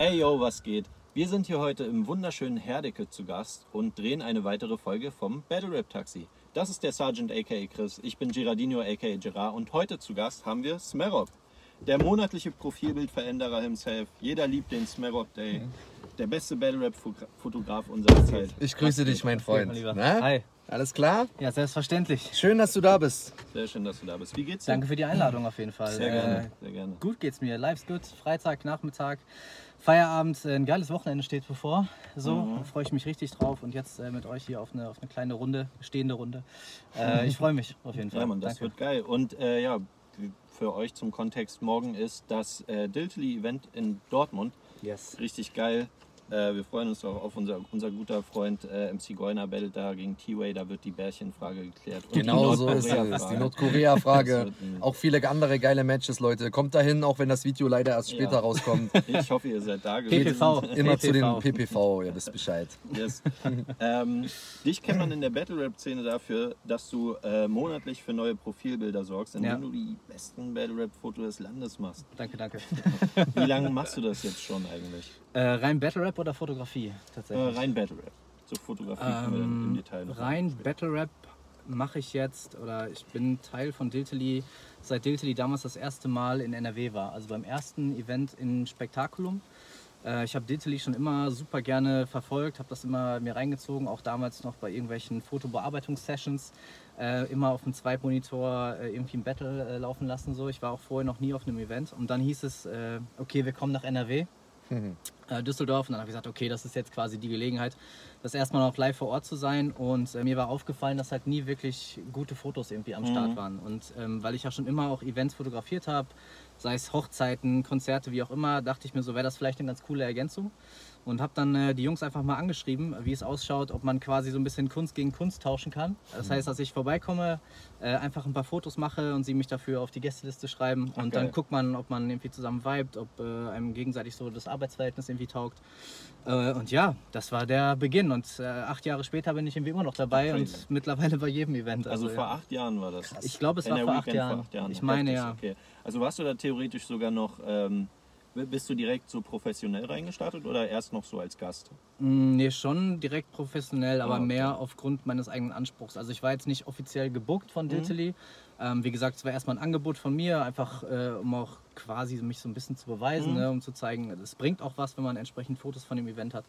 Ey yo, was geht? Wir sind hier heute im wunderschönen Herdecke zu Gast und drehen eine weitere Folge vom Battle Rap Taxi. Das ist der Sergeant aka Chris, ich bin Girardino aka Gerard und heute zu Gast haben wir Smerop. Der monatliche Profilbildveränderer himself. Jeder liebt den Smerop Day. Der beste Battle Rap Fotograf unserer Zeit. Ich grüße dich, mein Freund. Na? Hi. Alles klar? Ja, selbstverständlich. Schön, dass du da bist. Sehr schön, dass du da bist. Wie geht's dir? Danke für die Einladung auf jeden Fall. Sehr Äh, gerne, sehr gerne. gut geht's mir. Life's good. Freitag, Nachmittag, Feierabend. Äh, Ein geiles Wochenende steht bevor. So, Mhm. freue ich mich richtig drauf. Und jetzt äh, mit euch hier auf eine, auf eine kleine Runde, stehende Runde. Äh, ich freue mich auf jeden Fall. Ja, Mann, das Danke. wird geil. Und äh, ja, für euch zum Kontext, morgen ist das äh, Diltily-Event in Dortmund. Yes. Richtig geil. Äh, wir freuen uns auch auf unser, unser guter Freund äh, MC Goiner Battle da gegen T-Way. Da wird die Bärchenfrage geklärt. Und Genau so ist es. Die Nordkorea-Frage. Auch viele andere geile Matches, Leute. Kommt dahin, auch wenn das Video leider erst später Ja. rauskommt. Ich hoffe, ihr seid da gewesen. PPV. Immer zu den PPV. PPV, ja, das ist Bescheid. Yes. ähm, dich kennt man in der Battle Rap Szene dafür, dass du äh, monatlich für neue Profilbilder sorgst, indem Ja. du die besten Battle Rap Fotos des Landes machst. Danke, danke. Wie lange machst du das jetzt schon eigentlich? Äh, rein Battle Rap oder Fotografie Äh, tatsächlich? rein Battle Rap. Zur Fotografie können wir dann im Ähm, Detail noch rein. Battle Rap mache ich jetzt, oder ich bin Teil von Diltily, seit Diltily damals das erste Mal in NRW war. Also beim ersten Event in Spektakulum. Äh, ich habe Diltily schon immer super gerne verfolgt, habe das immer mir reingezogen, auch damals noch bei irgendwelchen Fotobearbeitungssessions. Äh, immer auf dem Zweitmonitor äh, irgendwie ein Battle äh, laufen lassen. So. Ich war auch vorher noch nie auf einem Event. Und dann hieß es, äh, okay, wir kommen nach NRW äh, Düsseldorf. Und dann habe ich gesagt, okay, das ist jetzt quasi die Gelegenheit, das erstmal noch live vor Ort zu sein. Und äh, mir war aufgefallen, dass halt nie wirklich gute Fotos irgendwie am Start waren. Und ähm, weil ich ja schon immer auch Events fotografiert habe, sei es Hochzeiten, Konzerte, wie auch immer, dachte ich mir so, wäre das vielleicht eine ganz coole Ergänzung und habe dann äh, die Jungs einfach mal angeschrieben, wie es ausschaut, ob man quasi so ein bisschen Kunst gegen Kunst tauschen kann. Das heißt, dass ich vorbeikomme, äh, einfach ein paar Fotos mache und sie mich dafür auf die Gästeliste schreiben und dann guckt man, ob man irgendwie zusammen vibet, ob äh, einem gegenseitig so das Arbeitsverhältnis irgendwie taugt. Äh, und ja, das war der Beginn und äh, acht Jahre später bin ich irgendwie immer noch dabei und mittlerweile bei jedem Event. Also ja. vor acht Jahren war das. Ich glaube, es war vor acht Jahren. vor acht Jahren. Ich meine, ja. Okay. Also warst du da theoretisch sogar noch, ähm, bist du direkt so professionell reingestartet oder erst noch so als Gast? Mm, Nee, schon direkt professionell, aber Ah, okay. mehr aufgrund meines eigenen Anspruchs. Also ich war jetzt nicht offiziell gebuckt Mhm. von Diltily. Ähm, wie gesagt, es war erstmal ein Angebot von mir, einfach äh, um auch quasi mich so ein bisschen zu beweisen, Mhm. ne, um zu zeigen, es bringt auch was, wenn man entsprechend Fotos von dem Event hat.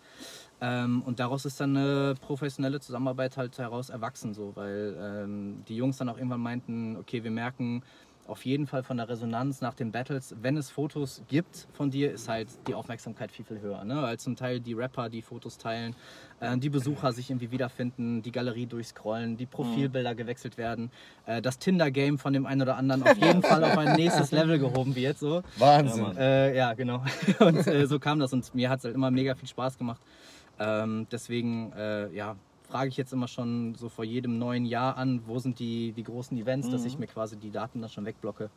Ähm, und daraus ist dann eine professionelle Zusammenarbeit halt heraus erwachsen, so, weil ähm, die Jungs dann auch irgendwann meinten, okay, wir merken, auf jeden Fall von der Resonanz nach den Battles, wenn es Fotos gibt von dir, ist halt die Aufmerksamkeit viel, viel höher. Ne? Als zum Teil die Rapper, die Fotos teilen, äh, die Besucher sich irgendwie wiederfinden, die Galerie durchscrollen, die Profilbilder gewechselt werden, äh, das Tinder-Game von dem einen oder anderen auf jeden Fall auf ein nächstes Level gehoben wird. So. Wahnsinn. Äh, ja, genau. Und äh, so kam das und mir hat es halt immer mega viel Spaß gemacht. Ähm, deswegen, äh, ja, frage ich jetzt immer schon so vor jedem neuen Jahr an, wo sind die, die großen Events, dass ich mir quasi die Daten dann schon wegblocke.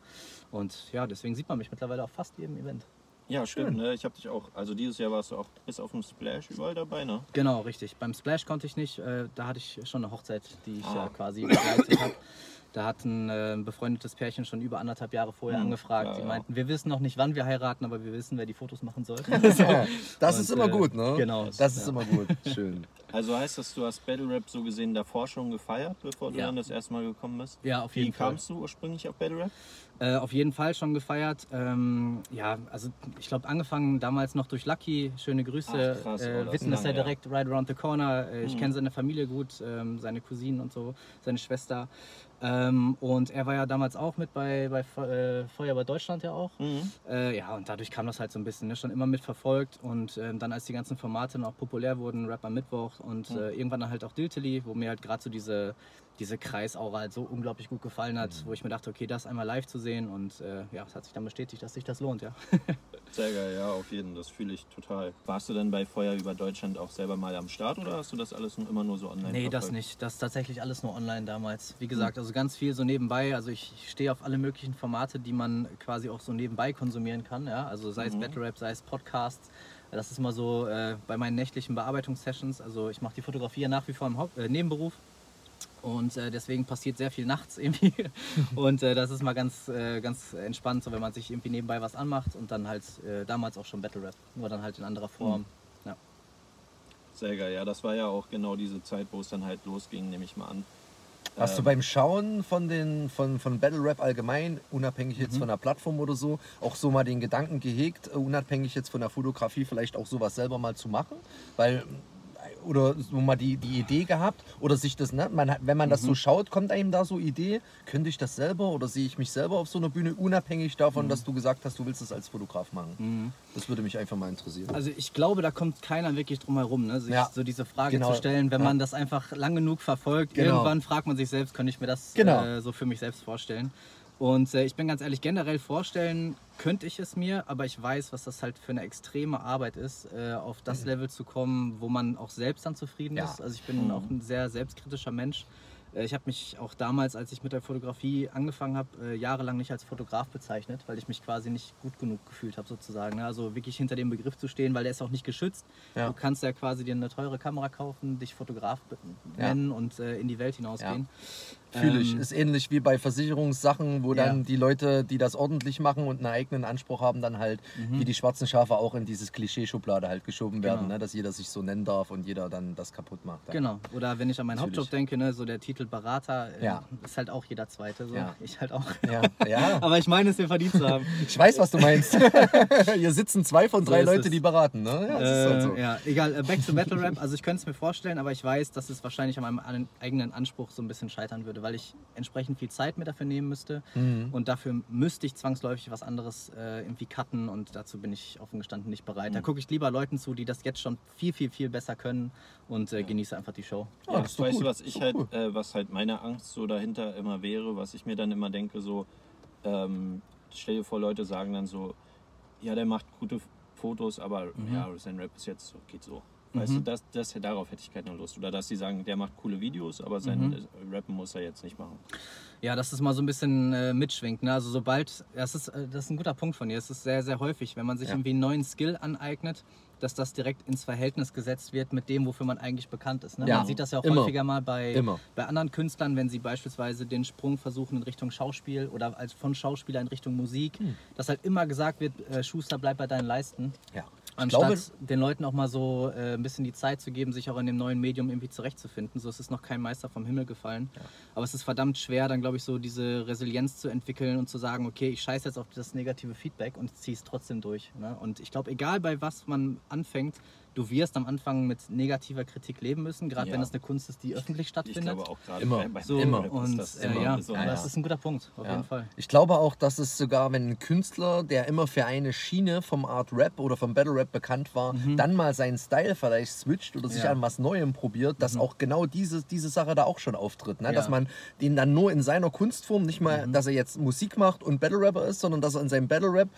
Und ja, deswegen sieht man mich mittlerweile auf fast jedem Event. Ja, stimmt. Ne? Ich habe dich auch, also dieses Jahr warst du auch bis auf dem Splash überall dabei, ne? Genau, richtig. Beim Splash konnte ich nicht. Äh, da hatte ich schon eine Hochzeit, die ich Ah. ja quasi begleitet habe. Da hat ein äh, befreundetes Pärchen schon über anderthalb Jahre vorher Hm, angefragt. ja, Die ja. meinten, wir wissen noch nicht, wann wir heiraten, aber wir wissen, wer die Fotos machen soll. Ja, das Und, ist immer äh, gut, ne? genau. Das ist Ja. immer gut. Schön. Also heißt das, du hast Battle Rap so gesehen davor schon gefeiert, bevor du Ja. dann das erste Mal gekommen bist? Ja, auf Wie jeden Fall. kamst du ursprünglich auf Battle Rap? Äh, auf jeden Fall schon gefeiert. Ähm, ja, also ich glaube angefangen damals noch durch Lucky. Schöne Grüße. Ach, krass, oh, äh, ist Witten ist ja direkt right around the corner. Äh, ich Mhm. kenne seine Familie gut, ähm, seine Cousinen und so, seine Schwester. Ähm, und er war ja damals auch mit bei, bei äh, Feuer bei Deutschland ja auch. Mhm. Äh, ja, und dadurch kam das halt so ein bisschen, ne? schon immer mitverfolgt. Und ähm, dann, als die ganzen Formate noch populär wurden, Rap am Mittwoch und Mhm. äh, irgendwann dann halt auch Diltily, wo mir halt gerade so diese, diese Kreisaura halt so unglaublich gut gefallen hat, Mhm. wo ich mir dachte, okay, das einmal live zu sehen. Und äh, ja, es hat sich dann bestätigt, dass sich das lohnt, ja. Sehr geil, ja, auf jeden, das fühle ich total. Warst du denn bei Feuer über Deutschland auch selber mal am Start oder hast du das alles immer nur so online Nee, das verfolgt? nicht. Das ist tatsächlich alles nur online damals. Wie gesagt, also ganz viel so nebenbei. Also ich stehe auf alle möglichen Formate, die man quasi auch so nebenbei konsumieren kann. Ja? Also sei es Mhm. Battle Rap, sei es Podcasts. Das ist mal so äh, bei meinen nächtlichen Bearbeitungssessions. Also ich mache die Fotografie ja nach wie vor im Haupt äh, Nebenberuf. Und äh, deswegen passiert sehr viel nachts irgendwie. und äh, das ist mal ganz, äh, ganz entspannt, so wenn man sich irgendwie nebenbei was anmacht und dann halt äh, damals auch schon Battle Rap, nur dann halt in anderer Form. Mhm. Ja. Sehr geil. Ja, das war ja auch genau diese Zeit, wo es dann halt losging, nehme ich mal an. Hast du Ähm, beim Schauen von, den, von, von Battle Rap allgemein, unabhängig Mhm. jetzt von der Plattform oder so, auch so mal den Gedanken gehegt, äh, unabhängig jetzt von der Fotografie, vielleicht auch sowas selber mal zu machen? Weil, oder so mal die, die Idee gehabt, oder sich das, ne, man, wenn man das Mhm. so schaut, kommt einem da so Idee, könnte ich das selber oder sehe ich mich selber auf so einer Bühne, unabhängig Mhm. davon, dass du gesagt hast, du willst das als Fotograf machen? Das würde mich einfach mal interessieren. Also ich glaube, da kommt keiner wirklich drum herum, ne? sich Ja. so diese Frage Genau. zu stellen, wenn Ja. man das einfach lang genug verfolgt. Genau. Irgendwann fragt man sich selbst, könnte ich mir das Genau. äh, so für mich selbst vorstellen. Und äh, ich bin ganz ehrlich, generell vorstellen könnte ich es mir, aber ich weiß, was das halt für eine extreme Arbeit ist, äh, auf das Level zu kommen, wo man auch selbst dann zufrieden Mhm. Ja. ist. Also ich bin auch ein sehr selbstkritischer Mensch. Äh, Ich habe mich auch damals, als ich mit der Fotografie angefangen habe, äh, jahrelang nicht als Fotograf bezeichnet, weil ich mich quasi nicht gut genug gefühlt habe sozusagen. ne? Also wirklich hinter dem Begriff zu stehen, weil der ist auch nicht geschützt. Ja. Du kannst ja quasi dir eine teure Kamera kaufen, dich Fotograf be- Ja. nennen und äh, in die Welt hinausgehen. Fühle ich. Ähm, Ist ähnlich wie bei Versicherungssachen, wo Ja. dann die Leute, die das ordentlich machen und einen eigenen Anspruch haben, dann halt wie die schwarzen Schafe auch in dieses Klischee-Schublade halt geschoben werden, Genau. ne? dass jeder sich so nennen darf und jeder dann das kaputt macht. dann. Genau. Oder wenn ich an meinen Natürlich. Hauptjob denke, ne, so der Titel Berater, äh, Ja. ist halt auch jeder Zweite. So. Ja. Ich halt auch. Ja, ja. Aber ich meine es dir verdient zu haben. Ich weiß, was du meinst. Hier sitzen zwei von So drei ist Leute, es. die beraten. Ne? Ja, ist halt so. Äh, ja, egal. Äh, back to Battle Rap. Also ich könnte es mir vorstellen, aber ich weiß, dass es wahrscheinlich an meinem eigenen Anspruch so ein bisschen scheitern würde, weil ich entsprechend viel Zeit mir dafür nehmen müsste. Mhm. Und dafür müsste ich zwangsläufig was anderes äh, irgendwie cutten und dazu bin ich offen gestanden nicht bereit. Mhm. Da gucke ich lieber Leuten zu, die das jetzt schon viel, viel, viel besser können und äh, genieße einfach die Show. Ja, Ja, das weißt gut. du, was ich halt, cool. äh, was halt meine Angst so dahinter immer wäre, was ich mir dann immer denke, so, ähm, stell dir vor, Leute sagen dann so, ja, der macht gute Fotos, aber Mhm. ja, sein Rap ist jetzt so, geht so. Weißt du, das, das, darauf hätte ich keine Lust. Oder dass sie sagen, der macht coole Videos, aber sein Mhm. Rappen muss er jetzt nicht machen. Ja, dass es mal so ein bisschen äh, mitschwingt. Ne? Also sobald, das ist, äh, das ist ein guter Punkt von dir. Es ist sehr, sehr häufig, wenn man sich Ja. irgendwie einen neuen Skill aneignet, dass das direkt ins Verhältnis gesetzt wird mit dem, wofür man eigentlich bekannt ist. Ne? Ja, Man sieht das ja auch immer. häufiger mal bei, Immer. bei anderen Künstlern, wenn sie beispielsweise den Sprung versuchen in Richtung Schauspiel oder als von Schauspieler in Richtung Musik, Hm. dass halt immer gesagt wird, äh, Schuster, bleib bei deinen Leisten. Ja. Ich Anstatt glaube, den Leuten auch mal so äh, ein bisschen die Zeit zu geben, sich auch in dem neuen Medium irgendwie zurechtzufinden. So es ist noch kein Meister vom Himmel gefallen. Aber es ist verdammt schwer, dann glaube ich so diese Resilienz zu entwickeln und zu sagen, okay, ich scheiße jetzt auf das negative Feedback und ziehe es trotzdem durch. Ne? Und ich glaube, egal bei was man anfängt, du wirst am Anfang mit negativer Kritik leben müssen, gerade Ja. wenn das eine Kunst ist, die öffentlich Ich stattfindet. glaube auch gerade Immer. bei, so, Immer. Und ist das äh, immer ja, besonders. das ist ein guter Punkt, auf Ja. jeden Fall. Ich glaube auch, dass es sogar, wenn ein Künstler, der immer für eine Schiene vom Art Rap oder vom Battle Rap bekannt war, dann mal seinen Style vielleicht switcht oder sich Mhm. Ja. Mhm. an was Neuem probiert, dass auch genau diese, diese Sache da auch schon auftritt. Ne? Dass Ja. man den dann nur in seiner Kunstform, nicht Mhm. mal, dass er jetzt Musik macht und Battle Rapper ist, sondern dass er in seinem Battle Rap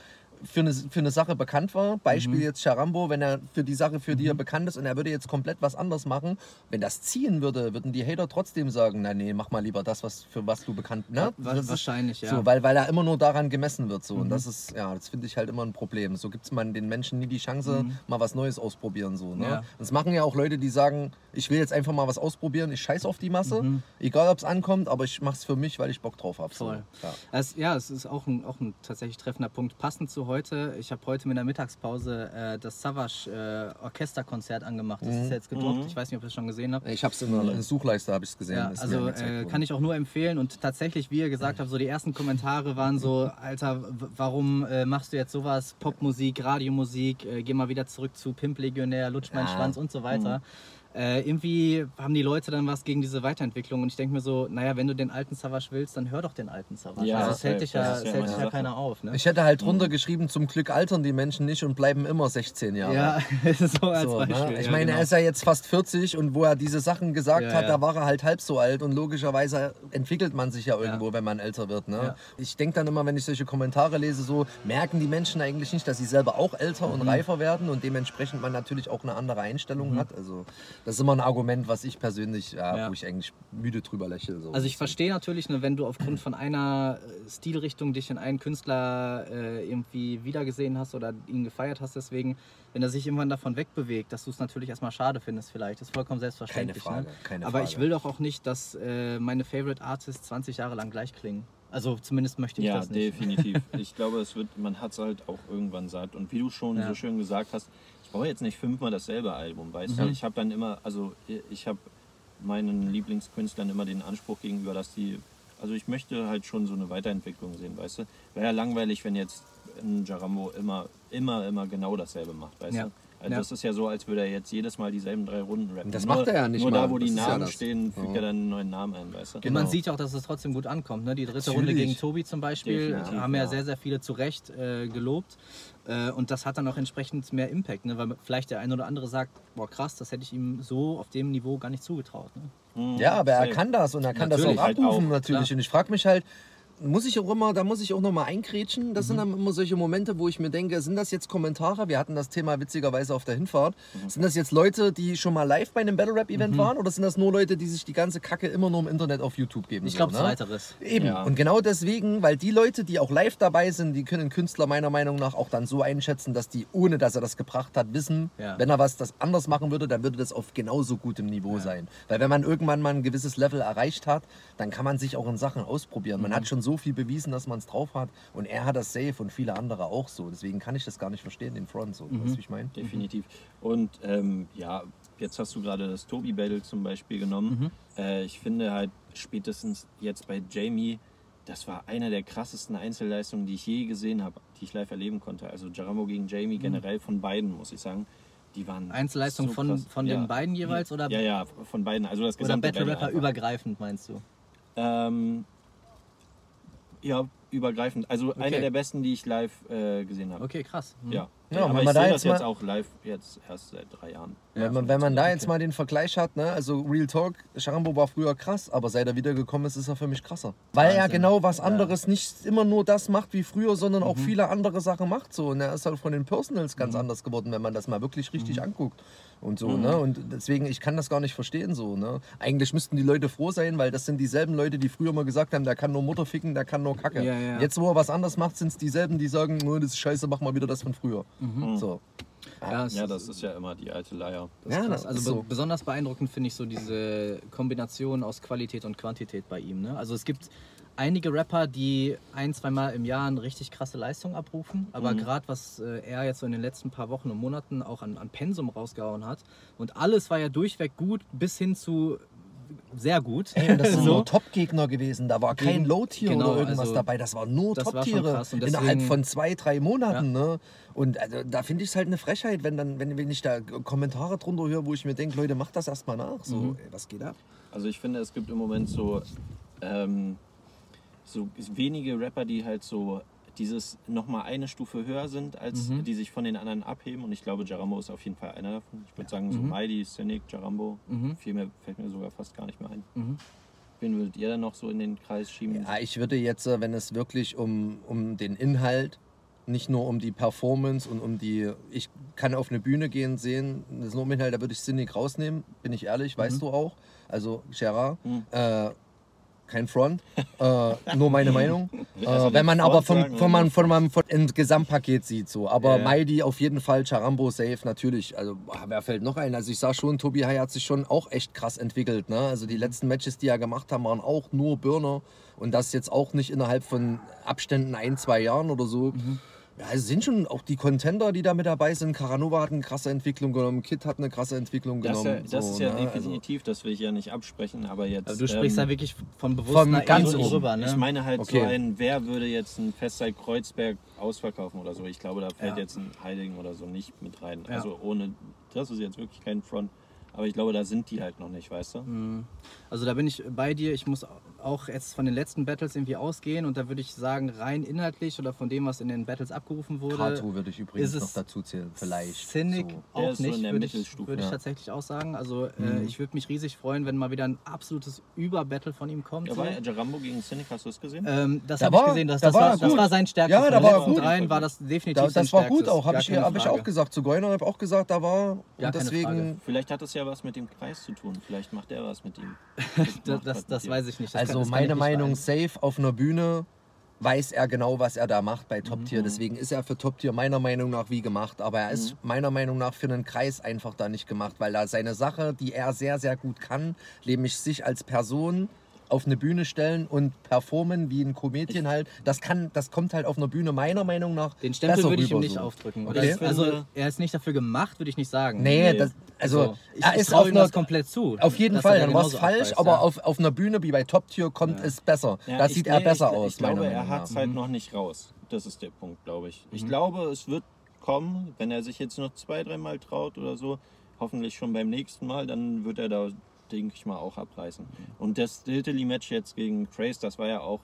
für eine, für eine Sache bekannt war. Beispiel Mhm. jetzt Charambo, wenn er für die Sache, für die er bekannt ist und er würde jetzt komplett was anderes machen. Wenn das ziehen würde, würden die Hater trotzdem sagen, nein, nee, mach mal lieber das, was, für was du bekannt ne? Wa- Das ist- wahrscheinlich, ja. So, weil, weil er immer nur daran gemessen wird. So. Und Mhm. das ist, ja, das finde ich halt immer ein Problem. So gibt es man den Menschen nie die Chance, mal was Neues ausprobieren. So, ne? Mhm. Ja. Und Das machen ja auch Leute, die sagen, ich will jetzt einfach mal was ausprobieren, ich scheiß auf die Masse, Mhm. egal ob es ankommt, aber ich mache es für mich, weil ich Bock drauf habe. So. Ja. Es, ja, es ist auch ein, auch ein tatsächlich treffender Punkt. Passend zu heute, ich habe heute mit der Mittagspause äh, das Savage äh, Orchesterkonzert angemacht. Das ist jetzt gedruckt. Ich weiß nicht, ob ihr es schon gesehen habt. Ich habe es in der Suchleiste habe ich es gesehen. Ja, also äh, kann ich auch nur empfehlen und tatsächlich, wie ihr gesagt habt, so die ersten Kommentare waren so, Alter, warum äh, machst du jetzt sowas, Popmusik, Radiomusik, äh, geh mal wieder zurück zu Pimp Legionär, Lutsch meinen Ja. Schwanz und so weiter. Äh, irgendwie haben die Leute dann was gegen diese Weiterentwicklung und ich denke mir so, naja, wenn du den alten Savage willst, dann hör doch den alten Savage. Ja, also es hält dich ja, Das ja hält ja keiner auf. Ne? Ich hätte halt drunter geschrieben, zum Glück altern die Menschen nicht und bleiben immer 16 Jahre. ja, so als So, Beispiel. ne? Ich ja, meine, genau. er ist ja jetzt fast 40 und wo er diese Sachen gesagt Ja, hat, ja. da war er halt halb so alt und logischerweise entwickelt man sich ja irgendwo, wenn man älter wird. Ne? Ja. Ich denke dann immer, wenn ich solche Kommentare lese, so merken die Menschen eigentlich nicht, dass sie selber auch älter Mhm. und reifer werden und dementsprechend man natürlich auch eine andere Einstellung hat. Also Das ist immer ein Argument, was ich persönlich, ja, Ja. wo ich eigentlich müde drüber lächle. So. Also ich verstehe natürlich, ne, wenn du aufgrund von einer äh, Stilrichtung dich in einen Künstler äh, irgendwie wiedergesehen hast oder ihn gefeiert hast, deswegen, wenn er sich irgendwann davon wegbewegt, dass du es natürlich erstmal schade findest vielleicht. Das ist vollkommen selbstverständlich. Keine Frage, ne? keine Aber Frage. ich will doch auch nicht, dass äh, meine Favorite Artists 20 Jahre lang gleich klingen. Also zumindest möchte ich Ja, das nicht. definitiv. Ich glaube, es wird, man hat es halt auch irgendwann satt. Und wie du schon Ja. so schön gesagt hast, brauche jetzt nicht fünfmal dasselbe Album, weißt Mhm. du? Ich habe dann immer, also ich habe meinen Lieblingskünstlern immer den Anspruch gegenüber, dass die, also ich möchte halt schon so eine Weiterentwicklung sehen, weißt du? Wäre ja langweilig, wenn jetzt ein Jarambo immer, immer, immer genau dasselbe macht, weißt Ja. du? Also Ja. das ist ja so, als würde er jetzt jedes Mal dieselben drei Runden rappen. Das nur, macht er ja nicht Nur mal. da, wo die Das ja Namen das. stehen, fügt Ja. er dann einen neuen Namen ein, weißt du? Und man Genau. sieht ja auch, dass es trotzdem gut ankommt. Ne? Die dritte Natürlich. Runde gegen Tobi zum Beispiel Definitiv, haben ja, ja. sehr, sehr viele zu Recht äh, gelobt. Äh, und das hat dann auch entsprechend mehr Impact, ne? weil vielleicht der eine oder andere sagt, boah krass, das hätte ich ihm so auf dem Niveau gar nicht zugetraut. Ne? Mhm, Ja, aber er kann das und er kann Natürlich, das auch halt abrufen auch, natürlich. klar. Und ich frage mich halt, muss ich auch immer, da muss ich auch nochmal eingrätschen. Das Mhm. sind dann immer solche Momente, wo ich mir denke, sind das jetzt Kommentare? Wir hatten das Thema witzigerweise auf der Hinfahrt. Mhm. Sind das jetzt Leute, die schon mal live bei einem Battle Rap Event waren oder sind das nur Leute, die sich die ganze Kacke immer nur im Internet auf YouTube geben? Ich so, glaube, ne? zweiteres. Eben. Ja. Und genau deswegen, weil die Leute, die auch live dabei sind, die können Künstler meiner Meinung nach auch dann so einschätzen, dass die, ohne dass er das gebracht hat, wissen, Ja. wenn er was das anders machen würde, dann würde das auf genauso gutem Niveau sein. Weil wenn man irgendwann mal ein gewisses Level erreicht hat, dann kann man sich auch in Sachen ausprobieren. Man hat schon so viel bewiesen, dass man es drauf hat. Und er hat das safe und viele andere auch so. Deswegen kann ich das gar nicht verstehen, den Front so. Weißt du, wie ich meine? Definitiv. Und ähm, ja, jetzt hast du gerade das Tobi Battle zum Beispiel genommen. Äh, ich finde halt spätestens jetzt bei Jamie, das war eine der krassesten Einzelleistungen, die ich je gesehen habe, die ich live erleben konnte. Also Jarambo gegen Jamie generell von beiden, muss ich sagen. Die waren Einzelleistung so von, von ja. den beiden jeweils oder, Ja, ja, von beiden. Also das oder gesamte Battle Rapper einfach. übergreifend, meinst du? Ähm, ja, übergreifend. Also eine Okay. der besten, die ich live äh, gesehen habe. Okay, krass. Hm. Ja. Ja, aber wenn ich man da sehe jetzt das jetzt auch live jetzt erst seit drei Jahren. Wenn, man, wenn man da jetzt mal den Vergleich hat, ne, also Real Talk, Charambo war früher krass, aber seit er wiedergekommen ist, ist er für mich krasser. Weil er Wahnsinn. genau was anderes, nicht immer nur das macht wie früher, sondern Mhm. auch viele andere Sachen macht so. Und er ist halt von den Personals ganz Mhm. anders geworden, wenn man das mal wirklich richtig anguckt. Und so, ne? Und deswegen, ich kann das gar nicht verstehen so, ne? Eigentlich müssten die Leute froh sein, weil das sind dieselben Leute, die früher mal gesagt haben, der kann nur Mutter ficken, der kann nur Kacke. Ja, ja. Jetzt, wo er was anderes macht, sind es dieselben, die sagen, "Oh, das ist scheiße, mach mal wieder das von früher. Mhm. So. Ja, es Ja, das ist ja immer die alte Leier. Das Ja, das Also so. besonders beeindruckend finde ich so diese Kombination aus Qualität und Quantität bei ihm. Ne? Also es gibt einige Rapper, die ein, zweimal im Jahr eine richtig krasse Leistung abrufen, aber Mhm. gerade was äh, er jetzt so in den letzten paar Wochen und Monaten auch an, an Pensum rausgehauen hat und alles war ja durchweg gut bis hin zu sehr gut. Ey, und das sind So. nur Top-Gegner gewesen. Da war kein Gegen- Low-Tier genau, oder irgendwas also dabei. Das war nur Top-Tiere innerhalb von zwei, drei Monaten. Ne? Und also, da finde ich es halt eine Frechheit, wenn, dann, wenn, wenn ich da Kommentare drunter höre, wo ich mir denke, Leute, macht das erstmal nach. So, Mhm. ey, was geht ab? Also ich finde, es gibt im Moment so, ähm, so wenige Rapper, die halt so dieses nochmal eine Stufe höher sind, als Mhm. die sich von den anderen abheben. Und ich glaube, Jarambo ist auf jeden Fall einer davon. Ich würde sagen, so Mhm. Mighty, Cynic, Jarambo, Mhm. viel mehr fällt mir sogar fast gar nicht mehr ein. Mhm. Wen würdet ihr dann noch so in den Kreis schieben? Ja, ich würde jetzt, äh, wenn es wirklich um, um den Inhalt, nicht nur um die Performance und um die, ich kann auf eine Bühne gehen, sehen, das ist nur um Inhalt, da würde ich Cynic rausnehmen, bin ich ehrlich, weißt du auch. Also Gerard, Mhm. äh, kein Front, äh, nur meine Meinung. Also äh, wenn man aber von, von, man, von man von im Gesamtpaket sieht so. Aber Ja. Maidi auf jeden Fall, Charambo safe natürlich. Also wer fällt noch ein? Also ich sag schon, Tobi Hai hat sich schon auch echt krass entwickelt. Ne? Also die letzten Matches, die er gemacht haben, waren auch nur Burner. Und das jetzt auch nicht innerhalb von Abständen ein, zwei Jahren oder so. Ja, es sind schon auch die Contender, die da mit dabei sind. Caranova hat eine krasse Entwicklung genommen, Kid hat eine krasse Entwicklung Das, ist ja, genommen. das so, ist ja ne? Also- definitiv, das will ich ja nicht absprechen, aber jetzt. Also du sprichst da ähm, wirklich von bewusst von ganz oben. drüber. Ne? Ich meine halt Okay. so ein, wer würde jetzt ein Festzeit Kreuzberg ausverkaufen oder so. Ich glaube, da fällt Ja. jetzt ein Heiligen oder so nicht mit rein. Ja. Also ohne, das ist jetzt wirklich kein Front. Aber ich glaube, da sind die halt noch nicht, weißt du? Also da bin ich bei dir. Ich muss auch jetzt von den letzten Battles irgendwie ausgehen und da würde ich sagen, rein inhaltlich oder von dem, was in den Battles abgerufen wurde, Krato würde ich übrigens ist noch dazu zählen, vielleicht. Cynic So. Auch ist so nicht, in der würde ich, würde ich ja. tatsächlich auch sagen. Also äh, Mhm. ich würde mich riesig freuen, wenn mal wieder ein absolutes Überbattle von ihm kommt. Ja, so. war ja Jarambo gegen Cynic, hast du es gesehen? Ähm, das Da habe ich gesehen, das, da das, war war, das war sein Stärkstes. Ja, da war gut. dreien war das definitiv Da, sein das war gut auch, habe ich, hab ich auch gesagt. Zu Goiner habe auch gesagt, da war. Ja, und keine deswegen. Frage. Vielleicht hat es ja was mit dem Kreis zu tun. Vielleicht macht er was mit ihm. Das, das, das weiß ich nicht. Das Also kann meine Meinung, safe auf einer Bühne weiß er genau, was er da macht bei Top Mhm. Tier. Deswegen ist er für Top Tier meiner Meinung nach wie gemacht. Aber er ist Mhm. meiner Meinung nach für einen Kreis einfach da nicht gemacht, weil da seine Sache, die er sehr, sehr gut kann, nämlich sich als Person auf eine Bühne stellen und performen wie ein Comedian halt, das kann, das kommt halt auf einer Bühne meiner Meinung nach Den Stempel besser würde ich ihm nicht so. aufdrücken. Okay. Das, also er ist nicht dafür gemacht, würde ich nicht sagen. Nee, Nee. das, also ich, er ich ist trau auf ihm einer, das komplett zu. auf jeden Fall, er da dann war es falsch, abreißt, aber ja. auf, auf einer Bühne wie bei Top Tier kommt Ja. es besser. Ja, da ich- sieht er nee, besser ich, aus, Ich glaube, er hat es halt Mhm. noch nicht raus. Das ist der Punkt, glaube ich. Ich Mhm. glaube, es wird kommen, wenn er sich jetzt noch zwei, dreimal traut oder so. Hoffentlich schon beim nächsten Mal, dann wird er da, denke ich mal, auch abreißen. Und das Diltily-Match jetzt gegen Trace, das war ja auch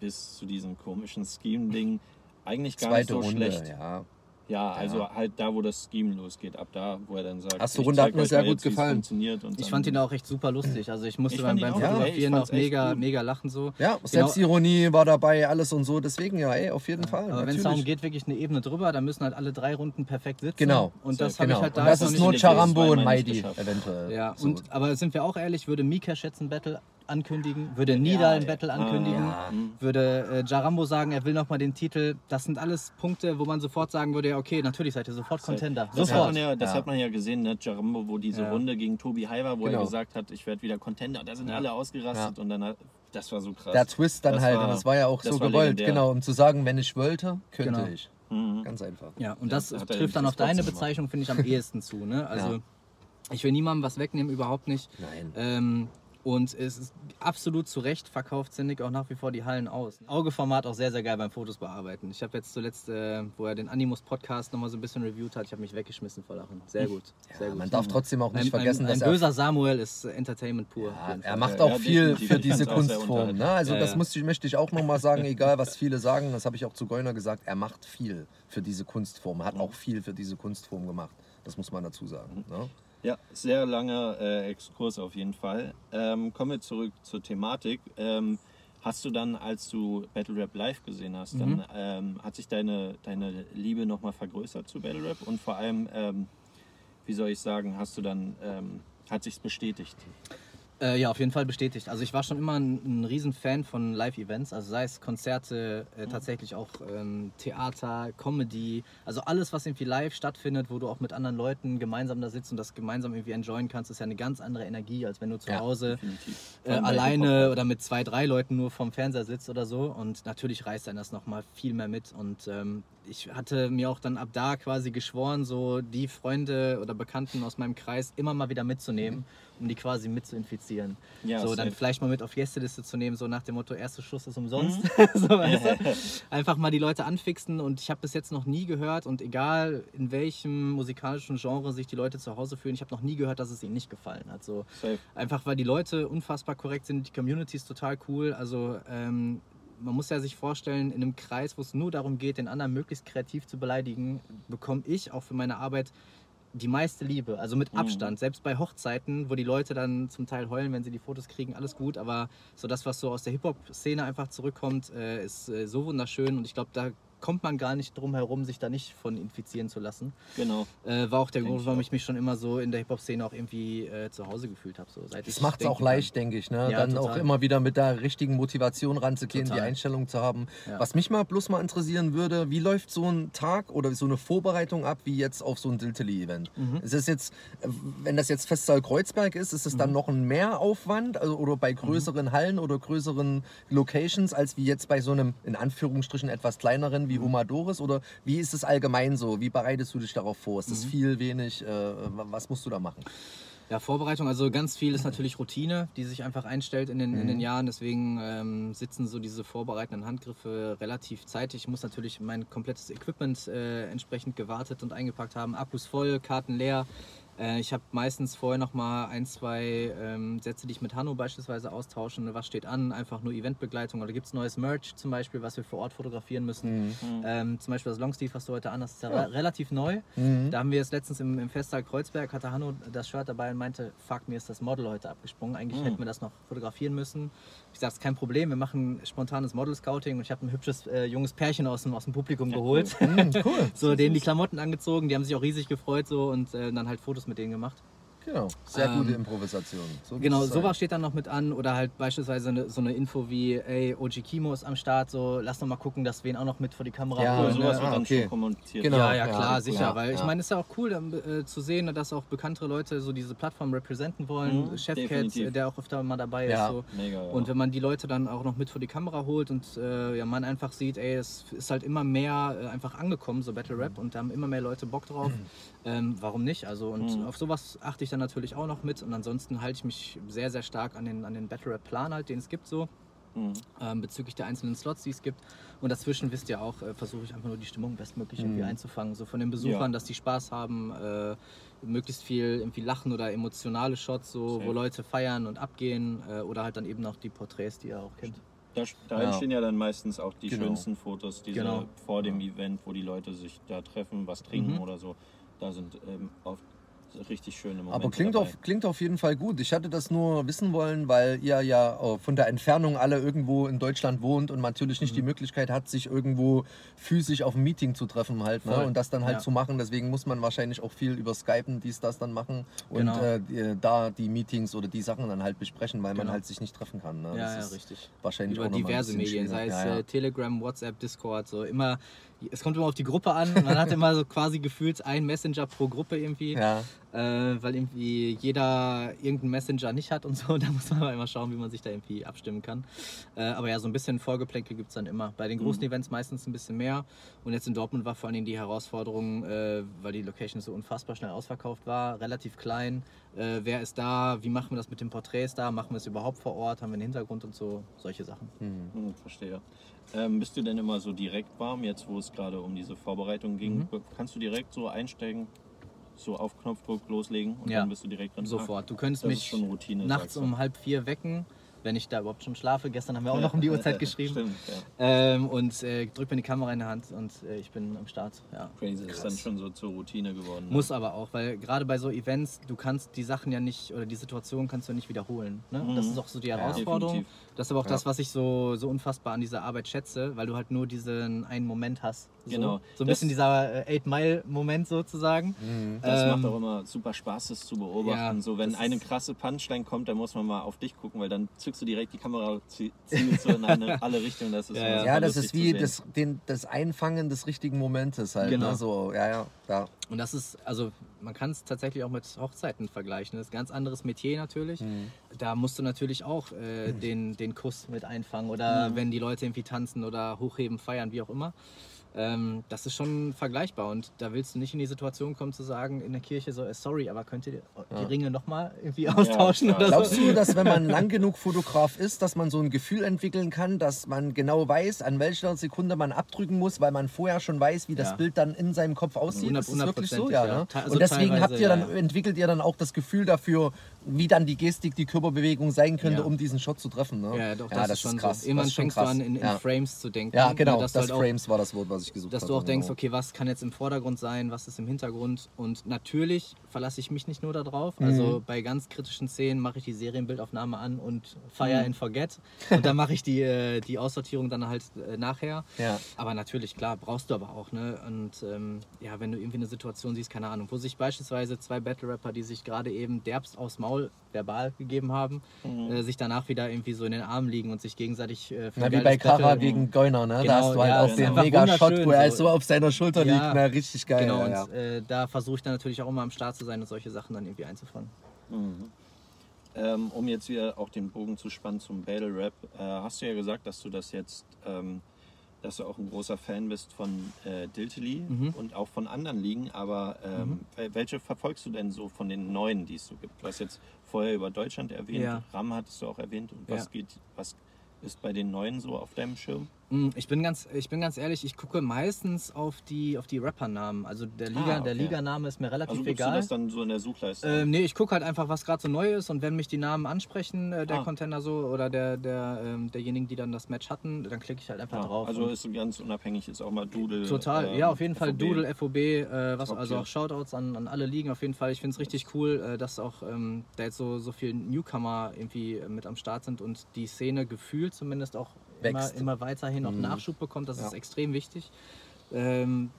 bis zu diesem komischen Scheme-Ding eigentlich gar Zweite nicht so Runde, schlecht. ja. Ja, also halt da, wo das Scheme losgeht, ab da, wo er dann sagt, Erste ich Runde hat mir sehr gut jetzt, gefallen. funktioniert und Ich fand ihn auch echt super lustig. Also ich musste Ich beim, beim auch, ey, Fotografieren fand's auch mega, gut. mega lachen so. Ja, Selbstironie war dabei, alles und so. Deswegen ja, ey, auf jeden Fall. Aber wenn es darum geht, wirklich eine Ebene drüber, dann müssen halt alle drei Runden perfekt sitzen. Genau. Und So, das habe genau. ich halt da und das ist nur Charambo und Maidi eventuell. Ja, so. und, aber sind wir auch ehrlich, würde Mika Schätzen Battle ankündigen, würde Nida ein ja. Battle Ah, ankündigen, ja. Würde äh, Jarambo sagen, er will nochmal den Titel. Das sind alles Punkte, wo man sofort sagen würde, ja okay, natürlich seid ihr sofort Contender. Das, hat Sofort. man, ja, das Ja. hat man ja gesehen, ne? Jarambo, wo diese Ja. Runde gegen Tobi Hai war, wo Genau. er gesagt hat, ich werde wieder Contender. Da sind Ja. alle ausgerastet und dann hat, das war so krass. Der Twist dann Das halt, war- und das war ja auch so gewollt, legendär. genau, um zu sagen, wenn ich wollte, könnte Genau. ich. Mhm. Ganz einfach. Ja, und das hat trifft dann auf deine. Bezeichnung, finde ich, am ehesten zu. Ne? Also Ja. ich will niemandem was wegnehmen, überhaupt nicht. Nein. Ähm, und es ist absolut zu Recht verkauft Zindig auch nach wie vor die Hallen aus. Augeformat auch sehr, sehr geil beim Fotos bearbeiten. Ich habe jetzt zuletzt, äh, wo er den Animus Podcast nochmal so ein bisschen reviewt hat, ich habe mich weggeschmissen vor Lachen. Sehr gut. Sehr Ja, gut. man darf trotzdem auch nicht ein, vergessen, ein, ein dass er böser Samuel ist Entertainment pur. Ja, er macht auch ja, viel für diese sehr Kunstform. Ne? Also Ja, das muss ich, möchte ich auch nochmal sagen, egal was viele sagen, das habe ich auch zu Goiner gesagt, er macht viel für diese Kunstform, er hat auch viel für diese Kunstform gemacht. Das muss man dazu sagen. Ne? Ja, sehr langer äh, Exkurs auf jeden Fall. Ähm, kommen wir zurück zur Thematik. Ähm, hast du dann, als du Battle Rap live gesehen hast, Mhm. dann ähm, hat sich deine, deine Liebe nochmal vergrößert zu Battle Rap und vor allem, ähm, wie soll ich sagen, hast du dann, ähm, hat sich's bestätigt? Äh, ja, auf jeden Fall bestätigt. Also ich war schon immer ein, ein Riesenfan von Live-Events, also sei es Konzerte, äh, tatsächlich auch ähm, Theater, Comedy, also alles, was irgendwie live stattfindet, wo du auch mit anderen Leuten gemeinsam da sitzt und das gemeinsam irgendwie enjoyen kannst, ist ja eine ganz andere Energie, als wenn du zu Ja, Hause äh, alleine oder mit zwei, drei Leuten nur vorm Fernseher sitzt oder so. Und natürlich reißt einen das nochmal viel mehr mit. Und ähm, ich hatte mir auch dann ab da quasi geschworen, so die Freunde oder Bekannten aus meinem Kreis immer mal wieder mitzunehmen, um die quasi mit zu infizieren. Ja, so, dann safe. vielleicht mal mit auf Gästeliste zu nehmen, so nach dem Motto, erster Schuss ist umsonst. Mhm. so, weißt du? Einfach mal die Leute anfixen und ich habe bis jetzt noch nie gehört und egal in welchem musikalischen Genre sich die Leute zu Hause fühlen, ich habe noch nie gehört, dass es ihnen nicht gefallen hat. So, Safe. Einfach weil die Leute unfassbar korrekt sind, die Community ist total cool. Also ähm, man muss ja sich vorstellen, in einem Kreis, wo es nur darum geht, den anderen möglichst kreativ zu beleidigen, bekomme ich auch für meine Arbeit die meiste Liebe, also mit Mhm. Abstand. Selbst bei Hochzeiten, wo die Leute dann zum Teil heulen, wenn sie die Fotos kriegen, alles gut. Aber so das, was so aus der Hip-Hop-Szene einfach zurückkommt, äh, ist äh, so wunderschön. Und ich glaube, da kommt man gar nicht drum herum, sich da nicht von infizieren zu lassen. Genau. Äh, war auch der Grund, warum ich mich schon immer so in der Hip-Hop-Szene auch irgendwie äh, zu Hause gefühlt habe. So, Das macht es auch leicht, denke ich. Ne? Ja, Dann total. auch immer wieder mit der richtigen Motivation ranzugehen, die Total. Einstellung zu haben. Ja. Was mich mal bloß mal interessieren würde, wie läuft so ein Tag oder so eine Vorbereitung ab, wie jetzt auf so ein Diltily-Event? Mhm. Ist jetzt, wenn das jetzt Festsaal Kreuzberg ist, ist es Mhm. dann noch ein Mehraufwand also, oder bei größeren Hallen oder größeren Locations als wie jetzt bei so einem in Anführungsstrichen etwas kleineren Mhm. wie Humadoris oder wie ist es allgemein so? Wie bereitest du dich darauf vor? Ist es Mhm. viel, wenig? Äh, was musst du da machen? Ja, Vorbereitung, also ganz viel ist natürlich Routine, die sich einfach einstellt in den, in Mhm. den Jahren. Deswegen ähm, sitzen so diese vorbereitenden Handgriffe relativ zeitig. Ich muss natürlich mein komplettes Equipment äh, entsprechend gewartet und eingepackt haben. Akkus voll, Karten leer. Äh, ich habe meistens vorher noch mal ein, zwei ähm, Sätze, die ich mit Hanno beispielsweise austauschen. Ne, Was steht an? Einfach nur Eventbegleitung. Oder gibt es neues Merch zum Beispiel, was wir vor Ort fotografieren müssen? Ähm, zum Beispiel das Longsleeve, was du heute an hast, ist ja, re- relativ neu. Da haben wir es letztens im, im Festsaal Kreuzberg, hatte Hanno das Shirt dabei und meinte, fuck, mir ist das Model heute abgesprungen. Eigentlich hätten wir das noch fotografieren müssen. Ich sage, kein Problem, wir machen spontanes Model-Scouting und ich habe ein hübsches äh, junges Pärchen aus dem, aus dem Publikum geholt. Mhm, cool. so, denen die Klamotten angezogen, die haben sich auch riesig gefreut so und äh, dann halt Fotos mit denen gemacht. Genau. Sehr Ähm, gute Improvisation. So Genau, sowas steht dann noch mit an oder halt beispielsweise eine, so eine Info wie, ey, OG Kimo ist am Start, so lass noch mal gucken, dass wir ihn auch noch mit vor die Kamera Ja, holen. Cool, sowas ne? wird ah, dann okay. schon kommuniziert. Genau. Ja, ja, ja, klar, ja, sicher. ja, weil ich ja. meine, es ist ja auch cool dann, äh, zu sehen, dass auch bekanntere Leute so diese Plattform repräsentieren wollen. Mhm, Chefcat, äh, der auch öfter mal dabei Ja. ist. So. Mega. Ja. Und wenn man die Leute dann auch noch mit vor die Kamera holt und äh, ja, man einfach sieht, ey, es ist halt immer mehr äh, einfach angekommen, so Battle Rap, und da haben immer mehr Leute Bock drauf. Ähm, warum nicht? Also, und Mhm. auf sowas achte ich dann natürlich auch noch mit. Und ansonsten halte ich mich sehr, sehr stark an den, an den Battle Rap-Plan halt, den es gibt so. Mhm. Ähm, bezüglich der einzelnen Slots, die es gibt. Und dazwischen wisst ihr auch, äh, versuche ich einfach nur die Stimmung bestmöglich irgendwie einzufangen. So von den Besuchern, Ja. dass die Spaß haben, äh, möglichst viel irgendwie Lachen oder emotionale Shots, so, Safe. wo Leute feiern und abgehen. Äh, oder halt dann eben noch die Porträts, die ihr auch kennt. Da, da Ja. entstehen ja dann meistens auch die Genau. schönsten Fotos, diese Genau. vor dem Event, wo die Leute sich da treffen, was trinken Mhm. oder so. Da sind ähm, oft richtig schöne Momente Aber klingt dabei. auf, klingt auf jeden Fall gut. Ich hatte das nur wissen wollen, weil ihr ja äh, von der Entfernung alle irgendwo in Deutschland wohnt und natürlich nicht die Mhm. Möglichkeit hat, sich irgendwo physisch auf ein Meeting zu treffen halt ne? Und das dann halt Ja. zu machen. Deswegen muss man wahrscheinlich auch viel über Skypen dies, das dann machen und Genau. äh, die, da die Meetings oder die Sachen dann halt besprechen, weil man Genau. halt sich nicht treffen kann. Ne? Ja, Das ja, ist richtig. Wahrscheinlich Über diverse Medien, sei es ja, ja. Äh, Telegram, WhatsApp, Discord, so immer. Es kommt immer auf die Gruppe an. Man hat immer so quasi gefühlt ein Messenger pro Gruppe irgendwie. ja. Äh, weil irgendwie jeder irgendeinen Messenger nicht hat und so. Da muss man mal immer schauen, wie man sich da irgendwie abstimmen kann. Äh, aber ja, so ein bisschen Vorgeplänkel gibt es dann immer. Bei den großen Events meistens ein bisschen mehr. Und jetzt in Dortmund war vor allen Dingen die Herausforderung, äh, weil die Location so unfassbar schnell ausverkauft war, relativ klein. Äh, wer ist da? Wie machen wir das mit den Porträts da? Machen wir es überhaupt vor Ort? Haben wir einen Hintergrund und so? Solche Sachen. Hm, verstehe. Ähm, bist du denn immer so direkt warm, jetzt wo es gerade um diese Vorbereitung ging? Mhm. Kannst du direkt so einsteigen, so auf Knopfdruck loslegen und Ja. dann bist du direkt drin? Sofort. Du könntest Das mich Routine, nachts um halb vier wecken, wenn ich da überhaupt schon schlafe. Gestern haben wir auch noch um die Uhrzeit geschrieben. Stimmt, ja. Ähm, und äh, drück mir die Kamera in der Hand und äh, ich bin am Start. Ja. Crazy. Ist dann schon so zur Routine geworden. ne? Muss aber auch, weil gerade bei so Events, du kannst die Sachen ja nicht oder die Situation kannst du nicht wiederholen. Ne? Und Das Mhm. ist auch so die Herausforderung. Das ist aber auch Ja. das, was ich so, so unfassbar an dieser Arbeit schätze, weil du halt nur diesen einen Moment hast. So, Genau. So ein Das- bisschen dieser äh, Eight-Mile-Moment sozusagen. Das Ähm, macht auch immer super Spaß, das zu beobachten. ja, so, wenn eine krasse Punchline kommt, dann muss man mal auf dich gucken, weil dann zückst du direkt die Kamera, zie- ziehst so in eine, alle Richtungen. Das ist Ja, ja. das ist wie das, den, das Einfangen des richtigen Momentes halt. Genau. Ne? So, ja, ja, ja. Und das ist, also man kann es tatsächlich auch mit Hochzeiten vergleichen. Das ist ein ganz anderes Metier natürlich. Mhm. Da musst du natürlich auch äh, den, den Kuss mit einfangen oder Mhm. wenn die Leute irgendwie tanzen oder hochheben, feiern, wie auch immer. Ähm, das ist schon vergleichbar und da willst du nicht in die Situation kommen zu sagen in der Kirche so, äh, sorry, aber könnt ihr die Ringe nochmal irgendwie austauschen klar. oder Glaubst so? du, dass wenn man lang genug Fotograf ist, dass man so ein Gefühl entwickeln kann, dass man genau weiß, an welcher Sekunde man abdrücken muss, weil man vorher schon weiß, wie das Ja. Bild dann in seinem Kopf aussieht? Hundert- ist das wirklich so? Ja, ja. ne? Te- also Und deswegen habt ihr dann, ja, ja. entwickelt ihr dann auch das Gefühl dafür, wie dann die Gestik, die Körperbewegung sein könnte, Ja. um diesen Shot zu treffen. Ne? Ja, doch, das, ist schon krass. so. Irgendwann das fängst krass. du an, in, in ja. Frames zu denken. ja, genau, ne, das, du halt auch- Frames war das Wort, was ich gesucht dass habe. du auch denkst, genau. okay, was kann jetzt im Vordergrund sein, was ist im Hintergrund und natürlich verlasse ich mich nicht nur darauf. Mhm. Also bei ganz kritischen Szenen mache ich die Serienbildaufnahme an und fire Mhm. and forget und dann mache ich die, äh, die Aussortierung dann halt äh, nachher. Ja. Aber natürlich, klar, brauchst du aber auch, ne? Und ähm, ja, wenn du irgendwie eine Situation siehst, keine Ahnung, wo sich beispielsweise zwei Battle-Rapper, die sich gerade eben derbst aufs Maul verbal gegeben haben, Mhm. äh, sich danach wieder irgendwie so in den Armen liegen und sich gegenseitig äh, für Na, ein wie bei Kara gegen Goiner, ne? Genau, da hast du halt ja, auch ist den Mega-Shot, wo er so. auf seiner Schulter Ja. liegt. Ne? Richtig geil. Genau, ja, ja. und äh, da versuche ich dann natürlich auch immer am Start zu sein und solche Sachen dann irgendwie einzufangen. Mhm. Ähm, um jetzt wieder auch den Bogen zu spannen zum Battle Rap, äh, hast du ja gesagt, dass du das jetzt, ähm, dass du auch ein großer Fan bist von äh, Diltily Mhm. und auch von anderen Ligen, aber ähm, wel- welche verfolgst du denn so von den neuen, die es so gibt? Du hast jetzt vorher über Deutschland erwähnt, Ja. RAM hattest du auch erwähnt und was Ja. geht, was ist bei den neuen so auf deinem Schirm? Mm, Ich bin ganz, ich bin ganz ehrlich, ich gucke meistens auf die, auf die Rappernamen. Also der Liga, Ah, der okay. Liganame ist mir relativ Also gibst du egal. das dann so in der Suchleiste? Ähm, nee, ich gucke halt einfach, was gerade so neu ist und wenn mich die Namen ansprechen, äh, der Ah. Contender so oder der, der, ähm, derjenigen, die dann das Match hatten, dann klicke ich halt einfach ja, drauf. also ist ganz unabhängig, ist auch mal Doodle. Total, ähm, ja, auf jeden Fall FOB. Doodle, FOB, äh, was, also auch Shoutouts an, an alle Ligen auf jeden Fall. Ich finde es richtig cool, äh, dass auch ähm, da jetzt so, so viele Newcomer irgendwie mit am Start sind und die Szene gefühlt zumindest auch immer, immer weiterhin auch Mhm. Nachschub bekommt. Das Ja. ist extrem wichtig. Ähm,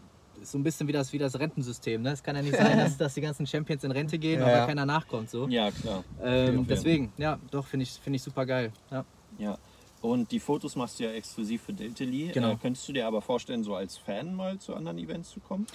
so ein bisschen wie das, wie das Rentensystem. Ne? Es kann ja nicht sein, dass, dass die ganzen Champions in Rente gehen, Ja, aber keiner nachkommt. So. Ja, klar. Ähm, deswegen, ja, doch, finde ich, find ich super geil. Ja. Ja. Und die Fotos machst du ja exklusiv für Diltily. Genau. Äh, könntest du dir aber vorstellen, so als Fan mal zu anderen Events zu kommen?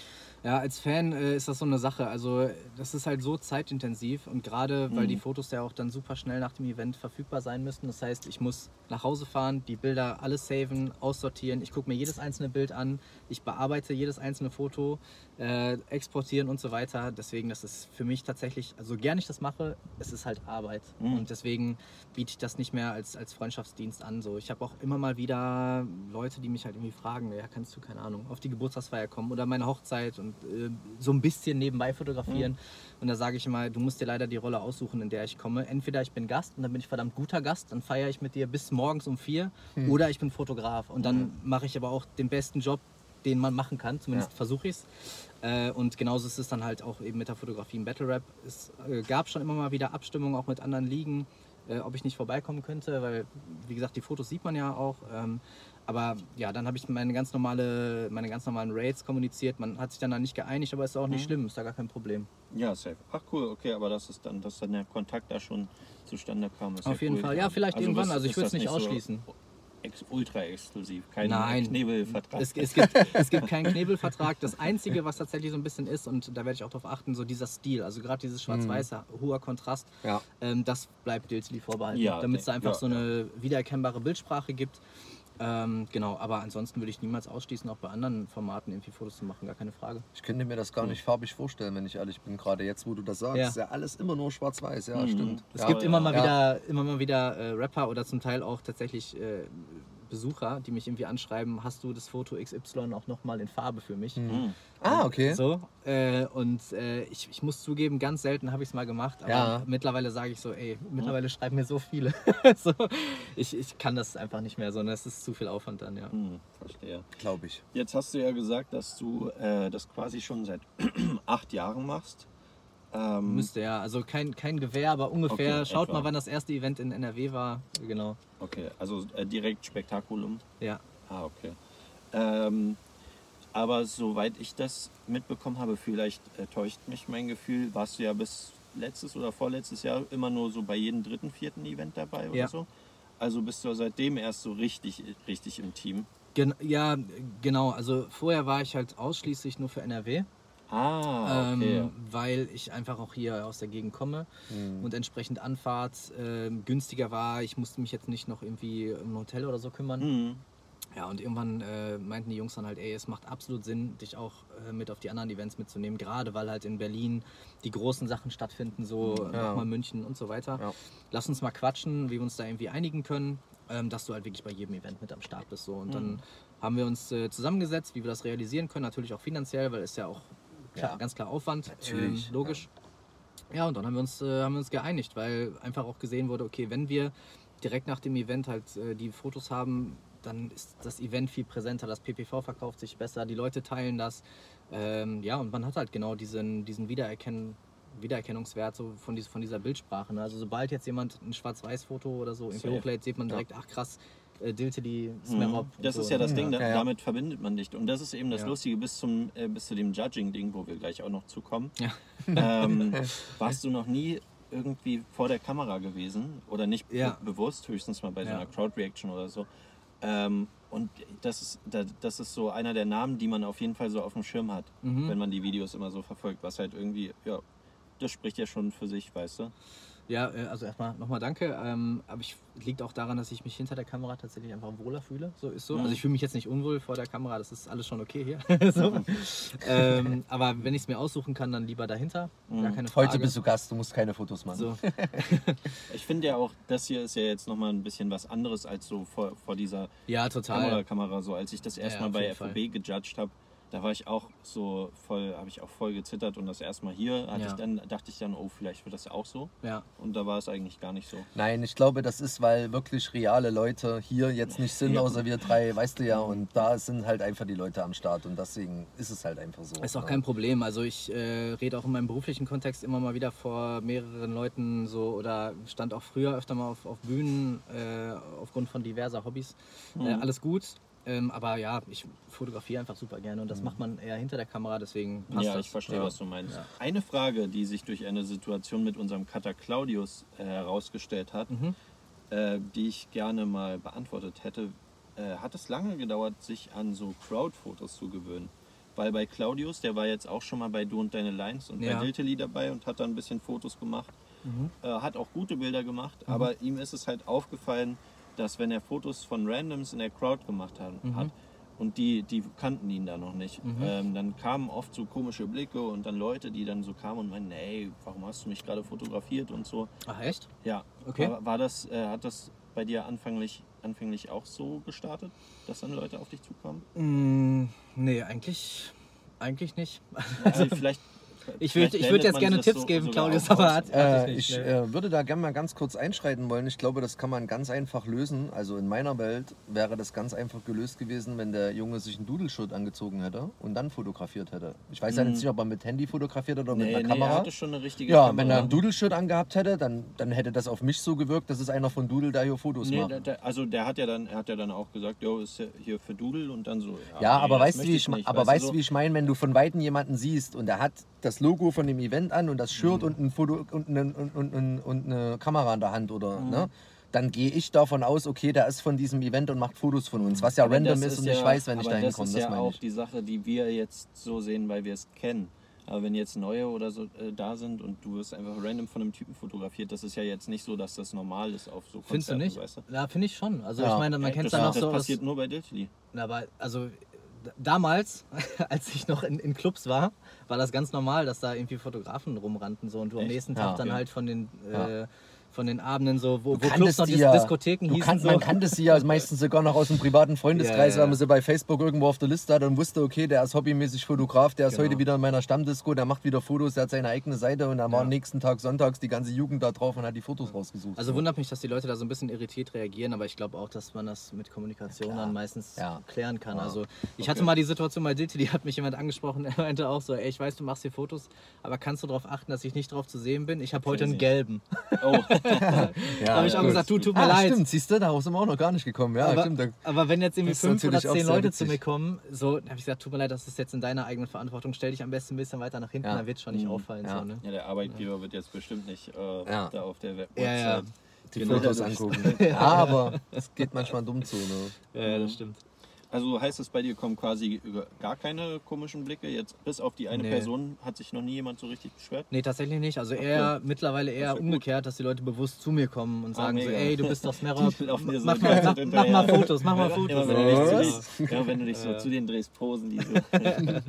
Ja, als Fan äh, ist das so eine Sache. Also das ist halt so zeitintensiv und gerade weil Mhm. die Fotos ja auch dann super schnell nach dem Event verfügbar sein müssen. Das heißt, ich muss nach Hause fahren, die Bilder alles saven, aussortieren. Ich gucke mir jedes einzelne Bild an, ich bearbeite jedes einzelne Foto, äh, exportieren und so weiter. Deswegen, das ist für mich tatsächlich, also gern ich das mache, es ist halt Arbeit. Mhm. Und deswegen biete ich das nicht mehr als, als Freundschaftsdienst an. So. Ich habe auch immer mal wieder Leute, die mich halt irgendwie fragen, ja, kannst du, keine Ahnung, auf die Geburtstagsfeier kommen oder meine Hochzeit und äh, so ein bisschen nebenbei fotografieren. Und da sage ich immer, du musst dir leider die Rolle aussuchen, in der ich komme. Entweder ich bin Gast und dann bin ich verdammt guter Gast, dann feiere ich mit dir bis morgens um vier oder ich bin Fotograf und dann mache ich aber auch den besten Job, den man machen kann, zumindest Ja. versuche ich es. Äh, und genauso ist es dann halt auch eben mit der Fotografie im Battle Rap. Es äh, gab schon immer mal wieder Abstimmungen auch mit anderen Ligen, äh, ob ich nicht vorbeikommen könnte, weil, wie gesagt, die Fotos sieht man ja auch. Ähm, aber ja, dann habe ich meine ganz, normale, meine ganz normalen Raids kommuniziert. Man hat sich dann da nicht geeinigt, aber ist auch nicht schlimm, ist da gar kein Problem. Ja, safe. Ach cool, okay, aber das ist dann, dass dann der Kontakt da schon zustande kam. Auf ja jeden cool. Fall. Ja, vielleicht irgendwann. was- Also ich würde es nicht so ausschließen. Ex ultra exklusiv, kein Nein. Knebelvertrag. Es, es, gibt, es gibt keinen Knebelvertrag. Das Einzige, was tatsächlich so ein bisschen ist, und da werde ich auch darauf achten, so dieser Stil, also gerade dieses schwarz-weiße, hoher Kontrast, Ja. ähm, das bleibt Dilsli vorbehalten. Ja, damit es da nee, einfach ja, so eine wiedererkennbare Bildsprache gibt. Ähm, genau, aber ansonsten würde ich niemals ausschließen, auch bei anderen Formaten irgendwie Fotos zu machen, gar keine Frage. Ich könnte mir das gar nicht farbig vorstellen, wenn ich ehrlich bin. Gerade jetzt, wo du das sagst, Ja. ist ja alles immer nur schwarz-weiß. Ja, Mhm. stimmt. Es ja, gibt immer mal ja. wieder, immer mal wieder äh, Rapper oder zum Teil auch tatsächlich äh, Besucher, die mich irgendwie anschreiben, hast du das Foto XY auch nochmal in Farbe für mich? Hm. Ah, okay. So, äh, und äh, ich, ich muss zugeben, ganz selten habe ich es mal gemacht, aber Ja. mittlerweile sage ich so, ey, mittlerweile schreiben mir so viele. so, ich, ich kann das einfach nicht mehr, sondern es ist zu viel Aufwand dann, ja. Hm, verstehe. Glaube ich. Jetzt hast du ja gesagt, dass du äh, das quasi schon seit acht Jahren machst. Ähm, Müsste ja, also kein, kein Gewehr, aber ungefähr. Okay, Schaut etwa. mal, wann das erste Event in NRW war. Genau. okay, also äh, direkt Spektakulum. Ja. Ah, okay. Ähm, aber soweit ich das mitbekommen habe, vielleicht äh, täuscht mich mein Gefühl, warst du ja bis letztes oder vorletztes Jahr immer nur so bei jedem dritten, vierten Event dabei oder Ja. so. Also bist du seitdem erst so richtig, richtig im Team. Gen ja, genau. Also vorher war ich halt ausschließlich nur für NRW, Ah, okay. ähm, weil ich einfach auch hier aus der Gegend komme Mhm. und entsprechend Anfahrt ähm, günstiger war. Ich musste mich jetzt nicht noch irgendwie um ein Hotel oder so kümmern. Hm. Ja, und irgendwann äh, meinten die Jungs dann halt, ey, es macht absolut Sinn, dich auch äh, mit auf die anderen Events mitzunehmen, gerade weil halt in Berlin die großen Sachen stattfinden, so Ja. nochmal München und so weiter. Ja. Lass uns mal quatschen, wie wir uns da irgendwie einigen können, ähm, dass du halt wirklich bei jedem Event mit am Start bist. So. Und Mhm. dann haben wir uns äh, zusammengesetzt, wie wir das realisieren können, natürlich auch finanziell, weil es ja auch klar, Ja. ganz klar Aufwand, Natürlich, ähm, logisch. Ja. und dann haben wir, uns, äh, haben wir uns geeinigt, weil einfach auch gesehen wurde, okay, wenn wir direkt nach dem Event halt äh, die Fotos haben, dann ist das Event viel präsenter, das PPV verkauft sich besser, die Leute teilen das. Ähm, ja, und man hat halt genau diesen, diesen Wiedererkennen, Wiedererkennungswert so von, dies, von dieser Bildsprache. Ne? Also sobald jetzt jemand ein Schwarz-Weiß-Foto oder so irgendwie hochlädt, sieht man Ja. direkt, ach krass, äh, Diltily, Mhm. Smerop. und Das so, ist ja das ne? Ding, da, damit verbindet man dich. Und das ist eben das Ja. Lustige bis, zum, äh, bis zu dem Judging-Ding, wo wir gleich auch noch zukommen. Ja. Ähm, warst du noch nie irgendwie vor der Kamera gewesen oder nicht be- Ja. bewusst, höchstens mal bei so einer Crowd-Reaction oder so. Ähm, und das ist, da- das ist so einer der Namen, die man auf jeden Fall so auf dem Schirm hat, Mhm. wenn man die Videos immer so verfolgt, was halt irgendwie, ja, das spricht ja schon für sich, weißt du? Ja, äh, also erstmal nochmal danke. Ähm, aber ich liegt auch daran, dass ich mich hinter der Kamera tatsächlich einfach wohler fühle. So ist so. Mhm. Also ich fühle mich jetzt nicht unwohl vor der Kamera, das ist alles schon okay hier. so. ähm, aber wenn ich es mir aussuchen kann, dann lieber dahinter. Gar keine Frage. Heute bist du Gast, du musst keine Fotos machen. so. Ich finde ja auch, das hier ist ja jetzt nochmal ein bisschen was anderes als so vor, vor dieser Ja, total. Kamera, Kamera. So als ich das Ja, erstmal auf bei. FOB gejudged habe, da war ich auch so voll, habe ich auch voll gezittert und das erstmal hier hatte Ja. ich dann, dachte ich dann, oh, vielleicht wird das ja auch so. Ja. Und da war es eigentlich gar nicht so. Nein, ich glaube, das ist, weil wirklich reale Leute hier jetzt nicht sind, Ja. außer wir drei, weißt du ja, und da sind halt einfach die Leute am Start und deswegen ist es halt einfach so. Ist auch ne? kein Problem. Also ich äh, rede auch in meinem beruflichen Kontext immer mal wieder vor mehreren Leuten so oder stand auch früher öfter mal auf, auf Bühnen äh, aufgrund von diverser Hobbys. Äh, alles gut. Ähm, aber ja, ich fotografiere einfach super gerne und das macht man eher hinter der Kamera, deswegen passt ja, das. ich verstehe, Ja. was du meinst. Ja. Eine Frage, die sich durch eine Situation mit unserem Cutter Claudius äh, herausgestellt hat, Mhm. äh, die ich gerne mal beantwortet hätte, äh, hat es lange gedauert, sich an so Crowd-Fotos zu gewöhnen. Weil bei Claudius, der war jetzt auch schon mal bei Du und Deine Lines und Ja. bei Dilteli dabei und hat da ein bisschen Fotos gemacht. Mhm. Äh, hat auch gute Bilder gemacht, aber ihm ist es halt aufgefallen, dass wenn er Fotos von Randoms in der Crowd gemacht hat, Mhm. und die, die kannten ihn da noch nicht, ähm, dann kamen oft so komische Blicke und dann Leute, die dann so kamen und meinten, ey, warum hast du mich gerade fotografiert und so. Ach echt? Ja, Okay. war, war das, äh, hat das bei dir anfänglich, anfänglich auch so gestartet, dass dann Leute auf dich zukamen? Mm, nee, eigentlich, eigentlich nicht. Also vielleicht, Ich würd- vielleicht ich würd jetzt gerne Tipps so- geben, Claudius, aber hat- Äh, ich nicht, ich äh, würde da gerne mal ganz kurz einschreiten wollen. Ich glaube, das kann man ganz einfach lösen. Also in meiner Welt wäre das ganz einfach gelöst gewesen, wenn der Junge sich einen Dudelshirt angezogen hätte und dann fotografiert hätte. Ich weiß ja jetzt nicht, ob er mit Handy fotografiert hat oder mit Nee, einer nee, er Kamera. hatte schon eine richtige ja, Kamera. wenn er ein Dudelshirt angehabt hätte, dann, dann hätte das auf mich so gewirkt, das ist einer von Dudel, der hier Fotos Nee, macht. der, der, also der hat ja dann, er hat ja dann auch gesagt, jo, ist ja hier für Doodle und dann so. Ja, nee, aber das weißt du, möchte wie ich, nicht, aber weißt du du, wie ich meine, wenn du von Weitem jemanden siehst und er hat das Logo von dem Event an und das Shirt Mhm. und, ein Foto, und, eine, und, und, und, und eine Kamera in der Hand oder, Mhm. ne? Dann gehe ich davon aus, okay, der ist von diesem Event und macht Fotos von uns, was ja Aber random das ist und ja, ich weiß, wenn ich da hinkomme. Das Das, ist ja meine auch ich. die Sache, die wir jetzt so sehen, weil wir es kennen. Aber wenn jetzt neue oder so äh, da sind und du wirst einfach random von einem Typen fotografiert, das ist ja jetzt nicht so, dass das normal ist auf so Konzerten, Findest du nicht? weißt du? Ja, finde ich schon. Also Ja. ich meine, man Ey, kennt es das, dann auch das so aus, passiert nur bei Diltily. Na, aber also damals, als ich noch in, in Clubs war, war das ganz normal, dass da irgendwie Fotografen rumrannten so und du am Echt? nächsten Ja, Tag dann okay. halt von den Ja. äh, von den Abenden so, wo, wo Clubs noch ja- Diskotheken Du hießen kann, so. Man kannte sie ja meistens sogar noch aus dem privaten Freundeskreis, Ja, weil man sie bei Facebook irgendwo auf der Liste hat und wusste, okay, der ist hobbymäßig Fotograf, der ist Genau. heute wieder in meiner Stammdisco, der macht wieder Fotos, der hat seine eigene Seite und dann war am nächsten Tag sonntags die ganze Jugend da drauf und hat die Fotos rausgesucht. Also wundert mich, dass die Leute da so ein bisschen irritiert reagieren, aber ich glaube auch, dass man das mit Kommunikation dann meistens klären kann. Also ich Okay. hatte mal die Situation bei Dilti, die hat mich jemand angesprochen, er meinte auch so, ey, ich weiß, du machst hier Fotos, aber kannst du darauf achten, dass ich nicht drauf zu sehen bin? Ich habe heute einen gelben. Oh, Da habe ich auch gut. gesagt, du, tut mir ah, leid. stimmt, siehst du, daraus sind wir auch noch gar nicht gekommen. Ja, aber, stimmt. da- aber wenn jetzt irgendwie fünf oder zehn Leute witzig. zu mir kommen, so, dann habe ich gesagt, tut mir leid, das ist jetzt in deiner eigenen Verantwortung, stell dich am besten ein bisschen weiter nach hinten, Ja. dann wird schon nicht Mhm. auffallen. Ja. So, ne? ja, der Arbeitgeber wird jetzt bestimmt nicht äh, Ja. da auf der Web Ja, ja. WhatsApp die Genau. Fotos Ja, angucken. ja, aber es geht manchmal dumm zu. Ne? Ja, ja, das stimmt. Also heißt es bei dir kommen quasi über- gar keine komischen Blicke? Jetzt bis auf die eine Nee. Person hat sich noch nie jemand so richtig beschwert? Nee, tatsächlich nicht. Also eher mittlerweile Das eher ist ja gut. umgekehrt, dass die Leute bewusst zu mir kommen und Ah, sagen so, mega. ey, du bist laufen dir so mach, mach, mach mal. Fotos, mach mal Fotos. Immer wenn du dich, ja, wenn du dich so zu den drehst, posen die so.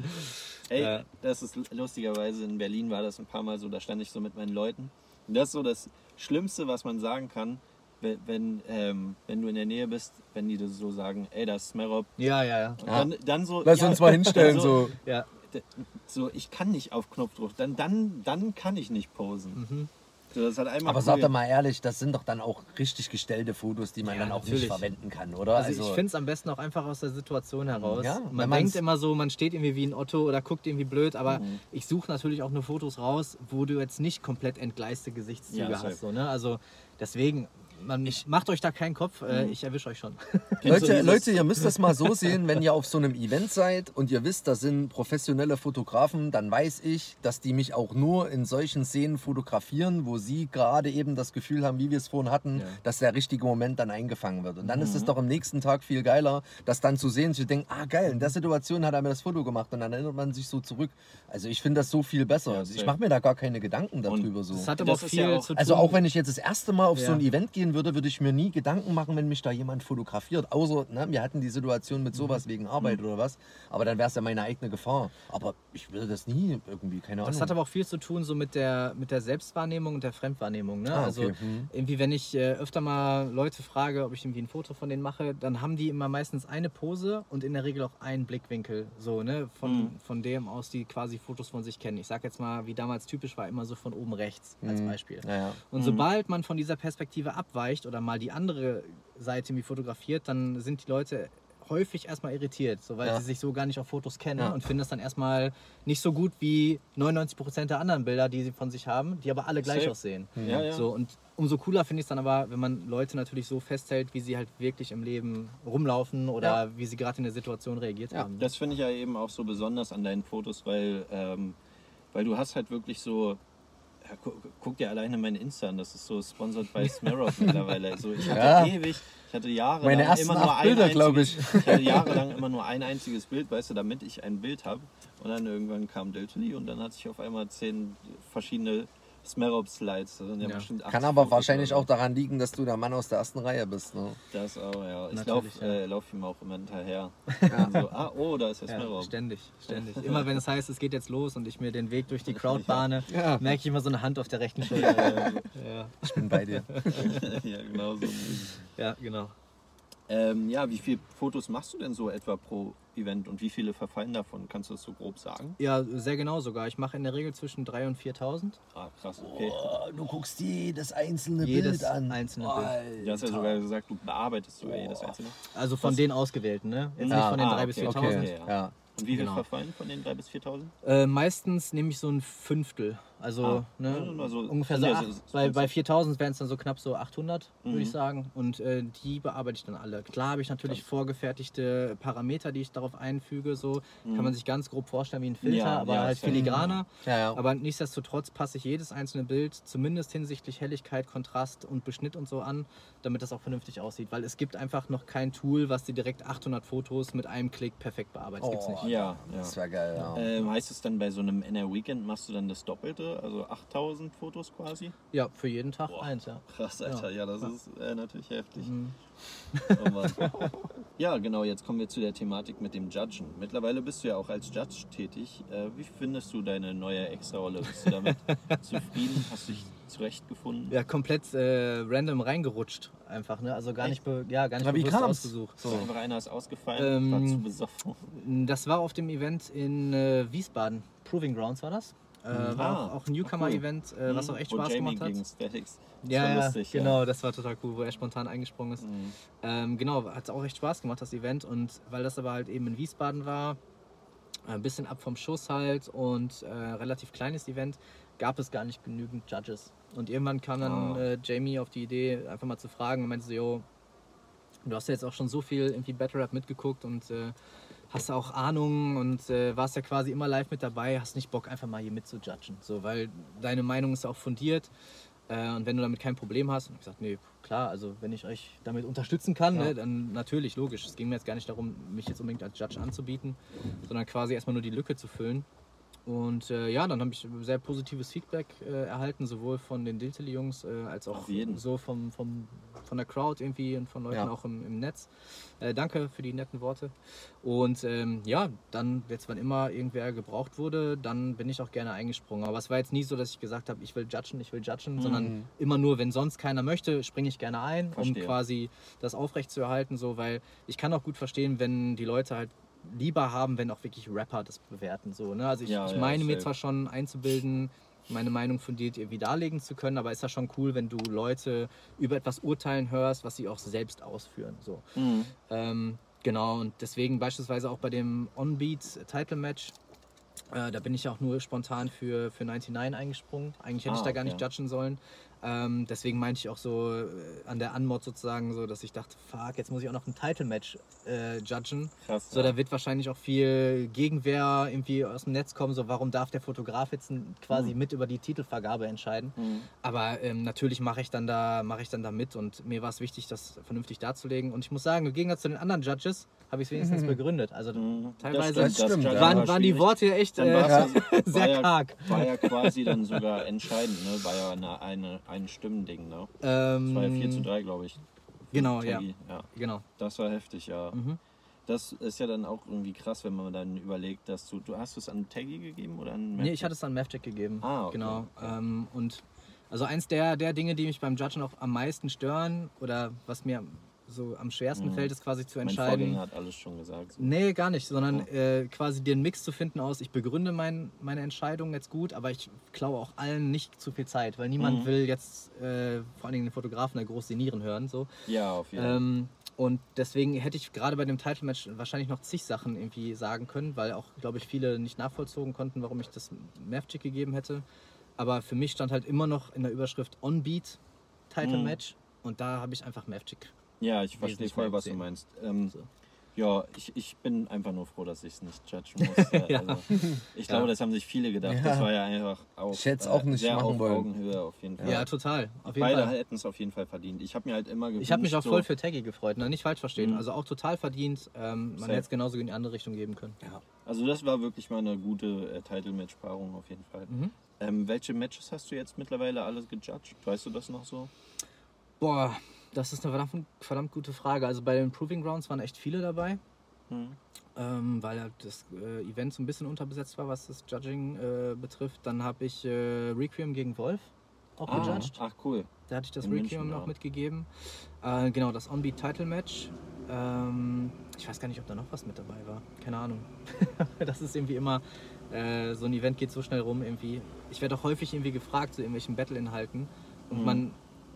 Ey, Ja. das ist lustigerweise in Berlin war das ein paar Mal so, da stand ich so mit meinen Leuten. Und das ist so das Schlimmste, was man sagen kann, wenn, wenn, ähm, wenn du in der Nähe bist, wenn die das so sagen, ey, das ist Smerop. Ja, ja, ja. Und dann, dann so, Lass ja, uns mal hinstellen, so, so. ja. so, ich kann nicht auf Knopfdruck, dann, dann, dann kann ich nicht posen. Mhm. So, das hat einmal Aber cool- sag doch mal ehrlich, das sind doch dann auch richtig gestellte Fotos, die man Ja, dann auch natürlich. nicht verwenden kann, oder? Also, ich finde es am besten auch einfach aus der Situation heraus. Ja, man man's- denkt immer so, man steht irgendwie wie ein Otto oder guckt irgendwie blöd, aber Mhm. ich suche natürlich auch nur Fotos raus, wo du jetzt nicht komplett entgleiste Gesichtszüge Ja, hast. So, ne? Also deswegen, man macht euch da keinen Kopf, äh, ich erwische euch schon. Leute, dieses- Leute, ihr müsst das mal so sehen, wenn ihr auf so einem Event seid und ihr wisst, da sind professionelle Fotografen, dann weiß ich, dass die mich auch nur in solchen Szenen fotografieren, wo sie gerade eben das Gefühl haben, wie wir es vorhin hatten, Ja. dass der richtige Moment dann eingefangen wird. Und dann ist es doch am nächsten Tag viel geiler, das dann zu sehen, zu denken, ah geil, in der Situation hat er mir das Foto gemacht und dann erinnert man sich so zurück. Also ich finde das so viel besser. Ja, ich safe. mache mir da gar keine Gedanken darüber so. Das hat aber Das auch viel ja auch- zu tun. Also auch wenn ich jetzt das erste Mal auf so ein. Event gehen würde, würde ich mir nie Gedanken machen, wenn mich da jemand fotografiert. Außer, ne, wir hatten die Situation mit Mhm. sowas wegen Arbeit oder was. Aber dann wäre es ja meine eigene Gefahr. Aber ich würde das nie irgendwie, keine Ahnung. Das hat aber auch viel zu tun so mit der, mit der Selbstwahrnehmung und der Fremdwahrnehmung. Ne? Ah, Also okay. Mhm. irgendwie, wenn ich äh, öfter mal Leute frage, ob ich irgendwie ein Foto von denen mache, dann haben die immer meistens eine Pose und in der Regel auch einen Blickwinkel, so ne, von, Mhm. von dem aus die quasi Fotos von sich kennen. Ich sag jetzt mal, wie damals typisch war, immer so von oben rechts als Mhm. Beispiel. Ja, ja. Und sobald man von dieser Perspektive abweicht oder mal die andere Seite irgendwie fotografiert, dann sind die Leute häufig erstmal irritiert, so weil Ja. sie sich so gar nicht auf Fotos kennen Ja. und finden das dann erstmal nicht so gut wie 99% der anderen Bilder, die sie von sich haben, die aber alle gleich Safe. aussehen. Ja, ja. So, und umso cooler finde ich es dann aber, wenn man Leute natürlich so festhält, wie sie halt wirklich im Leben rumlaufen oder wie sie gerade in der Situation reagiert haben. Das finde ich ja eben auch so besonders an deinen Fotos, weil, ähm, weil du hast halt wirklich so. Ja, gu guck dir alleine mein Insta an, das ist so sponsored by Smirrock mittlerweile. Also ich hatte Ja. ewig, ich hatte jahrelang immer nur ein Bilder, einziges, ich. ich hatte jahrelang immer nur ein einziges Bild, weißt du, damit ich ein Bild habe. Und dann irgendwann kam Diltily und dann hatte ich auf einmal zehn verschiedene Sind ja, Ja. Kann 80 aber wahrscheinlich oder auch daran liegen, dass du der Mann aus der ersten Reihe bist. Ne? Das auch, ja. Ich laufe ja. äh, lauf ihm auch immer hinterher. so, ah, oh, da ist der Ja, Smerop. ständig, ständig. Immer wenn es heißt, es geht jetzt los und ich mir den Weg durch die Crowd bahne, Ja. merke ich immer so eine Hand auf der rechten Schulter. ja. Ich bin bei dir. ja, genau so. ja, genau. Ähm, ja, wie viele Fotos machst du denn so etwa pro Event und wie viele verfallen davon? Kannst du das so grob sagen? Ja, sehr genau sogar. Ich mache in der Regel zwischen 3.000 und 4.000. Ah, krass, okay. Oh, du guckst jedes einzelne Jedes Bild an. einzelne Bild. Du hast ja sogar gesagt, du bearbeitest sogar jedes einzelne. Also von Was? den ausgewählten, ne? Jetzt Ja, nicht von den ah, 3.000 bis okay, 4.000. Okay, Okay, ja. ja. Und wie viel Genau. verfallen von den 3.000 bis 4.000? Äh, meistens nehme ich so ein Fünftel. Also, Ah, ne, also ungefähr so, ja, acht, so- so- bei, bei 4000 wären es dann so knapp so 800, würde Mhm. ich sagen. Und äh, die bearbeite ich dann alle. Klar habe ich natürlich vorgefertigte Parameter, die ich darauf einfüge. So kann man sich ganz grob vorstellen wie ein Filter, Mhm. Ja, aber ja, halt filigraner. Ja, ja. Aber nichtsdestotrotz passe ich jedes einzelne Bild zumindest hinsichtlich Helligkeit, Kontrast und Beschnitt und so an, damit das auch vernünftig aussieht. Weil es gibt einfach noch kein Tool, was dir direkt 800 Fotos mit einem Klick perfekt bearbeitet. Gibt's Oh. nicht. Ja, ja. Das wäre geil, ja. Ähm, heißt es dann bei so einem NR Weekend machst du dann das Doppelte, also 8000 Fotos quasi? Ja, für jeden Tag Boah. eins, ja. Krass, Alter, ja, das ist äh, natürlich heftig. Mhm. Oh ja, genau, jetzt kommen wir zu der Thematik mit dem Judgen. Mittlerweile bist du ja auch als Judge tätig. Äh, wie findest du deine neue Extra-Rolle? Bist du damit zufrieden? Hast du dich zurechtgefunden? Ja, komplett äh, random reingerutscht einfach, ne? Also gar nicht, be ja, gar nicht wie bewusst kam's? ausgesucht. So. Einfach einer ist ausgefallen, Ähm, war zu besoffen. Das war auf dem Event in äh, Wiesbaden. Proving Grounds war das. Äh, war Ah, auch, auch ein Newcomer-Event, äh, was auch echt Spaß gemacht hat. gegen Statics. Ja, lustig, genau, das war total cool, wo er spontan eingesprungen ist. Mhm. Ähm, genau, hat auch echt Spaß gemacht, das Event. Und weil das aber halt eben in Wiesbaden war, ein bisschen ab vom Schuss halt und äh, relativ kleines Event, gab es gar nicht genügend Judges. Und irgendwann kam dann Ah. äh, Jamie auf die Idee, einfach mal zu fragen und meinte so, yo, du hast ja jetzt auch schon so viel irgendwie Battle Rap mitgeguckt und hast auch Ahnung und äh, warst ja quasi immer live mit dabei, hast nicht Bock einfach mal hier mit zu judgen. So, weil deine Meinung ist auch fundiert. Äh, und wenn du damit kein Problem hast, und ich gesagt, nee, klar, also wenn ich euch damit unterstützen kann, Ja. ne, dann natürlich, logisch. Es ging mir jetzt gar nicht darum, mich jetzt unbedingt als Judge anzubieten, sondern quasi erstmal nur die Lücke zu füllen. Und äh, ja, dann habe ich sehr positives Feedback äh, erhalten, sowohl von den Diltily-Jungs äh, als auch so vom, vom, von der Crowd irgendwie und von Leuten Ja. auch im, im Netz. Äh, danke für die netten Worte. Und ähm, ja, dann, jetzt wann immer irgendwer gebraucht wurde, dann bin ich auch gerne eingesprungen. Aber es war jetzt nie so, dass ich gesagt habe, ich will judgen, ich will judgen, sondern immer nur, wenn sonst keiner möchte, springe ich gerne ein, Verstehe. um quasi das aufrechtzuerhalten, so, weil ich kann auch gut verstehen, wenn die Leute halt lieber haben, wenn auch wirklich Rapper das bewerten. So, ne? Also ich, Ja, ich ja, meine mir safe. zwar schon einzubilden, meine Meinung fundiert irgendwie darlegen zu können, aber ist ja schon cool, wenn du Leute über etwas urteilen hörst, was sie auch selbst ausführen. So. Mhm. Ähm, genau, und deswegen beispielsweise auch bei dem On-Beat-Title-Match, äh, da bin ich auch nur spontan für, für 99 eingesprungen. Eigentlich hätte Ah, ich da gar nicht judgen sollen. Ähm, deswegen meinte ich auch so äh, an der Anmod sozusagen so, dass ich dachte, fuck, jetzt muss ich auch noch ein Title-Match äh, judgen. Krass, So, ja. da wird wahrscheinlich auch viel Gegenwehr irgendwie aus dem Netz kommen, so warum darf der Fotograf jetzt quasi mit über die Titelvergabe entscheiden. Mhm. Aber ähm, natürlich mache ich dann da mache ich dann da mit und mir war es wichtig, das vernünftig darzulegen. Und ich muss sagen, im Gegensatz zu den anderen Judges habe ich es wenigstens begründet. Also Mhm. teilweise Das stimmt, das stimmt, waren, war waren die. Worte echt äh, ja, sehr war ja, karg. War ja quasi dann sogar entscheidend, ne? War ja eine, eine, ein Stimmending, ne? Das ähm, war ja 4 zu 3, glaube ich. Genau, ja. Ja. Genau. Das war heftig, ja. Mhm. Das ist ja dann auch irgendwie krass, wenn man dann überlegt, dass du. Du hast es an Taggy gegeben oder an Nee, ich hatte es an Mavcheck gegeben. Ah, okay, Genau. okay. Ähm, und also eins der, der Dinge, die mich beim Judgen auch am meisten stören oder was mir so am schwersten Mhm. fällt, ist quasi zu Mein entscheiden. Vorgänger hat alles schon gesagt. So. Nee, gar nicht, sondern Ja. äh, quasi den Mix zu finden aus, ich begründe mein, meine Entscheidung jetzt gut, aber ich klaue auch allen nicht zu viel Zeit, weil niemand Mhm. will jetzt äh, vor allen Dingen den Fotografen da groß sinnieren hören. So. Ja, auf jeden Fall. Ähm, und deswegen hätte ich gerade bei dem Title-Match wahrscheinlich noch zig Sachen irgendwie sagen können, weil auch, glaube ich, viele nicht nachvollzogen konnten, warum ich das Mavchick gegeben hätte. Aber für mich stand halt immer noch in der Überschrift On-Beat Title-Match und da habe ich einfach Mavchick. Ja, ich verstehe voll, was du meinst. Ähm, So. Ja, ich, ich bin einfach nur froh, dass ich es nicht judgen musste. Ja. also, ich glaube, Ja. das haben sich viele gedacht. Ja. Das war ja einfach auch, Ich hätte es auch nicht sehr machen auf wollen. Augenhöhe auf jeden Fall. Ja, total. Auf jeden Beide Fall. hätten es auf jeden Fall verdient. Ich habe mir halt immer gewünscht, Ich habe mich auch so, voll für Taggy gefreut, ne? nicht falsch verstehen. Mhm. Also auch total verdient. Ähm, man hätte es genauso in die andere Richtung geben können. Also das war wirklich mal eine gute äh, Title-Match-Paarung auf jeden Fall. Mhm. Ähm, welche Matches hast du jetzt mittlerweile alles gejudged? Weißt du das noch so? Boah, das ist eine verdammt, verdammt gute Frage. Also bei den Proving Grounds waren echt viele dabei. Hm. ähm, weil halt das äh, Event so ein bisschen unterbesetzt war, was das Judging äh, betrifft. Dann habe ich äh, Requiem gegen Wolf auch Ah, gejudged. ach cool. Da hatte ich das in Requiem München, noch ja. mitgegeben. Äh, genau, das On-Beat Title Match. Ähm, ich weiß gar nicht, ob da noch was mit dabei war. Keine Ahnung. das ist irgendwie immer, äh, so ein Event geht so schnell rum irgendwie. Ich werde auch häufig irgendwie gefragt zu irgendwelchen Battle-Inhalten. Und Mhm. man,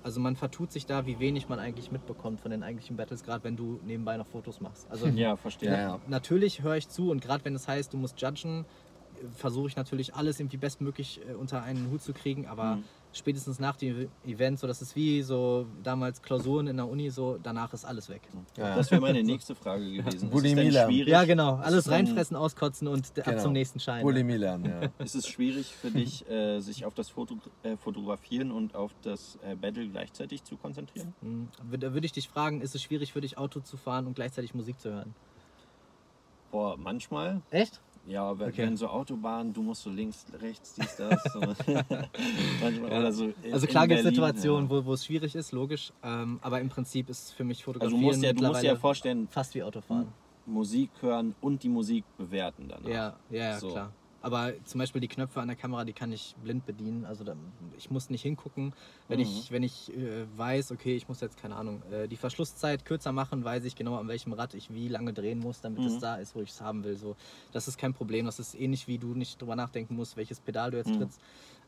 also man vertut sich da, wie wenig man eigentlich mitbekommt von den eigentlichen Battles, gerade wenn du nebenbei noch Fotos machst. Also Ja, verstehe. Ja, ja. natürlich höre ich zu und gerade wenn es heißt, du musst judgen, versuche ich natürlich alles irgendwie bestmöglich äh, unter einen Hut zu kriegen, aber Mhm. Spätestens nach dem Event, so das ist wie so damals Klausuren in der Uni, so danach ist alles weg. Ja. Das wäre meine nächste Frage gewesen. Bulimie ist es denn lernen. Ja, genau, alles reinfressen, auskotzen und d- ab Genau. zum nächsten Schein. Bulimie lernen, ja. Ist es schwierig für dich, äh, sich auf das Foto, äh, Fotografieren und auf das äh, Battle gleichzeitig zu konzentrieren? Hm, wür- Da würde ich dich fragen, ist es schwierig für dich, Auto zu fahren und gleichzeitig Musik zu hören? Boah, manchmal. Echt? Ja, wenn, Okay. wenn so Autobahnen, du musst so links, rechts, dies, das. Oder so Also klar gibt es Situationen, ja. wo, es schwierig ist, logisch, ähm, aber im Prinzip ist für mich Also Fotografieren du musst, ja, du musst dir ja vorstellen, fast wie Autofahren. Musik hören und die Musik bewerten danach. Ja, ja, ja So. klar. Aber zum Beispiel die Knöpfe an der Kamera, die kann ich blind bedienen. Also da, ich muss nicht hingucken. Wenn Mhm. ich, wenn ich äh, weiß, okay, ich muss jetzt, keine Ahnung, äh, die Verschlusszeit kürzer machen, weiß ich genau, an welchem Rad ich wie lange drehen muss, damit es Mhm. da ist, wo ich es haben will. So, das ist kein Problem. Das ist ähnlich wie du nicht drüber nachdenken musst, welches Pedal du jetzt Mhm. trittst.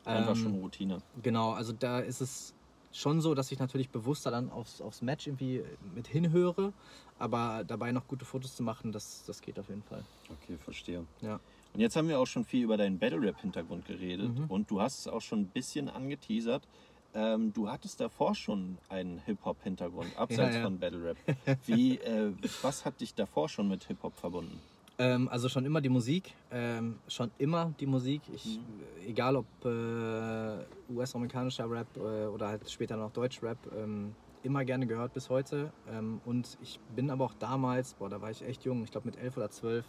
Einfach Ähm, schon Routine. Genau, also da ist es schon so, dass ich natürlich bewusster dann aufs, aufs Match irgendwie mit hinhöre, aber dabei noch gute Fotos zu machen, das, das geht auf jeden Fall. Okay, verstehe. Ja. Und jetzt haben wir auch schon viel über deinen Battle-Rap-Hintergrund geredet Mhm. und du hast es auch schon ein bisschen angeteasert. Ähm, du hattest davor schon einen Hip-Hop-Hintergrund, abseits ja. von Battle-Rap. Wie, äh, was hat dich davor schon mit Hip-Hop verbunden? Ähm, also schon immer die Musik, ähm, schon immer die Musik. Ich, Egal ob äh, US-amerikanischer Rap äh, oder halt später noch Deutsch-Rap, ähm, immer gerne gehört bis heute. Ähm, und ich bin aber auch damals, boah, da war ich echt jung, ich glaube mit elf oder zwölf,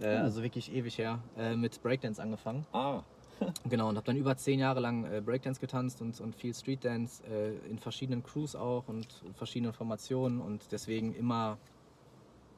äh, also wirklich ewig her, äh, mit Breakdance angefangen. Ah, Genau, und habe dann über zehn Jahre lang äh, Breakdance getanzt und, und viel Streetdance äh, in verschiedenen Crews auch und verschiedenen Formationen und deswegen immer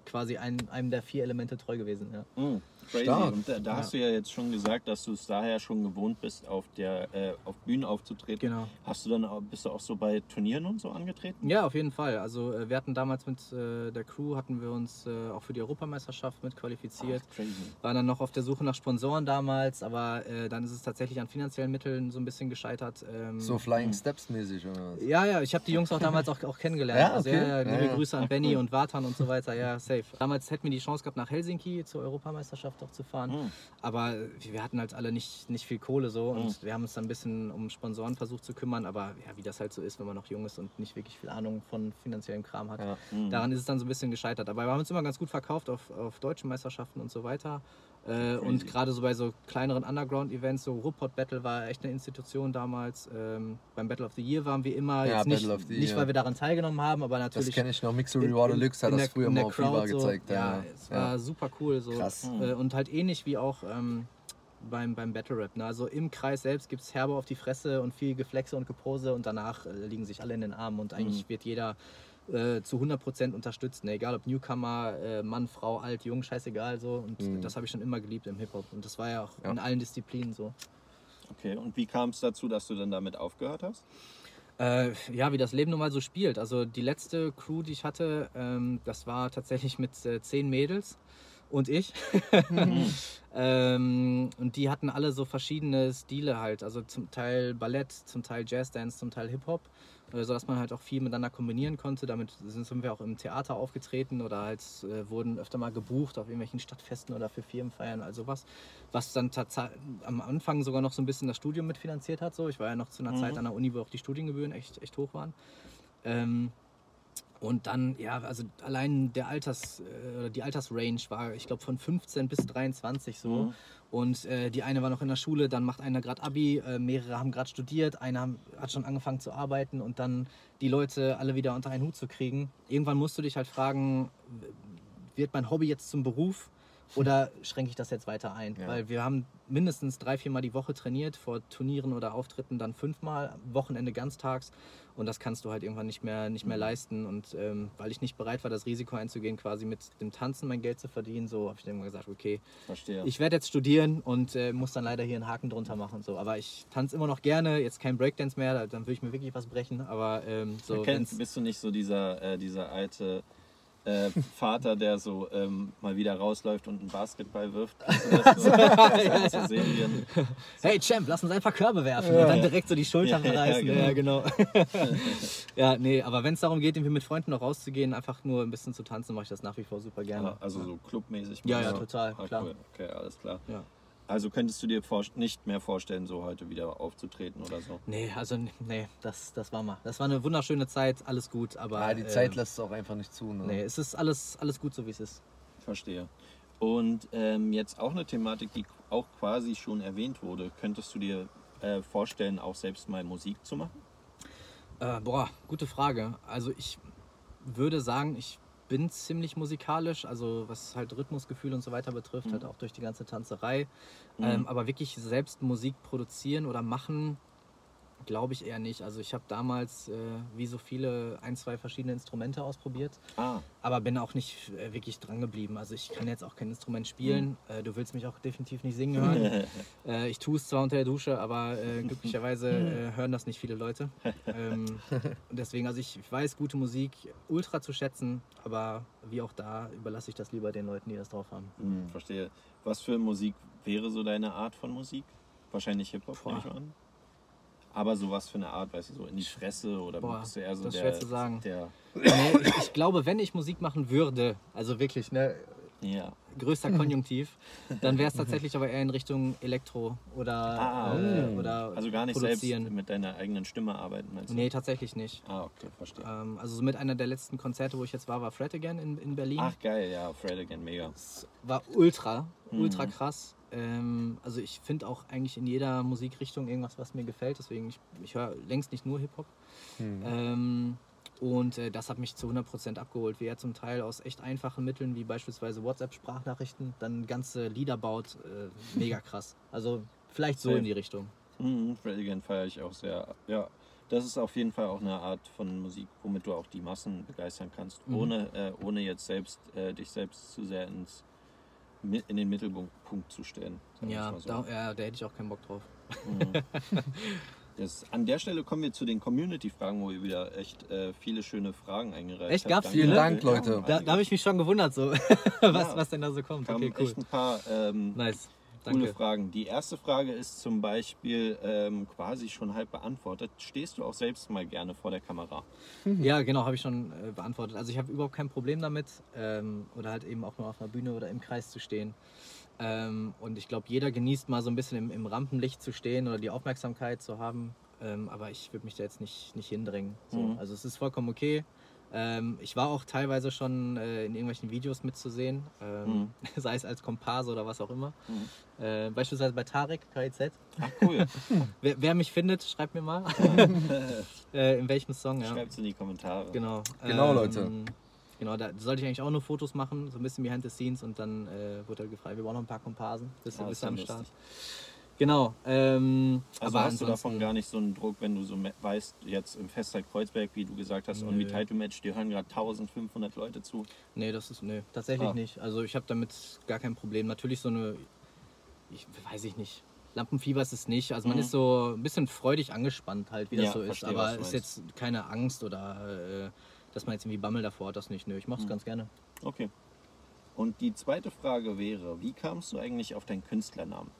quasi ein, einem der vier Elemente treu gewesen. Ja. mh, crazy. Stark. Und da, da Ja. hast du ja jetzt schon gesagt, dass du es daher schon gewohnt bist, auf, der, äh, auf Bühnen aufzutreten. Genau. Hast du dann auch, bist du auch so bei Turnieren und so angetreten? Ja, auf jeden Fall. Also äh, wir hatten damals mit äh, der Crew, hatten wir uns äh, auch für die Europameisterschaft mit qualifiziert. Ach, crazy. Waren dann noch auf der Suche nach Sponsoren damals, aber äh, dann ist es tatsächlich an finanziellen Mitteln so ein bisschen gescheitert. Ähm, So Flying Steps mäßig oder was? Ja, ja, ich habe die Jungs auch damals auch, auch kennengelernt. Ja, Also, okay. ja, ja, liebe Ja, ja. Grüße an Benny und Vatan und so weiter. Ja, safe. Damals hätten wir die Chance gehabt, nach Helsinki zur Europameisterschaft geschafft, auch zu fahren. Mhm. Aber wir hatten halt alle nicht, nicht viel Kohle so und wir haben uns dann ein bisschen um Sponsoren versucht zu kümmern. Aber ja, wie das halt so ist, wenn man noch jung ist und nicht wirklich viel Ahnung von finanziellem Kram hat. Ja. Daran ist es dann so ein bisschen gescheitert. Aber wir haben uns immer ganz gut verkauft auf, auf deutschen Meisterschaften und so weiter. Äh, und gerade so bei so kleineren Underground-Events, so Ruhrpott Battle war echt eine Institution damals. Ähm, beim Battle of the Year waren wir immer, Ja, jetzt nicht, Battle of the nicht Year. weil wir daran teilgenommen haben, aber Das natürlich kenne ich noch. Raw in- Deluxe hat das der- früher mal auf Crowd so. gezeigt. Ja, es war super cool. So. Krass. Äh, Und halt ähnlich wie auch ähm, beim, beim Battle Rap. Ne? Also im Kreis selbst gibt es herbe auf die Fresse und viel Geflexe und Gepose und danach äh, liegen sich alle in den Armen und eigentlich wird jeder äh, zu 100% unterstützt. Ne? Egal ob Newcomer, äh, Mann, Frau, alt, jung, scheißegal so. Und das habe ich schon immer geliebt im Hip-Hop. Und das war ja auch Ja. in allen Disziplinen so. Okay, und wie kam es dazu, dass du dann damit aufgehört hast? Äh, ja, wie das Leben nun mal so spielt. Also die letzte Crew, die ich hatte, ähm, das war tatsächlich mit äh, zehn Mädels und ich. ähm, und die hatten alle so verschiedene Stile halt. Also zum Teil Ballett, zum Teil Jazzdance, zum Teil Hip-Hop. Äh, sodass man halt auch viel miteinander kombinieren konnte. Damit sind, wir auch im Theater aufgetreten oder halt äh, wurden öfter mal gebucht auf irgendwelchen Stadtfesten oder für Firmenfeiern, also was. Was dann am Anfang sogar noch so ein bisschen das Studium mitfinanziert hat. So. Ich war ja noch zu einer Zeit an der Uni, wo auch die Studiengebühren echt, echt hoch waren. Ähm, und dann, ja, also allein der Alters, äh, die Altersrange war, ich glaube, von 15 bis 23 so. Mhm. Und äh, die eine war noch in der Schule, dann macht einer gerade Abi, äh, mehrere haben gerade studiert, einer haben, hat schon angefangen zu arbeiten und dann die Leute alle wieder unter einen Hut zu kriegen. Irgendwann musst du dich halt fragen, wird mein Hobby jetzt zum Beruf oder schränke ich das jetzt weiter ein? Ja. Weil wir haben mindestens drei, viermal die Woche trainiert, vor Turnieren oder Auftritten dann fünfmal, Wochenende ganztags. Und das kannst du halt irgendwann nicht mehr, nicht mehr leisten. Und ähm, weil ich nicht bereit war, das Risiko einzugehen, quasi mit dem Tanzen mein Geld zu verdienen, so habe ich dann immer gesagt, okay, Verstehe. ich werde jetzt studieren und äh, muss dann leider hier einen Haken drunter machen. So. Aber ich tanze immer noch gerne, jetzt kein Breakdance mehr, da- dann würde ich mir wirklich was brechen. Aber ähm, so, Kennst, wenn's- bist du nicht so dieser, äh, dieser alte äh, Vater, der so ähm, mal wieder rausläuft und einen Basketball wirft? Das so? Sind so hey Champ, lass uns einfach Körbe werfen und dann direkt so die Schultern Ja, ja, reißen. genau. Ja, genau. ja, nee, aber wenn es darum geht, irgendwie mit Freunden noch rauszugehen, einfach nur ein bisschen zu tanzen, mache ich das nach wie vor super gerne. Also so clubmäßig. Ja, ja, total, Ah, klar. Cool. Okay, alles klar. Also könntest du dir vor, nicht mehr vorstellen, so heute wieder aufzutreten oder so? Nee, also nee, das, das war mal. Das war eine wunderschöne Zeit, alles gut, aber. Ja, die Zeit ähm, lässt es auch einfach nicht zu. Ne? Nee, es ist alles, alles gut so wie es ist. Verstehe. Und ähm, jetzt auch eine Thematik, die auch quasi schon erwähnt wurde. Könntest du dir äh, vorstellen, auch selbst mal Musik zu machen? Äh, boah, gute Frage. Also ich würde sagen, ich bin ziemlich musikalisch, also was halt Rhythmusgefühl und so weiter betrifft, halt auch durch die ganze Tanzerei. Ähm, aber wirklich selbst Musik produzieren oder machen, glaube ich eher nicht. Also ich habe damals, äh, wie so viele, ein, zwei verschiedene Instrumente ausprobiert, Ah, aber bin auch nicht äh, wirklich dran geblieben. Also ich kann jetzt auch kein Instrument spielen. Äh, du willst mich auch definitiv nicht singen hören. Äh, ich tue es zwar unter der Dusche, aber äh, glücklicherweise äh, hören das nicht viele Leute. Ähm, und deswegen, also ich, ich weiß gute Musik ultra zu schätzen, aber wie auch da überlasse ich das lieber den Leuten, die das drauf haben. hm, verstehe. Was für Musik wäre so deine Art von Musik? Wahrscheinlich Hip-Hop, nehme ich an. Aber so was für eine Art, weißt du, so in die Fresse oder Boah, bist du eher so das der, schwer zu sagen. der Nee, ich, ich glaube, wenn ich Musik machen würde, also wirklich, ne, ja. Größter Konjunktiv, dann wäre es tatsächlich aber eher in Richtung Elektro oder, Ah, äh, okay. oder Also gar nicht produzieren. selbst mit deiner eigenen Stimme arbeiten, meinst du? Nee, tatsächlich nicht. Ah, okay, verstehe. Ähm, also so mit einer der letzten Konzerte, wo ich jetzt war, war Fred Again in, in Berlin. Ach geil, ja, Fred again, mega. Das war ultra, Mhm. ultra krass. Ähm, also ich finde auch eigentlich in jeder Musikrichtung irgendwas, was mir gefällt. Deswegen, ich, ich höre längst nicht nur Hip-Hop. Ähm, und äh, das hat mich zu 100% abgeholt, wie er zum Teil aus echt einfachen Mitteln, wie beispielsweise WhatsApp-Sprachnachrichten, dann ganze Lieder baut. Äh, mega krass. Also vielleicht so Safe. in die Richtung. Mhm, again feiere ich auch sehr. Ja, das ist auf jeden Fall auch eine Art von Musik, womit du auch die Massen begeistern kannst, Mhm. ohne, äh, ohne jetzt selbst äh, dich selbst zu sehr ins, in den Mittelpunkt zu stellen. Ja, wir's da, so. ja, da hätte ich auch keinen Bock drauf. Mhm. Das, an der Stelle kommen wir zu den Community-Fragen, wo ihr wieder echt äh, viele schöne Fragen eingereicht Echt? habt. Gab's Danke. Vielen viele? Dank, Leute. Da, da habe ich mich schon gewundert, so, was, Ja. was denn da so kommt. Okay, cool. echt ein paar ähm, Nice. Coole Danke. Fragen. Die erste Frage ist zum Beispiel ähm, quasi schon halb beantwortet. Stehst du auch selbst mal gerne vor der Kamera? Ja, genau, habe ich schon äh, beantwortet. Also ich habe überhaupt kein Problem damit ähm, oder halt eben auch mal auf einer Bühne oder im Kreis zu stehen. Ähm, und ich glaube, jeder genießt mal so ein bisschen im, im Rampenlicht zu stehen oder die Aufmerksamkeit zu haben. Ähm, aber ich würde mich da jetzt nicht, nicht hindringen. So. Mhm. Also es ist vollkommen okay. Ähm, ich war auch teilweise schon äh, in irgendwelchen Videos mitzusehen, ähm, Mhm. sei es als Komparse oder was auch immer. Mhm. Äh, beispielsweise bei Tarek, KIZ. Ach cool. Wer, wer mich findet, schreibt mir mal, äh, in welchem Song. Ja. Schreibt's in die Kommentare. Genau. Genau, Leute. Genau, da sollte ich eigentlich auch nur Fotos machen, so ein bisschen behind the scenes und dann äh, wurde halt gefragt, wir brauchen noch ein paar Komparsen. Du ist bist am Start? lustig. Genau. Ähm, Also aber hast du davon gar nicht so einen Druck, wenn du so weißt, jetzt im Festzeit Kreuzberg, wie du gesagt hast, Nö. und wie Title Match, die hören gerade 1500 Leute zu. Nee, das ist, nee, tatsächlich Ah. nicht. Also ich habe damit gar kein Problem. Natürlich so eine, ich weiß ich nicht. Lampenfieber ist es nicht. Also man Mhm. ist so ein bisschen freudig angespannt halt, wie das Ja, so ist. verstehe, Aber ist jetzt keine Angst oder äh, dass man jetzt irgendwie Bammel davor hat, das nicht. Nö, ich mach's Mhm. ganz gerne. Okay. Und die zweite Frage wäre, wie kamst du eigentlich auf deinen Künstlernamen?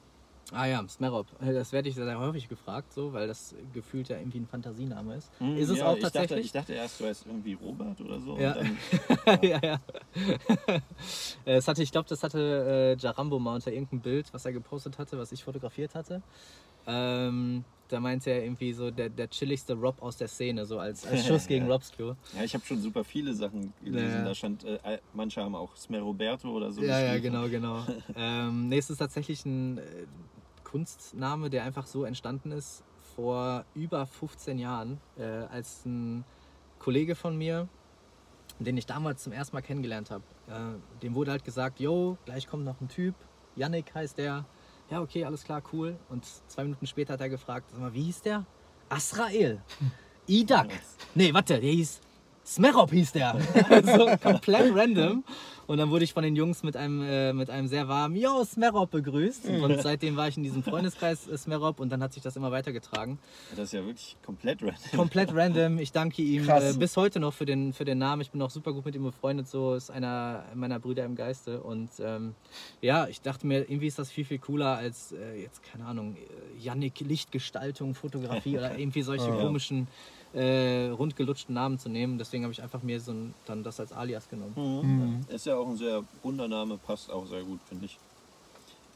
Ah ja, Smerop. Das werde ich sehr, sehr häufig gefragt, so, weil das gefühlt ja irgendwie ein Fantasiename ist. ist es Hm, ja, auch ich dachte, tatsächlich? ich dachte erst, du heißt irgendwie Robert oder so. Ja. Dann, ja, ja. es hatte, ich glaube, das hatte äh, Jarambo mal unter irgendeinem Bild, was er gepostet hatte, was ich fotografiert hatte. Ähm, da meinte er irgendwie so der, der chilligste Rob aus der Szene, so als, als Schuss gegen Ja. Robscue. ja, ich habe schon super viele Sachen gelesen. Ja. Da stand, äh, manche haben auch Smeroberto oder so. Ja, ja, genau, genau. ähm, nee, es ist tatsächlich ein äh, Kunstname, der einfach so entstanden ist vor über 15 Jahren, äh, als ein Kollege von mir, den ich damals zum ersten Mal kennengelernt habe, äh, dem wurde halt gesagt, yo, gleich kommt noch ein Typ, Yannick heißt der. Ja, okay, alles klar, cool. Und zwei Minuten später hat er gefragt, sag mal, wie hieß der? Asrael. Idak. Nee, warte, der hieß Smerop hieß der. so komplett random. Und dann wurde ich von den Jungs mit einem, äh, mit einem sehr warmen Yo, Smerop begrüßt. Und seitdem war ich in diesem Freundeskreis äh, Smerop und dann hat sich das immer weitergetragen. Das ist ja wirklich komplett random. Komplett random. Ich danke ihm äh, bis heute noch für den, für den Namen. Ich bin auch super gut mit ihm befreundet. So ist einer meiner Brüder im Geiste. Und ähm, ja, ich dachte mir, irgendwie ist das viel, viel cooler als äh, jetzt, keine Ahnung, äh, Yannick Lichtgestaltung, Fotografie oder irgendwie solche Ja. komischen, äh, rundgelutschten Namen zu nehmen. Deswegen habe ich einfach mir so ein, dann das als Alias genommen. Mhm. Ist ja auch ein sehr runder Name, passt auch sehr gut, finde ich.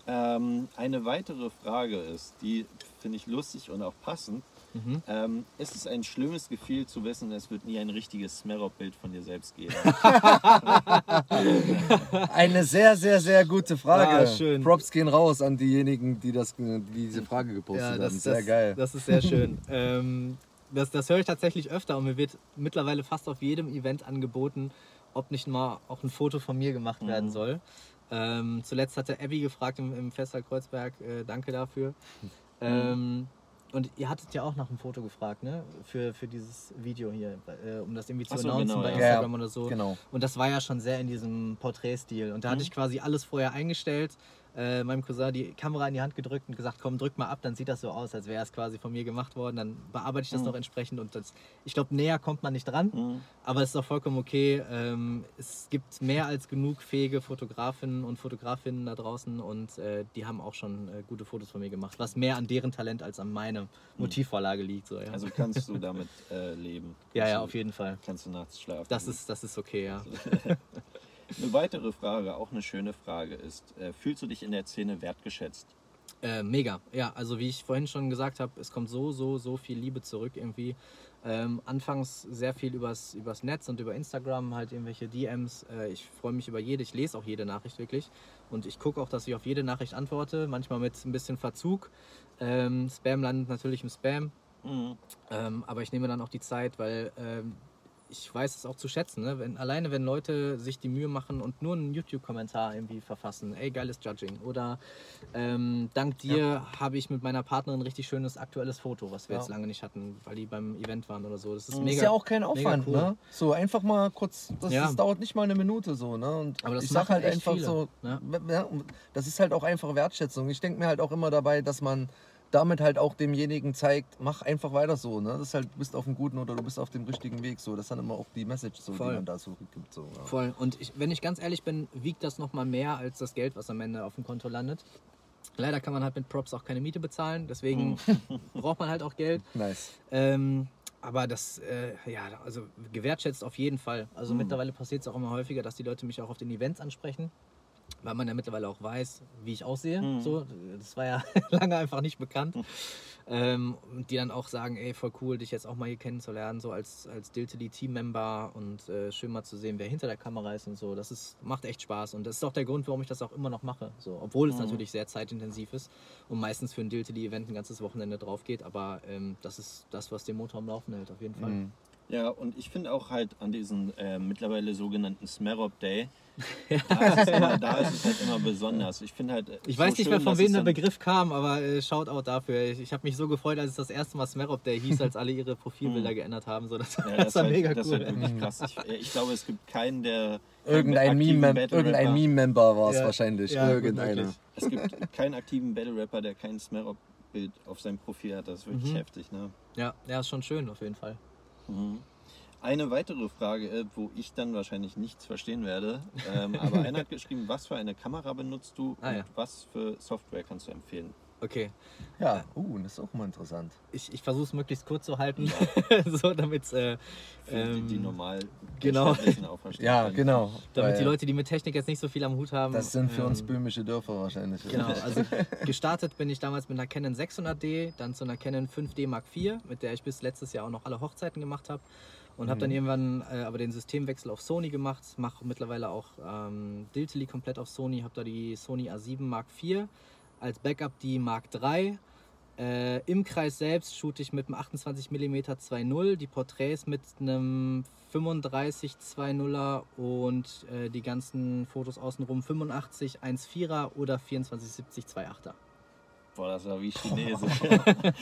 Ähm, eine weitere Frage ist, die finde ich lustig und auch passend. Mhm. Ähm, ist es ein schlimmes Gefühl zu wissen, es wird nie ein richtiges Smerop-Bild von dir selbst geben? Eine sehr, sehr, sehr gute Frage. Ah, schön. Props gehen raus an diejenigen, die, das, die diese Frage gepostet haben. Sehr das, geil. Das ist sehr schön. ähm, das, das höre ich tatsächlich öfter und mir wird mittlerweile fast auf jedem Event angeboten, ob nicht mal auch ein Foto von mir gemacht werden Mhm. soll. Ähm, zuletzt hatte Abby gefragt im, im Festival Kreuzberg, äh, danke dafür. Ähm, und ihr hattet ja auch nach einem Foto gefragt, ne? Für, für dieses Video hier, äh, um das irgendwie zu so, announcen genau, bei. Instagram Ja, oder so. Genau. Und das war ja schon sehr in diesem Porträtstil. Und da hatte Mhm. ich quasi alles vorher eingestellt, äh, meinem Cousin die Kamera in die Hand gedrückt und gesagt, komm, drück mal ab, dann sieht das so aus, als wäre es quasi von mir gemacht worden. Dann bearbeite ich das Mhm. noch entsprechend und das, ich glaube, näher kommt man nicht dran, Mhm. aber es ist auch vollkommen okay. Ähm, es gibt mehr als genug fähige Fotografinnen und Fotografinnen da draußen und äh, die haben auch schon äh, gute Fotos von mir gemacht, was mehr an deren Talent als an meiner Motivvorlage liegt. So, ja. Also kannst du damit äh, leben? ja, Kannst ja, du- auf jeden Fall. Kannst du nachts schlafen? Das ist, das ist okay, ja. Eine weitere Frage, auch eine schöne Frage ist, äh, fühlst du dich in der Szene wertgeschätzt? Äh, mega, ja. Also wie ich vorhin schon gesagt habe, es kommt so, so, so viel Liebe zurück irgendwie. Ähm, anfangs sehr viel übers, übers Netz und über Instagram, halt irgendwelche DMs. Äh, ich freue mich über jede, ich lese auch jede Nachricht wirklich. Und ich gucke auch, dass ich auf jede Nachricht antworte, manchmal mit ein bisschen Verzug. Ähm, Spam landet natürlich im Spam. Mhm. Ähm, aber ich nehme dann auch die Zeit, weil ähm, ich weiß es auch zu schätzen. Ne? Wenn, alleine wenn Leute sich die Mühe machen und nur einen YouTube-Kommentar irgendwie verfassen, ey, geiles Judging. Oder ähm, dank dir habe ich mit meiner Partnerin ein richtig schönes aktuelles Foto, was wir Ja. jetzt lange nicht hatten, weil die beim Event waren oder so. Das ist Mhm. mega. ist ja auch kein Aufwand, cool. ne? So einfach mal kurz, das, Ja. das dauert nicht mal eine Minute so, ne? Und Aber das ich sag halt einfach viele, so, ne? ja, das ist halt auch einfach Wertschätzung. Ich denke mir halt auch immer dabei, dass man damit halt auch demjenigen zeigt, mach einfach weiter so, ne? Das ist halt, du bist auf dem guten oder du bist auf dem richtigen Weg so. Das ist dann immer auch die Message so, Voll. die man da so gibt. So, ja. Voll. Und ich, wenn ich ganz ehrlich bin, wiegt das nochmal mehr als das Geld, was am Ende auf dem Konto landet. Leider kann man halt mit Props auch keine Miete bezahlen, deswegen braucht man halt auch Geld. Nice. Ähm, aber das, äh, ja, also gewertschätzt auf jeden Fall. Also Mhm. mittlerweile passiert es auch immer häufiger, dass die Leute mich auch auf den Events ansprechen, weil man ja mittlerweile auch weiß, wie ich aussehe. Mhm. So, das war ja lange einfach nicht bekannt. Ähm, und die dann auch sagen, ey, voll cool, dich jetzt auch mal hier kennenzulernen, so als, als Diltily Team-Member und äh, schön mal zu sehen, wer hinter der Kamera ist und so. Das ist, macht echt Spaß und das ist auch der Grund, warum ich das auch immer noch mache. So, obwohl es natürlich sehr zeitintensiv ist und meistens für ein Diltily-Event ein ganzes Wochenende drauf geht, aber ähm, das ist das, was den Motor am Laufen hält, auf jeden Fall. Mhm. Ja, und ich finde auch halt an diesen äh, mittlerweile sogenannten Smerop Day, da, ist es immer, da ist es halt immer besonders. Ich finde halt. äh, Ich so weiß nicht mehr, schön, von dass wem der Begriff kam, aber äh, Shoutout dafür. Ich, ich habe mich so gefreut, als es das erste Mal Smerop Day hieß, als alle ihre Profilbilder geändert haben. So, das, Ja, das, das, war ist mega halt, das ist cool. halt wirklich krass. Ich, äh, ich glaube, es gibt keinen, der. Irgendein Meme-Member war es Ja. wahrscheinlich. Ja, Irgendeiner. Es gibt keinen aktiven Battle Rapper, der kein Smerop-Bild auf seinem Profil hat. Das ist wirklich Mhm. heftig, ne? Ja, ja, ist schon schön auf jeden Fall. Mhm. Eine weitere Frage, äh, wo ich dann wahrscheinlich nichts verstehen werde. Ähm, aber einer hat geschrieben, was für eine Kamera benutzt du Ah, und ja. was für Software kannst du empfehlen? Okay, Ja, uh, das ist auch mal interessant. ich, ich versuche es möglichst kurz zu halten, so damit äh, Für Ähm, die, die normal genau. Verständlichen auch verstehen Ja, können. genau. damit die Leute, die mit Technik jetzt nicht so viel am Hut haben. Das sind für uns ähm, böhmische Dörfer wahrscheinlich. Genau, also gestartet bin ich damals mit einer Canon 600D, dann zu einer Canon 5D Mark IV, mit der ich bis letztes Jahr auch noch alle Hochzeiten gemacht habe. Und habe dann irgendwann äh, aber den Systemwechsel auf Sony gemacht, mache mittlerweile auch ähm, Diltily komplett auf Sony, habe da die Sony A7 Mark IV, als Backup die Mark III. Äh, Im Kreis selbst shoote ich mit einem 28 mm 2.0, die Porträts mit einem 35 2.0er und äh, die ganzen Fotos außenrum 85 1.4er oder 24 70 2.8er. Boah, das war wie Chinese.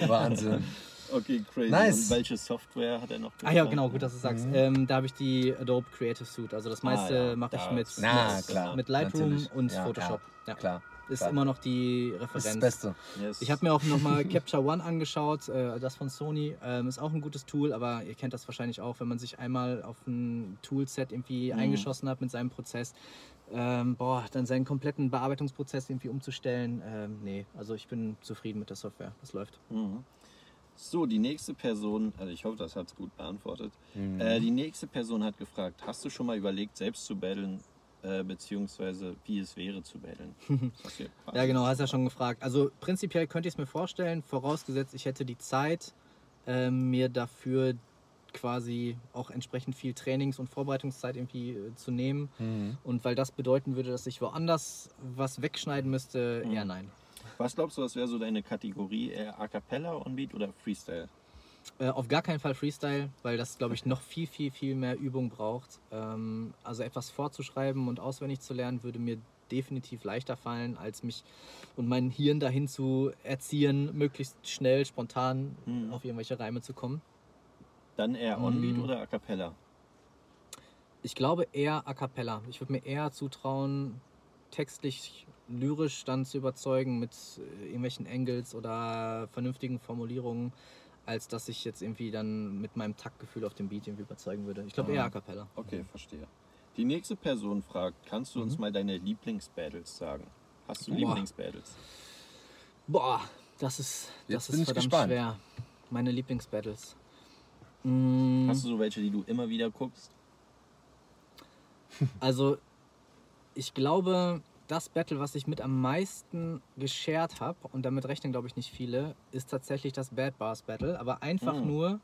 Wahnsinn. okay, crazy. Nice. Und welche Software hat er noch Ah ja, genau, gut, dass du sagst. Mhm. Ähm, da habe ich die Adobe Creative Suite. Also das meiste Ah, ja, mache ich mit, Na, mit, klar. mit Lightroom natürlich. und Ja, Photoshop. Ja, Klar. Ist immer noch die Das ist Referenz. das Beste. Yes. Ich habe mir auch nochmal Capture One angeschaut, äh, das von Sony. Ähm, ist auch ein gutes Tool, aber ihr kennt das wahrscheinlich auch, wenn man sich einmal auf ein Toolset irgendwie Mhm. eingeschossen hat mit seinem Prozess. Ähm, boah, dann seinen kompletten Bearbeitungsprozess irgendwie umzustellen. Ähm, nee, also ich bin zufrieden mit der Software. Das läuft. Mhm. So, die nächste Person, also ich hoffe, das hat es gut beantwortet. Mhm. Äh, die nächste Person hat gefragt, hast du schon mal überlegt, selbst zu battlen, äh, beziehungsweise wie es wäre zu battlen? Ja, genau, hast ja schon gefragt. Also prinzipiell könnte ich es mir vorstellen, vorausgesetzt, ich hätte die Zeit, ähm, mir dafür quasi auch entsprechend viel Trainings- und Vorbereitungszeit irgendwie äh, zu nehmen. Mhm. Und weil das bedeuten würde, dass ich woanders was wegschneiden müsste, Mhm. eher nein. Was glaubst du, was wäre so deine Kategorie? Eher A Cappella, Onbeat oder Freestyle? Äh, auf gar keinen Fall Freestyle, weil das, glaube ich, noch viel, viel, viel mehr Übung braucht. Ähm, also etwas vorzuschreiben und auswendig zu lernen, würde mir definitiv leichter fallen, als mich und mein Hirn dahin zu erziehen, möglichst schnell, spontan Mhm. auf irgendwelche Reime zu kommen. Dann eher Onbeat Mhm. oder A Cappella? Ich glaube eher a cappella. Ich würde mir eher zutrauen, textlich, lyrisch dann zu überzeugen mit äh, irgendwelchen Angles oder vernünftigen Formulierungen, als dass ich jetzt irgendwie dann mit meinem Taktgefühl auf dem Beat irgendwie überzeugen würde. Ich glaube eher a cappella. Okay, verstehe. Die nächste Person fragt, kannst du uns Mhm. mal deine Lieblingsbattles sagen? Hast du Boah. Lieblingsbattles? Boah, das ist, Jetzt das bin ist ich verdammt gespannt. schwer. Meine Lieblingsbattles. Mm, Hast du so welche, die du immer wieder guckst? Also, ich glaube, das Battle, was ich mit am meisten geshared habe, und damit rechnen, glaube ich, nicht viele, ist tatsächlich das Bad Bars Battle. Aber einfach Mhm. nur,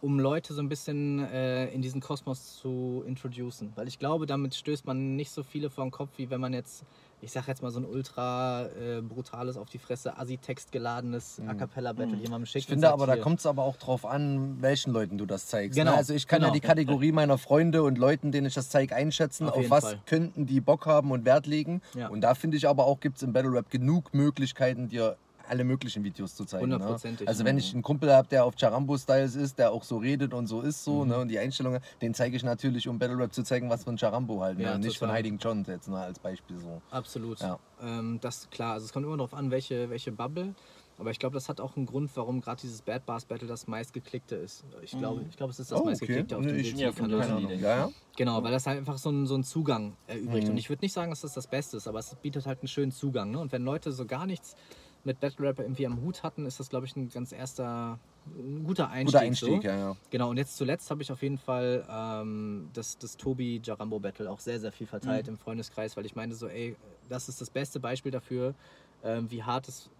um Leute so ein bisschen äh, in diesen Kosmos zu introducen. Weil ich glaube, damit stößt man nicht so viele vor den Kopf, wie wenn man jetzt, ich sag jetzt mal, so ein ultra äh, brutales, auf die Fresse, Assi-Text geladenes A Cappella-Battle Mhm. jemandem schickt. Ich finde aber, da hier. kommt es aber auch drauf an, welchen Leuten du das zeigst. Genau, Ne? Also ich kann ja genau. die Kategorie meiner Freunde und Leuten, denen ich das zeige, einschätzen, Auf auf, was Fall. könnten die Bock haben und Wert legen. Ja. Und da finde ich aber auch, gibt es im Battle Rap genug Möglichkeiten, dir alle möglichen Videos zu zeigen. Ne? Also wenn ich einen Kumpel habe, der auf Charambo-Styles ist, der auch so redet und so ist so, ne? und die Einstellungen, den zeige ich natürlich, um Battle Rap zu zeigen, was von Charambo halt, ne? Ja, und nicht von. Hiding John jetzt ne? als Beispiel so. Absolut. Ja. Ähm, das klar. Also es kommt immer darauf an, welche, welche Bubble. Aber ich glaube, das hat auch einen Grund, warum gerade dieses Bad Bars Battle das meistgeklickte ist. Ich glaube, ich glaube, es ist das Oh, okay. meistgeklickte auf dem Ich- ja. Ja, ja. Genau, weil das halt einfach so einen, so einen Zugang erübrigt. Mhm. Und ich würde nicht sagen, dass das das Beste ist, aber es bietet halt einen schönen Zugang. Ne? Und wenn Leute so gar nichts mit Battle Rap irgendwie am Hut hatten, ist das, glaube ich, ein ganz erster, ein guter Einstieg. Guter Einstieg, so. ja, ja. Genau, und jetzt zuletzt habe ich auf jeden Fall ähm, das, das Tobi Jarambo Battle auch sehr, sehr viel verteilt Mhm. im Freundeskreis, weil ich meine so, ey, das ist das beste Beispiel dafür, ähm, wie hart es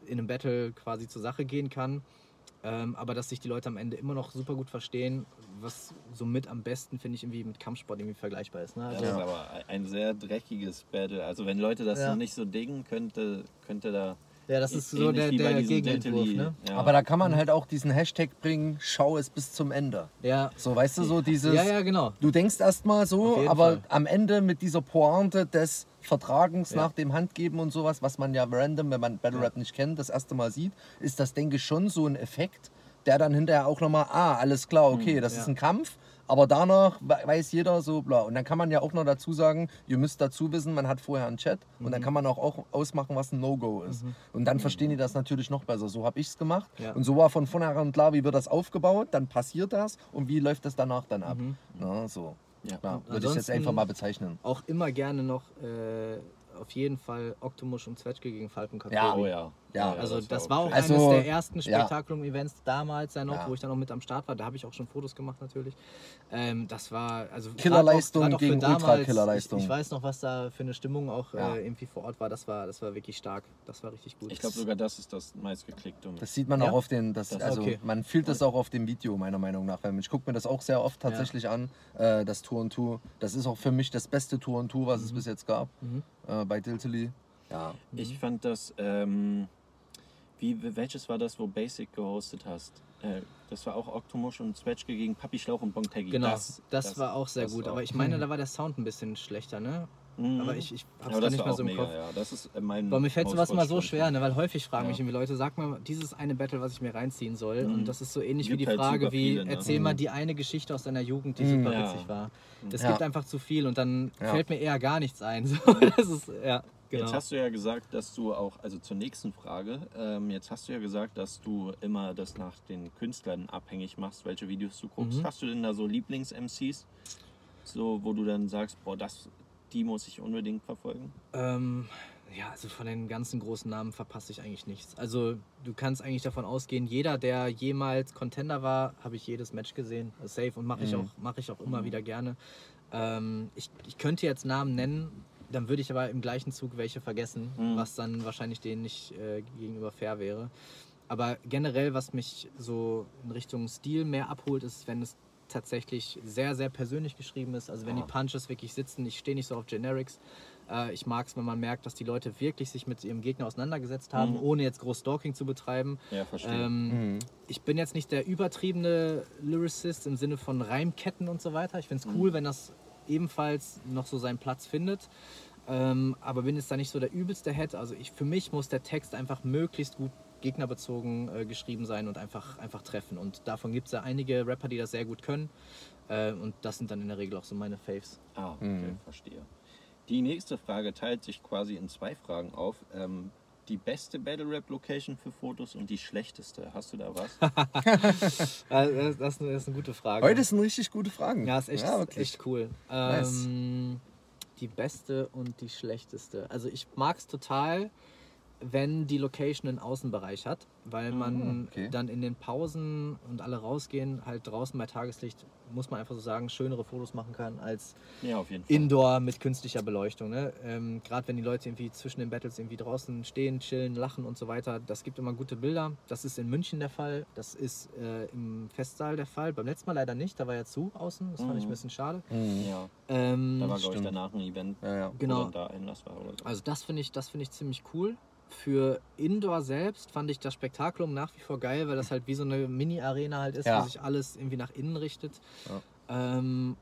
in einem Battle quasi zur Sache gehen kann. Ähm, aber dass sich die Leute am Ende immer noch super gut verstehen, was somit am besten, finde ich, irgendwie mit Kampfsport irgendwie vergleichbar ist. Ne? Das Also, ist aber ein sehr dreckiges Battle. Also wenn Leute das Ja. noch nicht so dingen, könnte, könnte da. Ja, das ist so ähnlich der, der Gegenentwurf. Ne? Ja. Aber da kann man halt auch diesen Hashtag bringen, schau es bis zum Ende. Ja. So, weißt du, so dieses. ja, ja, genau. Du denkst erstmal so, aber Fall. am Ende mit dieser Pointe des Vertragens Ja. nach dem Handgeben und sowas, was man ja random, wenn man Battle Rap nicht kennt, das erste Mal sieht, ist das, denke ich, schon so ein Effekt, der dann hinterher auch nochmal, ah, alles klar, okay, das ja. ist ein Kampf, aber danach we- weiß jeder so, bla. Und dann kann man ja auch noch dazu sagen, ihr müsst dazu wissen, man hat vorher einen Chat und Mhm. dann kann man auch, auch ausmachen, was ein No-Go ist. Und dann verstehen die das natürlich noch besser. So habe ich es gemacht Ja. und so war von vornherein klar, wie wird das aufgebaut, dann passiert das und wie läuft das danach dann ab. Mhm. Ja, so. Ja. Ja, Und würde ich jetzt einfach mal bezeichnen. Auch immer gerne noch äh, auf jeden Fall Octomush und Zwetschge gegen Falcon Ja. Oh ja. Ja, Also das, war auch. Also, eines der ersten ja. Spektakulum-Events damals ja noch, Ja. wo ich dann noch mit am Start war. Da habe ich auch schon Fotos gemacht natürlich. Ähm, das war also Killerleistung auch- auch gegen Ultra-Killerleistung. Ich, ich weiß noch, was da für eine Stimmung auch Ja. äh, irgendwie vor Ort war. Das war, das war wirklich stark. Das war richtig gut. Ich glaube sogar, das ist das meistgeklickte. Das sieht man Ja? auch auf den, das, Das- also okay. man fühlt das auch auf dem Video, meiner Meinung nach. Weil Ich gucke mir das auch sehr oft tatsächlich an, äh, das Tour und Tour. Das ist auch für mich das beste Tour und Tour, was es bis jetzt gab Mhm. äh, bei Diltily. Ja. Ich fand das, ähm, wie, welches war das, wo Basic gehostet hast? Äh, das war auch Octomush und Zwetschge gegen Papi Schlauch und Bonteggi. Genau, das, war auch sehr das gut. war Aber auch- ich meine, da war der Sound ein bisschen schlechter, ne? Mhm. Aber ich, ich hab's gar das nicht mehr auch so im mega, Kopf. ja. Das ist äh, mein Aber mir fällt sowas immer so schwer, ne? weil häufig fragen Ja. mich irgendwie Leute, sag mal, dieses eine Battle, was ich mir reinziehen soll. Mhm. Und das ist so ähnlich Gibt wie die halt Frage, wie viele, ne? erzähl mal Mhm. die eine Geschichte aus deiner Jugend, die Mhm. super Ja. witzig war. Es Ja. gibt einfach zu viel und dann Ja. fällt mir eher gar nichts ein. So, das ist, ja, genau. Jetzt hast du ja gesagt, dass du auch, also zur nächsten Frage, ähm, jetzt hast du ja gesagt, dass du immer das nach den Künstlern abhängig machst, welche Videos du guckst. Mhm. Hast du denn da so Lieblings-MCs, so, wo du dann sagst, boah, das, die muss ich unbedingt verfolgen? Ähm, ja, also von den ganzen großen Namen verpasse ich eigentlich nichts. Also du kannst eigentlich davon ausgehen, jeder, der jemals Contender war, habe ich jedes Match gesehen. Safe und mache ich, Mhm. auch, mach ich auch immer wieder gerne. Ähm, ich, ich könnte jetzt Namen nennen, dann würde ich aber im gleichen Zug welche vergessen, Mhm. was dann wahrscheinlich denen nicht äh, gegenüber fair wäre. Aber generell, was mich so in Richtung Stil mehr abholt, ist, wenn es tatsächlich sehr, sehr persönlich geschrieben ist. Also wenn Ah. die Punches wirklich sitzen. Ich stehe nicht so auf Generics. Äh, ich mag es, wenn man merkt, dass die Leute wirklich sich mit ihrem Gegner auseinandergesetzt haben, Mhm. ohne jetzt groß Stalking zu betreiben. Ja, verstehe. Ähm, Mhm. ich bin jetzt nicht der übertriebene Lyricist im Sinne von Reimketten und so weiter. Ich finde es cool, wenn das ebenfalls noch so seinen Platz findet. Ähm, aber bin jetzt da nicht so der übelste Head. Also ich, für mich muss der Text einfach möglichst gut gegnerbezogen äh, geschrieben sein und einfach, einfach treffen. Und davon gibt es ja einige Rapper, die das sehr gut können. Äh, und das sind dann in der Regel auch so meine Faves. Ah, okay, Mhm. verstehe. Die nächste Frage teilt sich quasi in zwei Fragen auf. Ähm, die beste Battle Rap Location für Fotos und die schlechteste. Hast du da was? Das, das, ist eine, gute Frage. Heute sind richtig gute Fragen. Ja, ist echt, Ja, echt cool. Nice. Ähm, die beste und die schlechteste. Also ich mag es total, wenn die Location einen Außenbereich hat, weil man Ah, okay. dann in den Pausen und alle rausgehen, halt draußen bei Tageslicht, muss man einfach so sagen, schönere Fotos machen kann als ja, auf jeden Fall. Indoor mit künstlicher Beleuchtung. Ne? Ähm, Gerade wenn die Leute irgendwie zwischen den Battles irgendwie draußen stehen, chillen, lachen und so weiter, das gibt immer gute Bilder. Das ist in München der Fall, das ist äh, im Festsaal der Fall. Beim letzten Mal leider nicht, da war ja zu außen, das fand ich ein Mhm. bisschen schade. Mhm. ja, Ähm, da war, glaube ich, danach ein Event, Ja, ja. Genau. da Einlass war oder so. Also das finde ich, das finde ich ziemlich cool. Für Indoor selbst fand ich das Spektakulum nach wie vor geil, weil das halt wie so eine Mini-Arena halt ist, Ja. wo sich alles irgendwie nach innen richtet. Ja. Ähm,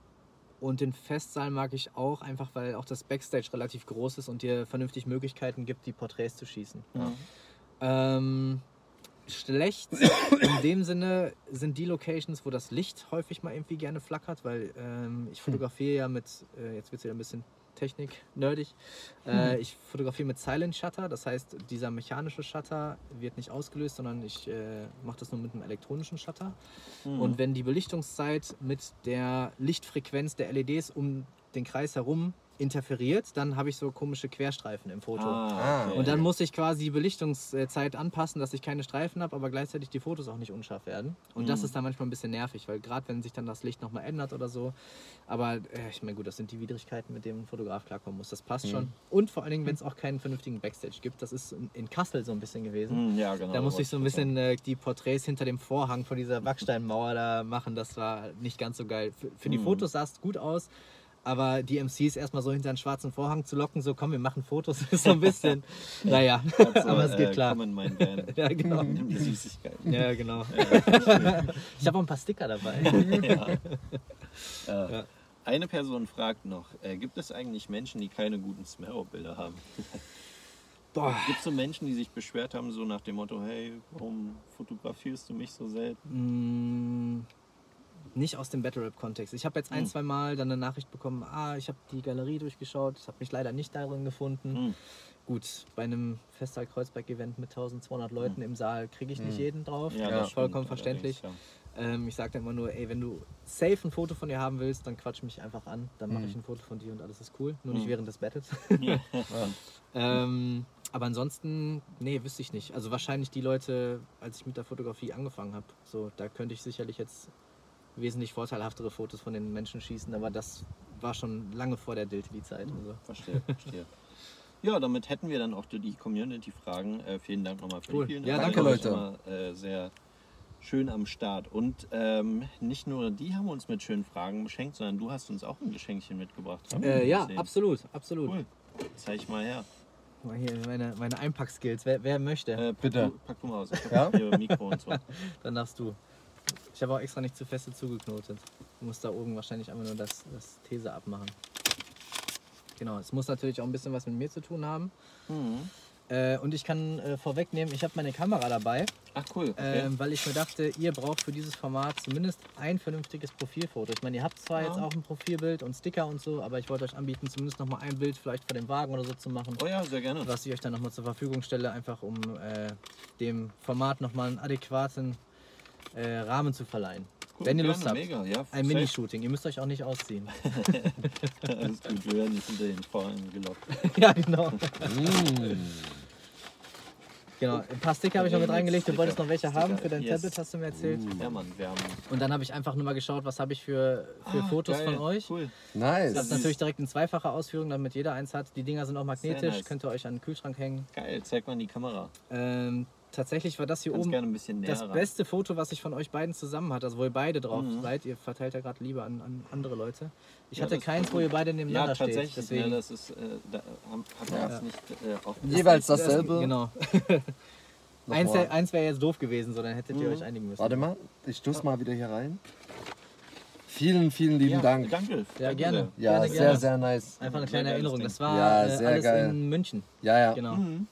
und den Festsaal mag ich auch, einfach weil auch das Backstage relativ groß ist und dir vernünftig Möglichkeiten gibt, die Porträts zu schießen. Ja. Ähm, schlecht in dem Sinne sind die Locations, wo das Licht häufig mal irgendwie gerne flackert, weil ähm, ich fotografiere ja mit, äh, jetzt wird es wieder ein bisschen Technik nerdig. Äh, ich fotografiere mit Silent Shutter, das heißt, dieser mechanische Shutter wird nicht ausgelöst, sondern ich äh, mache das nur mit einem elektronischen Shutter. Und wenn die Belichtungszeit mit der Lichtfrequenz der LEDs um den Kreis herum interferiert, dann habe ich so komische Querstreifen im Foto. Ah, okay. Und dann muss ich quasi die Belichtungszeit anpassen, dass ich keine Streifen habe, aber gleichzeitig die Fotos auch nicht unscharf werden. Und das Mhm. ist dann manchmal ein bisschen nervig, weil gerade wenn sich dann das Licht nochmal ändert oder so. Aber äh, ich meine, gut, das sind die Widrigkeiten, mit denen ein Fotograf klarkommen muss. Das passt schon. Und vor allen Dingen, wenn es auch keinen vernünftigen Backstage gibt. Das ist in- Kassel so ein bisschen gewesen. Hm, ja, genau. Da musste ich so ein bisschen äh, die Porträts hinter dem Vorhang von dieser Backsteinmauer da machen. Das war nicht ganz so geil. Für, für die Mhm. Fotos sah es gut aus, aber die MCs erstmal so hinter einen schwarzen Vorhang zu locken, so komm, wir machen Fotos, ist so ein bisschen. naja. Also, aber es geht äh, klar. Komm in mein Van. Ja, genau. Nimm die Süßigkeiten. Ja, genau. Ich habe auch ein paar Sticker dabei. ja. Äh, Eine Person fragt noch, äh, gibt es eigentlich Menschen, die keine guten Smarrow-Bilder haben? Gibt es so Menschen, die sich beschwert haben, so nach dem Motto, hey, warum fotografierst du mich so selten? Mm, Nicht aus dem Battle Rap Kontext. Ich habe jetzt ein, Hm. zwei Mal dann eine Nachricht bekommen, ah, ich habe die Galerie durchgeschaut, ich habe mich leider nicht darin gefunden. Hm. Gut, bei einem Festsaal Kreuzberg Event mit 1200 Leuten im Saal kriege ich nicht jeden drauf. Hm. Ja, ist vollkommen verständlich. allerdings, Ähm, ich sage dann immer nur, ey, wenn du safe ein Foto von dir haben willst, dann quatsch mich einfach an. Dann mache Mhm. ich ein Foto von dir und alles ist cool. Nur nicht Mhm. während des Battles. Ja. ähm, aber ansonsten, nee, wüsste ich nicht. Also wahrscheinlich die Leute, als ich mit der Fotografie angefangen habe. So, da könnte ich sicherlich jetzt wesentlich vorteilhaftere Fotos von den Menschen schießen, aber das war schon lange vor der Diltily-Zeit. Also. Verstehe, verstehe. Ja, damit hätten wir dann auch die Community-Fragen. Äh, vielen Dank nochmal für Cool. die vielen Ja, danke, Leute. Immer, äh, sehr schön am Start. Und ähm, nicht nur die haben uns mit schönen Fragen beschenkt, sondern du hast uns auch ein Geschenkchen mitgebracht. Äh, ja, gesehen. absolut, absolut. Cool. Zeig mal her. Mal Hier meine, meine Einpackskills. Wer, wer möchte, Äh, pack Bitte. Du, pack du mal aus. Ich Ja? hab hier Mikro und so. dann darfst du. Ich habe auch extra nicht zu feste zugeknotet. Du musst da oben wahrscheinlich einfach nur das, das These abmachen. Genau, es muss natürlich auch ein bisschen was mit mir zu tun haben. Mhm. Äh, und ich kann äh, vorwegnehmen, ich habe meine Kamera dabei, Ach cool. Okay. ähm, weil ich mir dachte, ihr braucht für dieses Format zumindest ein vernünftiges Profilfoto. Ich meine, ihr habt zwar Ja. jetzt auch ein Profilbild und Sticker und so, aber ich wollte euch anbieten, zumindest noch mal ein Bild vielleicht vor dem Wagen oder so zu machen. oh ja, sehr gerne. was ich euch dann nochmal zur Verfügung stelle, einfach um äh, dem Format nochmal einen adäquaten äh, Rahmen zu verleihen. Cool, Wenn ihr gerne, Lust habt. Mega, ja. Ein safe. Mini-Shooting, ihr müsst euch auch nicht ausziehen. Alles gut, wir werden nicht hinter den Vorhang gelockt. ja, genau. Mm. genau. Ein paar Sticker habe ich noch mit reingelegt. Du wolltest noch welche Sticker, haben für dein yes. Tablet, hast du mir erzählt. Ja, Mann, wir haben. Und dann habe ich einfach nur mal geschaut, was habe ich für, für Ah, Fotos geil, von euch. Cool. Nice. Das ist natürlich direkt in zweifacher Ausführung, damit jeder eins hat. Die Dinger sind auch magnetisch, nice. könnt ihr euch an den Kühlschrank hängen. Geil, zeig mal in die Kamera. Ähm, tatsächlich war das hier Ganz oben gerne ein bisschen näher das ran. beste Foto, was ich von euch beiden zusammen hatte, also wo ihr beide drauf Mhm. seid, ihr verteilt ja gerade Liebe an, an andere Leute. Ich Ja, hatte das- keins, wo ihr beide Ja, nebeneinander steht. tatsächlich. Deswegen, Ja, das ist, äh, da haben, Ja. uns nicht äh, Jeweils das- dasselbe. Genau. Eins, eins wäre jetzt doof gewesen, so dann hättet ihr Mhm. euch einigen müssen. Warte mal, ich stoß mal wieder hier rein. Vielen, vielen lieben ja, Dank. Danke. Ja, danke gerne. Ja, Gerne, sehr, gerne. sehr nice. Einfach eine kleine Erinnerung. Das war Ja, äh, sehr alles geil. in München. Ja, ja. Genau. Mhm.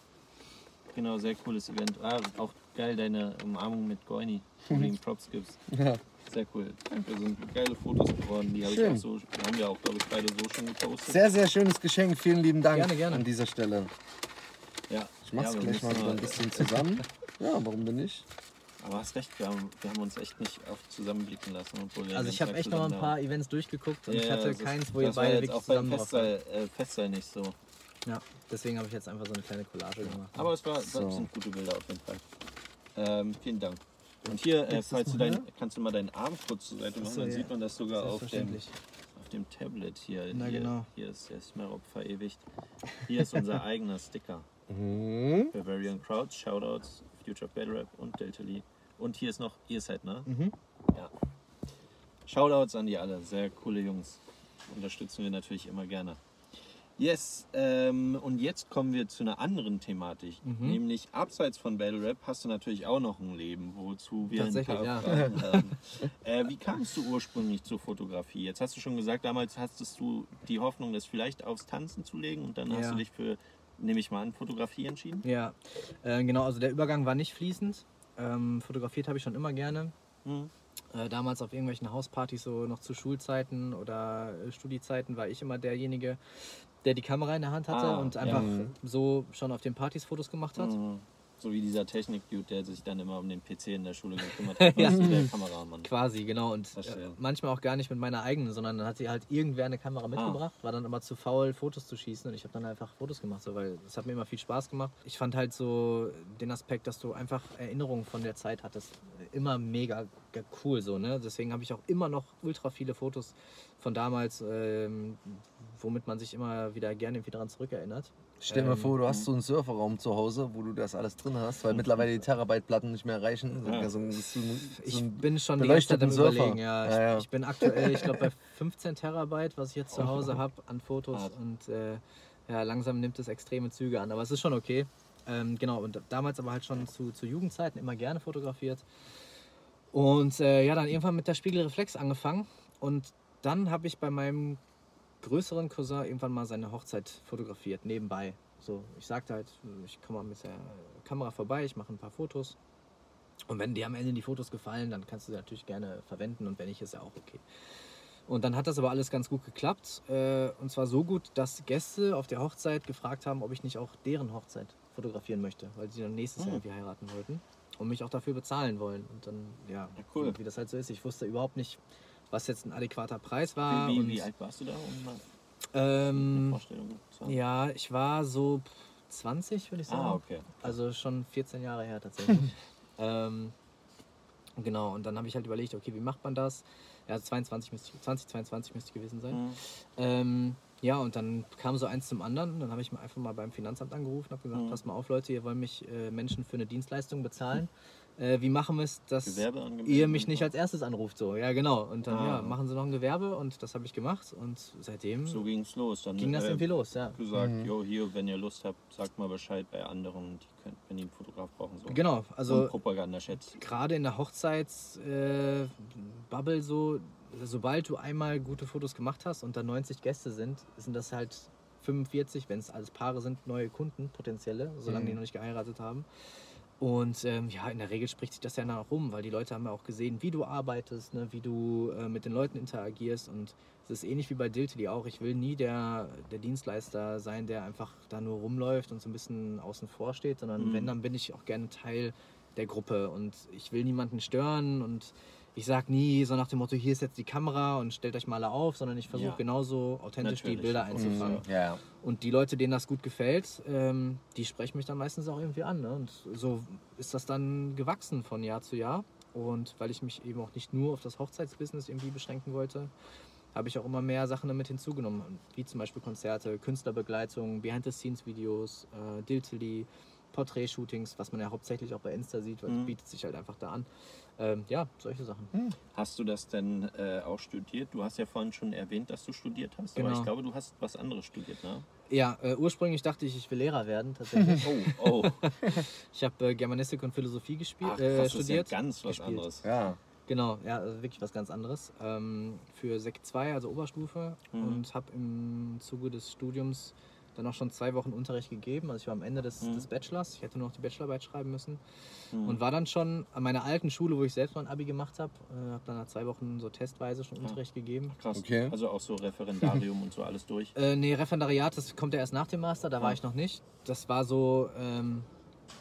Genau, sehr cooles Event. Ah, auch geil, deine Umarmung mit Goini, wo du ihm Props gibst. Ja. Sehr cool. Danke, sind geile Fotos geworden. Die habe ich auch so, die haben wir auch, glaube ich, beide so schon gepostet. Sehr, sehr schönes Geschenk. Vielen lieben Dank Gerne, gerne. an dieser Stelle. ja. Ich mach's ja, gleich mal wieder ein bisschen zusammen. Ja, warum denn nicht? Aber hast recht, wir haben, wir haben uns echt nicht oft zusammenblicken lassen. Obwohl wir Also ich habe echt noch ein paar Events durchgeguckt und Ja, ich hatte keins, wo ihr das war beide jetzt wirklich auch beim zusammen drauf wart. Festsaal, äh, Festsaal nicht so. Ja, deswegen habe ich jetzt einfach so eine kleine Collage gemacht. Aber es war, So. sind gute Bilder auf jeden Fall. Ähm, vielen Dank. Und hier, äh, falls du dein, kannst du mal deinen Arm kurz zur Seite machen, Achso, dann ja. sieht man das sogar auf dem, auf dem Tablet hier. Na, hier, genau. hier ist der Smerop verewigt. Hier ist unser eigener Sticker. Mhm. Bavarian Crowds, Shoutouts, Future Battle Rap und Delta Lee. Und hier ist noch ihr seid, ne? Mhm. Ja. Shoutouts an die alle, sehr coole Jungs. Unterstützen wir natürlich immer gerne. Yes, ähm, und jetzt kommen wir zu einer anderen Thematik, Mhm. nämlich abseits von Battle Rap hast du natürlich auch noch ein Leben, wozu wir ein paar ja. Fragen haben. äh, wie kamst du ursprünglich zur Fotografie? Jetzt hast du schon gesagt, damals hattest du die Hoffnung, das vielleicht aufs Tanzen zu legen und dann hast Ja. du dich für, nehme ich mal an, Fotografie entschieden. Ja, äh, genau, also der Übergang war nicht fließend. Ähm, fotografiert habe ich schon immer gerne. Mhm. Äh, damals auf irgendwelchen Hauspartys, so noch zu Schulzeiten oder äh, Studiezeiten, war ich immer derjenige, der die Kamera in der Hand hatte Ah, und ja. einfach Mhm. so schon auf den Partys Fotos gemacht hat. Mhm. So wie dieser Technik-Dude, der sich dann immer um den PC in der Schule gekümmert hat. Ja. Der Kameramann. Quasi, genau. Und äh, manchmal auch gar nicht mit meiner eigenen, sondern dann hat sie halt irgendwer eine Kamera mitgebracht, war dann aber zu faul, Fotos zu schießen und ich habe dann einfach Fotos gemacht, so, weil es hat mir immer viel Spaß gemacht. Ich fand halt so den Aspekt, dass du einfach Erinnerungen von der Zeit hattest, immer mega cool so, ne? Deswegen habe ich auch immer noch ultra viele Fotos von damals, ähm, womit man sich immer wieder gerne irgendwie daran zurückerinnert. Stell dir mal Ähm, vor, du hast so einen Surferraum zu Hause, wo du das alles drin hast, weil mittlerweile die Terabyte-Platten nicht mehr reichen. Ja. So, ein- so, ein- Ich bin schon die ganze Zeit überlegen, ja. Ich, Ja, ja. ich bin aktuell, ich glaube, bei 15 Terabyte, was ich jetzt zu Hause habe an Fotos Hart. und äh, ja, langsam nimmt es extreme Züge an, aber es ist schon okay. Ähm, genau, und damals aber halt schon zu, zu Jugendzeiten immer gerne fotografiert. Und äh, ja, dann irgendwann mit der Spiegelreflex angefangen und dann habe ich bei meinem größeren Cousin irgendwann mal seine Hochzeit fotografiert, nebenbei. So, ich sagte halt, ich komme mal mit der Kamera vorbei, ich mache ein paar Fotos. Und wenn dir am Ende die Fotos gefallen, dann kannst du sie natürlich gerne verwenden und wenn nicht, ist ja auch okay. Und dann hat das aber alles ganz gut geklappt. Äh, und zwar so gut, dass Gäste auf der Hochzeit gefragt haben, ob ich nicht auch deren Hochzeit fotografieren möchte, weil sie dann nächstes Jahr Hm. irgendwie heiraten wollten und mich auch dafür bezahlen wollen. Und dann, ja, Ja, cool. wie das halt so ist. Ich wusste überhaupt nicht, was jetzt ein adäquater Preis war. Wie, wie, wie alt warst du da, um ähm, ja, ich war so 20, würde ich sagen. Ah, okay. Also schon 14 Jahre her tatsächlich. ähm, genau, und dann habe ich halt überlegt, okay, wie macht man das? Ja, 22 müsste ich, 2022 müsste gewesen sein. Mhm. Ähm, ja, und dann kam so eins zum anderen. Dann habe ich mir einfach mal beim Finanzamt angerufen und habe gesagt, Mhm. pass mal auf Leute, ihr wollt mich äh, Menschen für eine Dienstleistung bezahlen. Äh, wie machen wir es, dass ihr mich nicht als erstes anruft? So, ja genau. Und dann Ah. ja, machen sie noch ein Gewerbe und das habe ich gemacht und seitdem So ging's los. Dann ging das äh, irgendwie los, ja. gesagt, Mhm. jo, hier, wenn ihr Lust habt, sagt mal Bescheid bei anderen, die könnt, wenn die einen Fotograf brauchen. So. Genau, also Propaganda schätzt. gerade in der Hochzeitsbubble äh, so, sobald du einmal gute Fotos gemacht hast und da 90 Gäste sind, sind das halt 45, wenn es alles Paare sind, neue Kunden, potenzielle, solange die Mhm. noch nicht geheiratet haben. Und ähm, ja, in der Regel spricht sich das ja nach rum, weil die Leute haben ja auch gesehen, wie du arbeitest, ne, wie du äh, mit den Leuten interagierst. Und es ist ähnlich wie bei Diltily auch. Ich will nie der, der Dienstleister sein, der einfach da nur rumläuft und so ein bisschen außen vor steht, sondern Mhm. wenn, dann bin ich auch gerne Teil der Gruppe. Und ich will niemanden stören und ich sage nie so nach dem Motto, hier ist jetzt die Kamera und stellt euch mal alle auf, sondern ich versuche Ja. genauso authentisch Natürlich. die Bilder Mhm. einzufangen. Ja, ja. Und die Leute, denen das gut gefällt, ähm, die sprechen mich dann meistens auch irgendwie an. Ne? Und so ist das dann gewachsen von Jahr zu Jahr. Und weil ich mich eben auch nicht nur auf das Hochzeitsbusiness irgendwie beschränken wollte, habe ich auch immer mehr Sachen damit hinzugenommen. Wie zum Beispiel Konzerte, Künstlerbegleitung, Behind-the-Scenes-Videos, äh, Diltily, Porträtshootings, was man ja hauptsächlich auch bei Insta sieht, weil Mhm. das bietet sich halt einfach da an. Ähm, ja, solche Sachen. Hast du das denn äh, auch studiert? Du hast ja vorhin schon erwähnt, dass du studiert hast, aber Genau. ich glaube, du hast was anderes studiert, ne? Ja, äh, ursprünglich dachte ich, ich will Lehrer werden, tatsächlich. Oh, oh. ich habe äh, Germanistik und Philosophie gespielt, Ach, krass, äh, das ist ja studiert. ganz was gespielt. anderes. ja. Genau, ja, also wirklich was ganz anderes. Ähm, für Sek 2, also Oberstufe, Mhm. und habe im Zuge des Studiums dann auch schon zwei Wochen Unterricht gegeben. Also ich war am Ende des, Mhm. des Bachelors, ich hätte nur noch die Bachelorarbeit schreiben müssen. Mhm. Und war dann schon an meiner alten Schule, wo ich selbst mein Abi gemacht habe, äh, habe dann nach zwei Wochen so testweise schon. Unterricht gegeben. Krass. Okay. Also auch so Referendarium und so alles durch. Äh, nee, Referendariat, das kommt ja erst nach dem Master, da war Ah. ich noch nicht. Das war so, ähm,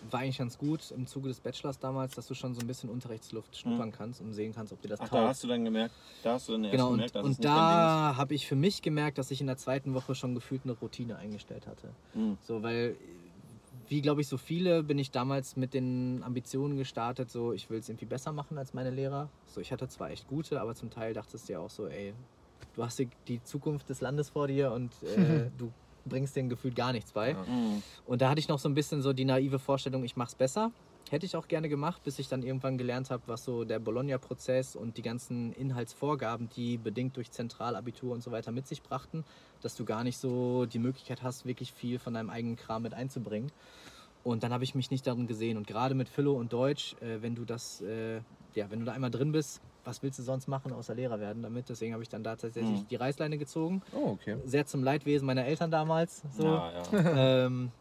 war eigentlich ganz gut im Zuge des Bachelors damals, dass du schon so ein bisschen Unterrichtsluft schnuppern kannst und sehen kannst, ob dir das Mhm. Ach, taugt. da hast du dann gemerkt, da hast du dann erst Genau, und, gemerkt, dass es und Ding da habe ich für mich gemerkt, dass ich in der zweiten Woche schon gefühlt eine Routine eingestellt hatte. Mhm. So, weil, wie glaube ich, so viele bin ich damals mit den Ambitionen gestartet, so ich will es irgendwie besser machen als meine Lehrer. So, ich hatte zwar echt gute, aber zum Teil dachtest du ja auch so, ey, du hast die- die Zukunft des Landes vor dir und äh, du bringst denen gefühlt gar nichts bei. Ja. Und da hatte ich noch so ein bisschen so die naive Vorstellung, ich mache es besser. Hätte ich auch gerne gemacht, bis ich dann irgendwann gelernt habe, was so der Bologna-Prozess und die ganzen Inhaltsvorgaben, die bedingt durch Zentralabitur und so weiter mit sich brachten, dass du gar nicht so die Möglichkeit hast, wirklich viel von deinem eigenen Kram mit einzubringen. Und dann habe ich mich nicht darin gesehen. Und gerade mit Philo und Deutsch, äh, wenn du das, äh, ja, wenn du da einmal drin bist, was willst du sonst machen, außer Lehrer werden damit? Deswegen habe ich dann da tatsächlich Mhm. die Reißleine gezogen. Oh, okay. Sehr zum Leidwesen meiner Eltern damals. So. Ja, ja. ähm,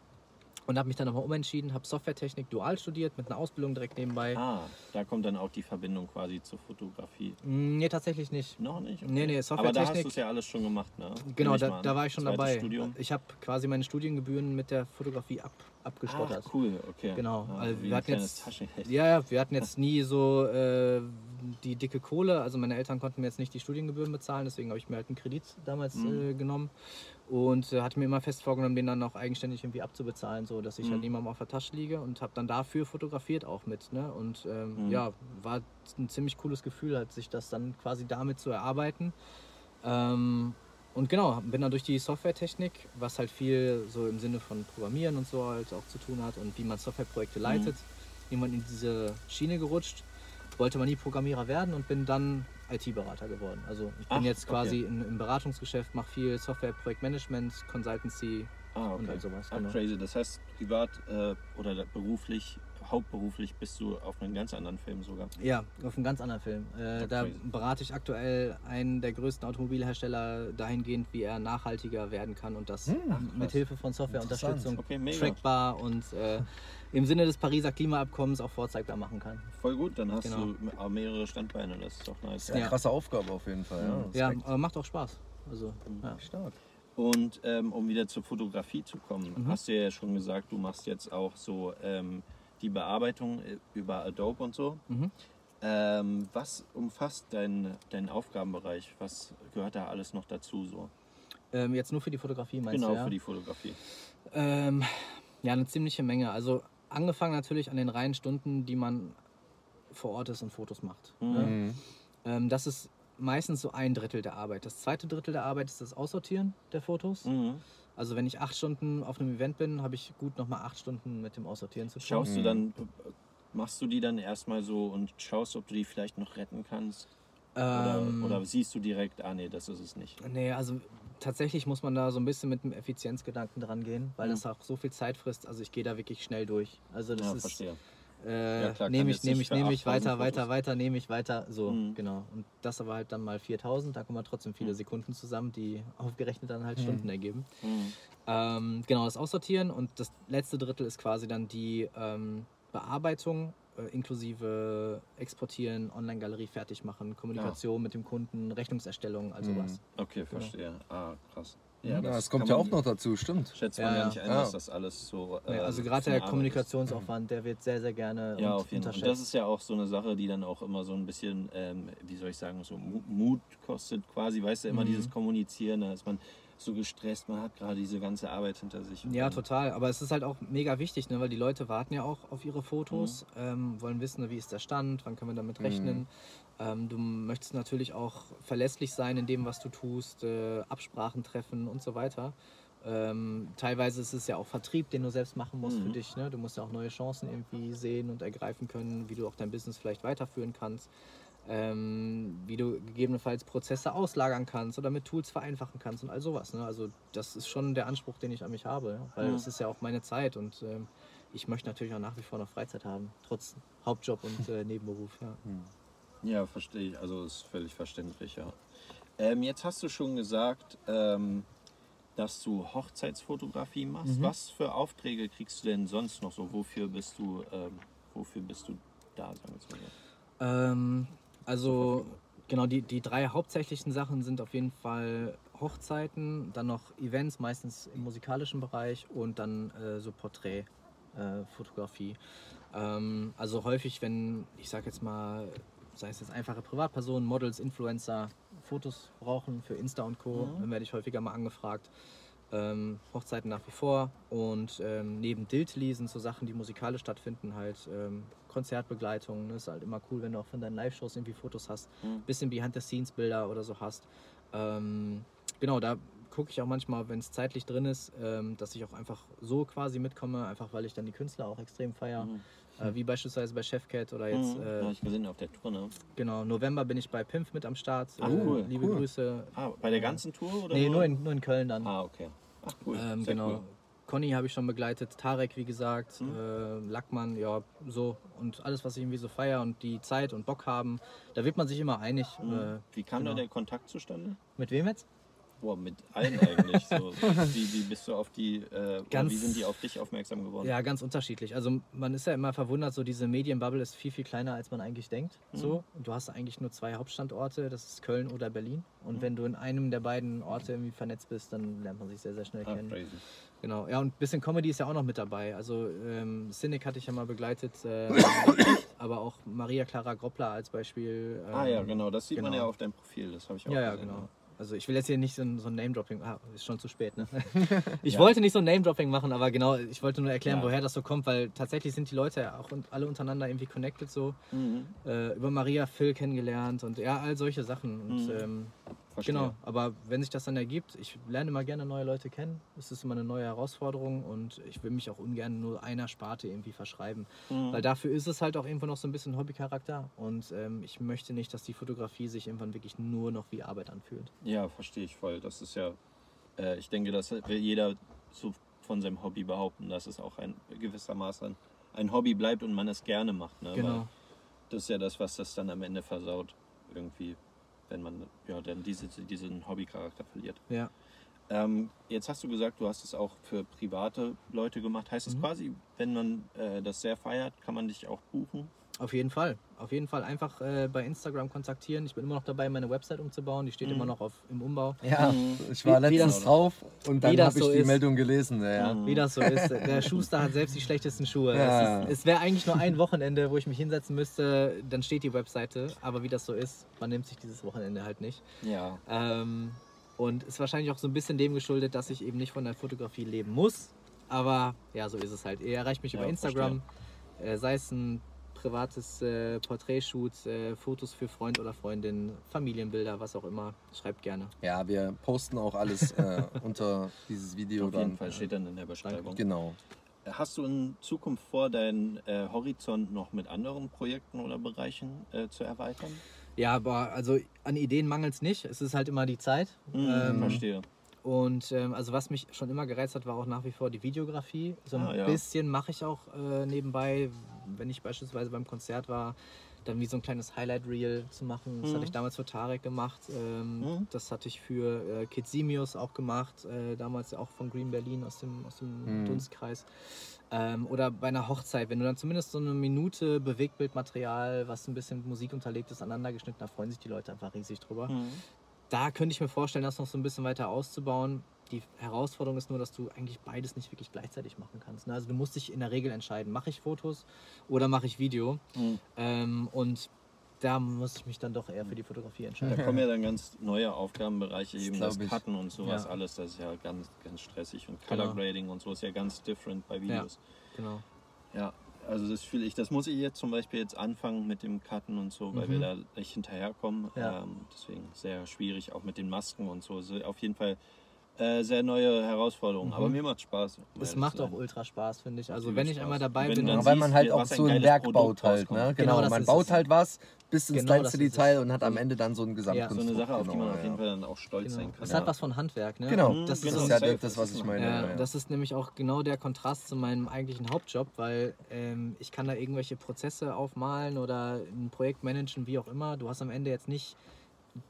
und habe mich dann nochmal umentschieden, habe Softwaretechnik dual studiert mit einer Ausbildung direkt nebenbei. Ah, da kommt dann auch die Verbindung quasi zur Fotografie. Mm, Nee, tatsächlich nicht. Noch nicht? Nee, nee, Aber da hast Softwaretechnik- du es ja alles schon gemacht, ne? Genau, da, da war ich schon dabei. Studium. Ich habe quasi meine Studiengebühren mit der Fotografie ab, abgestottert. Ach, cool, okay. Genau, Ah, also wir hatten jetzt-. Ja, ja, wir hatten jetzt nie so äh, die dicke Kohle. Also meine Eltern konnten mir jetzt nicht die Studiengebühren bezahlen, deswegen habe ich mir halt einen Kredit damals Mhm. äh, genommen und äh, hatte mir immer fest vorgenommen, den dann auch eigenständig irgendwie abzubezahlen, so dass ich Mhm. halt niemandem auf der Tasche liege und habe dann dafür fotografiert auch mit. Ne? Und ähm, Mhm. ja, war ein ziemlich cooles Gefühl, halt, sich das dann quasi damit zu erarbeiten. Ähm, und genau, bin dann durch die Softwaretechnik, was halt viel so im Sinne von Programmieren und so halt auch zu tun hat und wie man Softwareprojekte leitet, jemand in diese Schiene gerutscht, wollte man nie Programmierer werden und bin dann IT-Berater geworden. Also ich bin Ach, jetzt quasi okay. in, im Beratungsgeschäft, mache viel Softwareprojektmanagement, Consultancy. Ah, okay. und all sowas, genau. crazy. Das heißt, privat äh, oder beruflich, hauptberuflich bist du auf einem ganz anderen Film sogar. Ja, auf einem ganz anderen Film. Äh, Ja, da crazy. berate ich aktuell einen der größten Automobilhersteller dahingehend, wie er nachhaltiger werden kann und das mit Hilfe von Softwareunterstützung Okay, trackbar und äh, im Sinne des Pariser Klimaabkommens auch vorzeigbar machen kann. Voll gut, dann hast Genau. du auch mehrere Standbeine, das ist doch nice. Ja, Ja. krasse Aufgabe auf jeden Fall. Ja, Ja, Respekt. aber macht auch Spaß. Also, ja. Stark. Und ähm, um wieder zur Fotografie zu kommen, Mhm. hast du ja schon gesagt, du machst jetzt auch so ähm, die Bearbeitung äh, über Adobe und so. Mhm. Ähm, was umfasst dein, dein Aufgabenbereich? Was gehört da alles noch dazu? So? Ähm, jetzt nur für die Fotografie meinst Genau, du? Ja? für die Fotografie. Ähm, ja, eine ziemliche Menge. Also angefangen natürlich an den reinen Stunden, die man vor Ort ist und Fotos macht. Ne? Mhm. Ähm, das ist meistens so ein Drittel der Arbeit. Das zweite Drittel der Arbeit ist das Aussortieren der Fotos. Mhm. Also wenn ich acht Stunden auf einem Event bin, habe ich gut nochmal acht Stunden mit dem Aussortieren zu tun. Schaust du dann, machst du die dann erstmal so und schaust, ob du die vielleicht noch retten kannst? Oder, Ähm, oder siehst du direkt, ah nee, das ist es nicht? Nee, also tatsächlich muss man da so ein bisschen mit einem Effizienzgedanken dran gehen, weil Mhm. das auch so viel Zeit frisst. Also ich gehe da wirklich schnell durch. Also das Ja, ist verstehe. Äh, Ja, klar, nehme ich, nehme ich, nehme ich 8000 weiter, weiter, Fotos. weiter, nehme ich weiter. So, Mhm. genau. Und das aber halt dann mal 4000, da kommen halt trotzdem viele Mhm. Sekunden zusammen, die aufgerechnet dann halt Stunden ergeben. Mhm. Ähm, genau, das Aussortieren und das letzte Drittel ist quasi dann die ähm, Bearbeitung äh, inklusive Exportieren, Online-Galerie fertig machen, Kommunikation mit dem Kunden, Rechnungserstellung, also Mhm. was. Okay, verstehe. Ah, krass. Ja, das, kann kommt ja auch noch dazu, stimmt. Schätzt man ja, ja. nicht ein, Ja. dass das alles so. Nee, äh, also so gerade der Arbeit ist. Kommunikationsaufwand, der wird sehr, sehr gerne Ja, und auf jeden Fall. Und unterschätzt. das ist ja auch so eine Sache, die dann auch immer so ein bisschen, ähm, wie soll ich sagen, so Mu- Mut kostet quasi. Weißt du, immer Mhm. dieses Kommunizieren, da ist man so gestresst, man hat gerade diese ganze Arbeit hinter sich. Ja, total. Aber es ist halt auch mega wichtig, ne? weil die Leute warten ja auch auf ihre Fotos, Mhm. ähm, wollen wissen, wie ist der Stand, wann können wir damit rechnen. Ähm, du möchtest natürlich auch verlässlich sein in dem, was du tust, äh, Absprachen treffen und so weiter. Ähm, teilweise ist es ja auch Vertrieb, den du selbst machen musst für Mhm. dich. Ne? Du musst ja auch neue Chancen irgendwie sehen und ergreifen können, wie du auch dein Business vielleicht weiterführen kannst. Ähm, wie du gegebenenfalls Prozesse auslagern kannst oder mit Tools vereinfachen kannst und all sowas. Ne? Also das ist schon der Anspruch, den ich an mich habe, ja? weil es ist ja auch meine Zeit und ähm, ich möchte natürlich auch nach wie vor noch Freizeit haben, trotz Hauptjob und äh, Nebenberuf. Ja. Ja, verstehe ich. Also ist völlig verständlich, ja. Ähm, jetzt hast du schon gesagt, ähm, dass du Hochzeitsfotografie machst. Mhm. Was für Aufträge kriegst du denn sonst noch so? Wofür bist du, ähm, wofür bist du da, sagen? Ähm, also genau, die, die drei hauptsächlichen Sachen sind auf jeden Fall Hochzeiten, dann noch Events, meistens im musikalischen Bereich und dann äh, so Porträtfotografie. ähm, also häufig, wenn, ich sag jetzt mal, sei es jetzt einfache Privatpersonen, Models, Influencer, Fotos brauchen für Insta und Co., Mhm. dann werde ich häufiger mal angefragt. Ähm, Hochzeiten nach wie vor und ähm, neben Diltli sind so Sachen, die musikalisch stattfinden, halt ähm, Konzertbegleitung. Ne? Ist halt immer cool, wenn du auch von deinen Live-Shows irgendwie Fotos hast, Mhm. bisschen Behind-the-Scenes-Bilder oder so hast. Ähm, genau, da gucke ich auch manchmal, wenn es zeitlich drin ist, ähm, dass ich auch einfach so quasi mitkomme, einfach weil ich dann die Künstler auch extrem feiere. Mhm. Äh, wie beispielsweise bei Chefcat oder jetzt, Mhm. äh, ja, ich gesehen auf der Tour, ne? genau, November bin ich bei Pimp mit am Start. Ach, Äh, cool, Liebe cool. Grüße. Ah, bei der ganzen Tour oder? Nee, nur in, nur in Köln dann. Ah, okay. Ach, cool. Ähm, genau. Cool. Conny habe ich schon begleitet, Tarek, wie gesagt, Mhm. äh, Lackmann, ja, so. Und alles, was ich irgendwie so feier und die Zeit und Bock haben, da wird man sich immer einig. Mhm. Äh, Wie kam genau. da der Kontakt zustande? mit wem jetzt? Boah, mit allen eigentlich. So. wie, wie bist du auf die, äh, Ganz- wie sind die auf dich aufmerksam geworden? Ja, ganz unterschiedlich. Also man ist ja immer verwundert, so diese Medienbubble ist viel, viel kleiner, als man eigentlich denkt. So. Und du hast eigentlich nur zwei Hauptstandorte, das ist Köln oder Berlin. Und wenn du in einem der beiden Orte irgendwie vernetzt bist, dann lernt man sich sehr, sehr schnell Ah, kennen. crazy. Genau. Ja, und ein bisschen Comedy ist ja auch noch mit dabei. Also ähm, Cynic hatte ich ja mal begleitet, äh, aber auch Maria Clara Groppler als Beispiel. Ah ja, ähm, genau, das sieht man genau. ja auf deinem Profil, das habe ich auch Ja, ja, gesehen, genau. Also ich will jetzt hier nicht so ein, so ein Name-Dropping, ah, ist schon zu spät, ne? Ich Ja. wollte nicht so ein Name-Dropping machen, aber genau, ich wollte nur erklären, Ja. woher das so kommt, weil tatsächlich sind die Leute ja auch alle untereinander irgendwie connected so. Mhm. Äh, über Maria Phil kennengelernt und ja, all solche Sachen. Und, Mhm. ähm, Verstehe. genau, aber wenn sich das dann ergibt, ich lerne immer gerne neue Leute kennen. Es ist immer eine neue Herausforderung und ich will mich auch ungern nur einer Sparte irgendwie verschreiben. Mhm. Weil dafür ist es halt auch irgendwo noch so ein bisschen Hobbycharakter und ähm, ich möchte nicht, dass die Fotografie sich irgendwann wirklich nur noch wie Arbeit anfühlt. Ja, verstehe ich voll. Das ist ja, äh, ich denke, das will jeder so von seinem Hobby behaupten, dass es auch ein gewissermaßen ein Hobby bleibt und man es gerne macht. Ne? Weil Genau. das ist ja das, was das dann am Ende versaut, irgendwie, wenn man ja dann diese, diesen Hobbycharakter verliert. Ja. Ähm, jetzt hast du gesagt, du hast es auch für private Leute gemacht. Heißt es Mhm. quasi, wenn man äh, das sehr feiert, kann man dich auch buchen? Auf jeden Fall. Auf jeden Fall einfach äh, bei Instagram kontaktieren. Ich bin immer noch dabei, meine Website umzubauen. Die steht Mhm. immer noch auf, im Umbau. Ja, Mhm. ich war Wie- wie letztens das- drauf und dann wie habe ich so die ist. Meldung gelesen. Ja, ja. Mhm. Wie das so ist. Der Schuster hat selbst die schlechtesten Schuhe. Ja. Es, es wäre eigentlich nur ein Wochenende, wo ich mich hinsetzen müsste. Dann steht die Webseite. Aber wie das so ist, man nimmt sich dieses Wochenende halt nicht. Ja. Ähm, und ist wahrscheinlich auch so ein bisschen dem geschuldet, dass ich eben nicht von der Fotografie leben muss. Aber ja, so ist es halt. Ihr erreicht mich Ja, über Instagram, äh, sei es ein privates äh, Porträtshoot, äh, Fotos für Freund oder Freundin, Familienbilder, was auch immer. Schreibt gerne. ja, wir posten auch alles äh, unter dieses Video. Auf jeden dann. Fall steht dann in der Beschreibung. Genau. Hast du in Zukunft vor, deinen äh, Horizont noch mit anderen Projekten oder Bereichen äh, zu erweitern? Ja, aber also an Ideen mangelt es nicht. Es ist halt immer die Zeit. Mhm, Ähm, verstehe. Und ähm, also was mich schon immer gereizt hat, war auch nach wie vor die Videografie. So ein Ah, ja. bisschen mache ich auch äh, nebenbei, wenn ich beispielsweise beim Konzert war, dann wie so ein kleines Highlight-Reel zu machen. Das Mhm. hatte ich damals für Tarek gemacht. Ähm, Mhm. Das hatte ich für äh, Kids Simios auch gemacht, äh, damals auch von Green Berlin aus dem, aus dem Mhm. Dunstkreis. Ähm, oder bei einer Hochzeit, wenn du dann zumindest so eine Minute Bewegtbildmaterial, was ein bisschen Musik unterlegt ist, aneinander geschnitten, da freuen sich die Leute einfach riesig drüber Mhm. da könnte ich mir vorstellen, das noch so ein bisschen weiter auszubauen. Die Herausforderung ist nur, dass du eigentlich beides nicht wirklich gleichzeitig machen kannst. ne? Also du musst dich in der Regel entscheiden, mache ich Fotos oder mache ich Video. Mhm. Ähm, und da muss ich mich dann doch eher für die Fotografie Da entscheiden. kommen ja dann ganz neue Aufgabenbereiche, Das eben das. Cutten und sowas Ja. alles. Das ist ja ganz, ganz stressig. Und Color Genau. Grading und so ist ja ganz different bei Videos. Genau. Ja, also das fühle ich, das muss ich jetzt zum Beispiel jetzt anfangen mit dem Cutten und so, weil Mhm. wir da nicht hinterherkommen. Ja. Ähm, deswegen sehr schwierig, auch mit den Masken und so. Also auf jeden Fall äh, sehr neue Herausforderungen. Mhm. Aber mir macht Spaß. um Es macht auch ultra Spaß, finde ich. Also wenn ich Spaß. einmal dabei Wenn bin, dann Ja, weil siehst, man halt auch ein so ein Werk Produkt baut halt. Ne? Genau, Genau, das man baut es. halt was bis ins Genau, kleinste das es. Detail und hat am Mhm. Ende dann so ein So Gesamtkonstrukt. eine Sache, auf die genau, man auf ja. jeden Fall dann auch stolz genau. sein kann. das Ja. hat was von Handwerk. Ne? Genau, das genau, ist ja safe, das, was ich meine. Ja, ja, ja. das ist nämlich auch genau der Kontrast zu meinem eigentlichen Hauptjob, weil ähm, ich kann da irgendwelche Prozesse aufmalen oder ein Projekt managen, wie auch immer. Du hast am Ende jetzt nicht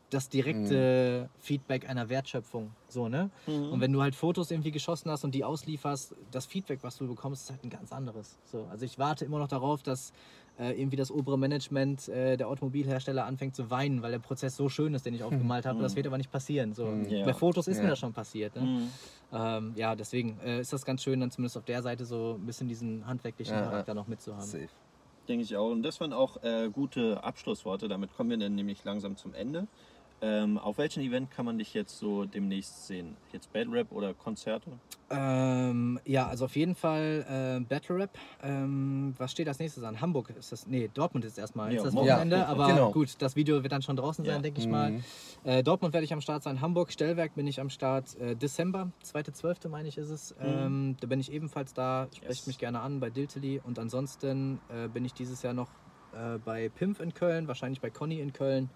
das direkte Feedback einer Wertschöpfung. So, ne? Mhm. Und wenn du halt Fotos irgendwie geschossen hast und die auslieferst, das Feedback, was du bekommst, ist halt ein ganz anderes. So, also ich warte immer noch darauf, dass äh, irgendwie das obere Management äh, der Automobilhersteller anfängt zu weinen, weil der Prozess so schön ist, den ich aufgemalt habe. Das wird aber nicht passieren. So. Ja. Bei Fotos ist Ja. mir das schon passiert. Ne? Mhm. Ähm, ja, deswegen äh, ist das ganz schön, dann zumindest auf der Seite so ein bisschen diesen handwerklichen ja. Charakter noch mitzuhaben. Safe. Denke ich auch. Und das waren auch äh, gute Abschlussworte. Damit kommen wir dann nämlich langsam zum Ende. Ähm, auf welchem Event kann man dich jetzt so demnächst sehen? Jetzt Bad Rap oder Konzerte? Ähm, ja, also auf jeden Fall äh, Battle Rap. Ähm, was steht als nächstes an? Hamburg ist das. Nee, Dortmund ist erstmal. Ja, ist das morgen. Wochenende, Ja, aber genau. gut, das Video wird dann schon draußen Ja. sein, denke ich mal. Mhm. Äh, Dortmund werde ich am Start sein. Hamburg, Stellwerk bin ich am Start. Äh, Dezember, 2.12. meine ich ist es. Ähm, da bin ich ebenfalls da. Sprecht Mhm. Yes. mich gerne an bei Diltily. Und ansonsten äh, bin ich dieses Jahr noch äh, bei Pimpf in Köln, wahrscheinlich bei Conny in Köln.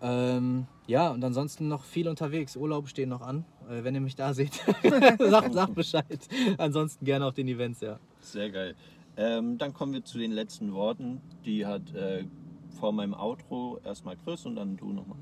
Ähm, ja, und ansonsten noch viel unterwegs. Urlaube stehen noch an. Äh, wenn ihr mich da seht, sagt, sagt Bescheid. Ansonsten gerne auf den Events, ja. Sehr geil. Ähm, dann kommen wir zu den letzten Worten. Die hat äh, vor meinem Outro erstmal Chris und dann du nochmal.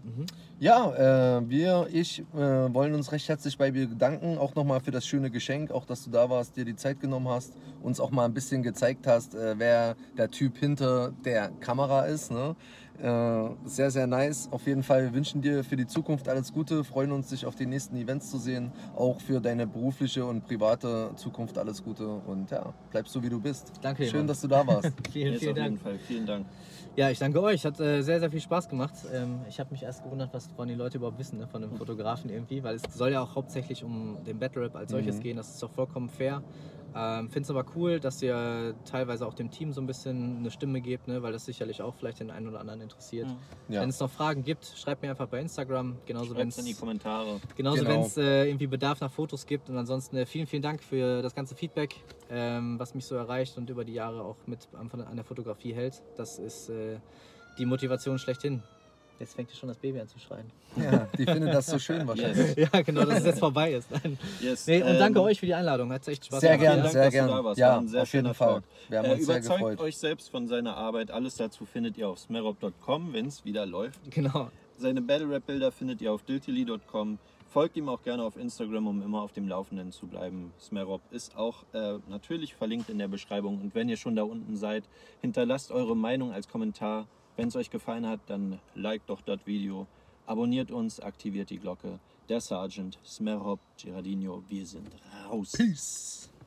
Ja, äh, wir, ich äh, wollen uns recht herzlich bei dir bedanken, auch nochmal für das schöne Geschenk, auch dass du da warst, dir die Zeit genommen hast, uns auch mal ein bisschen gezeigt hast, äh, wer der Typ hinter der Kamera ist. Ne? Äh, sehr, sehr nice. Auf jeden Fall wir wünschen dir für die Zukunft alles Gute, freuen uns, dich auf die nächsten Events zu sehen, auch für deine berufliche und private Zukunft alles Gute und ja, bleib so wie du bist. Danke, Schön, Mann. dass du da warst. Vielen, Jetzt vielen auf jeden Dank. Fall. Vielen Dank. Ja, ich danke euch. Hat äh, sehr, sehr viel Spaß gemacht. Ähm, ich habe mich erst gewundert, was von die Leute überhaupt wissen, ne, von dem Fotografen irgendwie, weil es soll ja auch hauptsächlich um den Battle Rap als solches Mhm. gehen. Das ist doch vollkommen fair. Ähm, Finde es aber cool, dass ihr teilweise auch dem Team so ein bisschen eine Stimme gebt, ne, weil das sicherlich auch vielleicht den einen oder anderen interessiert. Ja. Wenn es noch Fragen gibt, schreibt mir einfach bei Instagram. Genauso wenn Schreibt in die Kommentare. Genauso Genau. wenn es äh, irgendwie Bedarf nach Fotos gibt. Und ansonsten äh, vielen, vielen Dank für das ganze Feedback, ähm, was mich so erreicht und über die Jahre auch mit an der Fotografie hält. Das ist äh, die Motivation schlechthin. Jetzt fängt hier schon das Baby an zu schreien. ja, die finden das so schön wahrscheinlich. Yes. Ja, genau, dass es jetzt vorbei ist. Yes. Nee, und ähm, danke euch für die Einladung. Hat echt Spaß Sehr gemacht. gern, Vielen Dank, sehr dass du gern. da warst. Ja, War ein sehr auf jeden schöner Fall. Talk. Wir haben Äh, uns sehr überzeugt gefreut. euch selbst von seiner Arbeit. Alles dazu findet ihr auf smerop.com, wenn es wieder läuft. Genau. Seine Battle Rap Bilder findet ihr auf diltily.com. Folgt ihm auch gerne auf Instagram, um immer auf dem Laufenden zu bleiben. Smerop ist auch äh, natürlich verlinkt in der Beschreibung. Und wenn ihr schon da unten seid, hinterlasst eure Meinung als Kommentar. Wenn es euch gefallen hat, dann liked doch das Video. Abonniert uns, aktiviert die Glocke. Der Sergeant, Smerop, Gerardino, wir sind raus. Peace.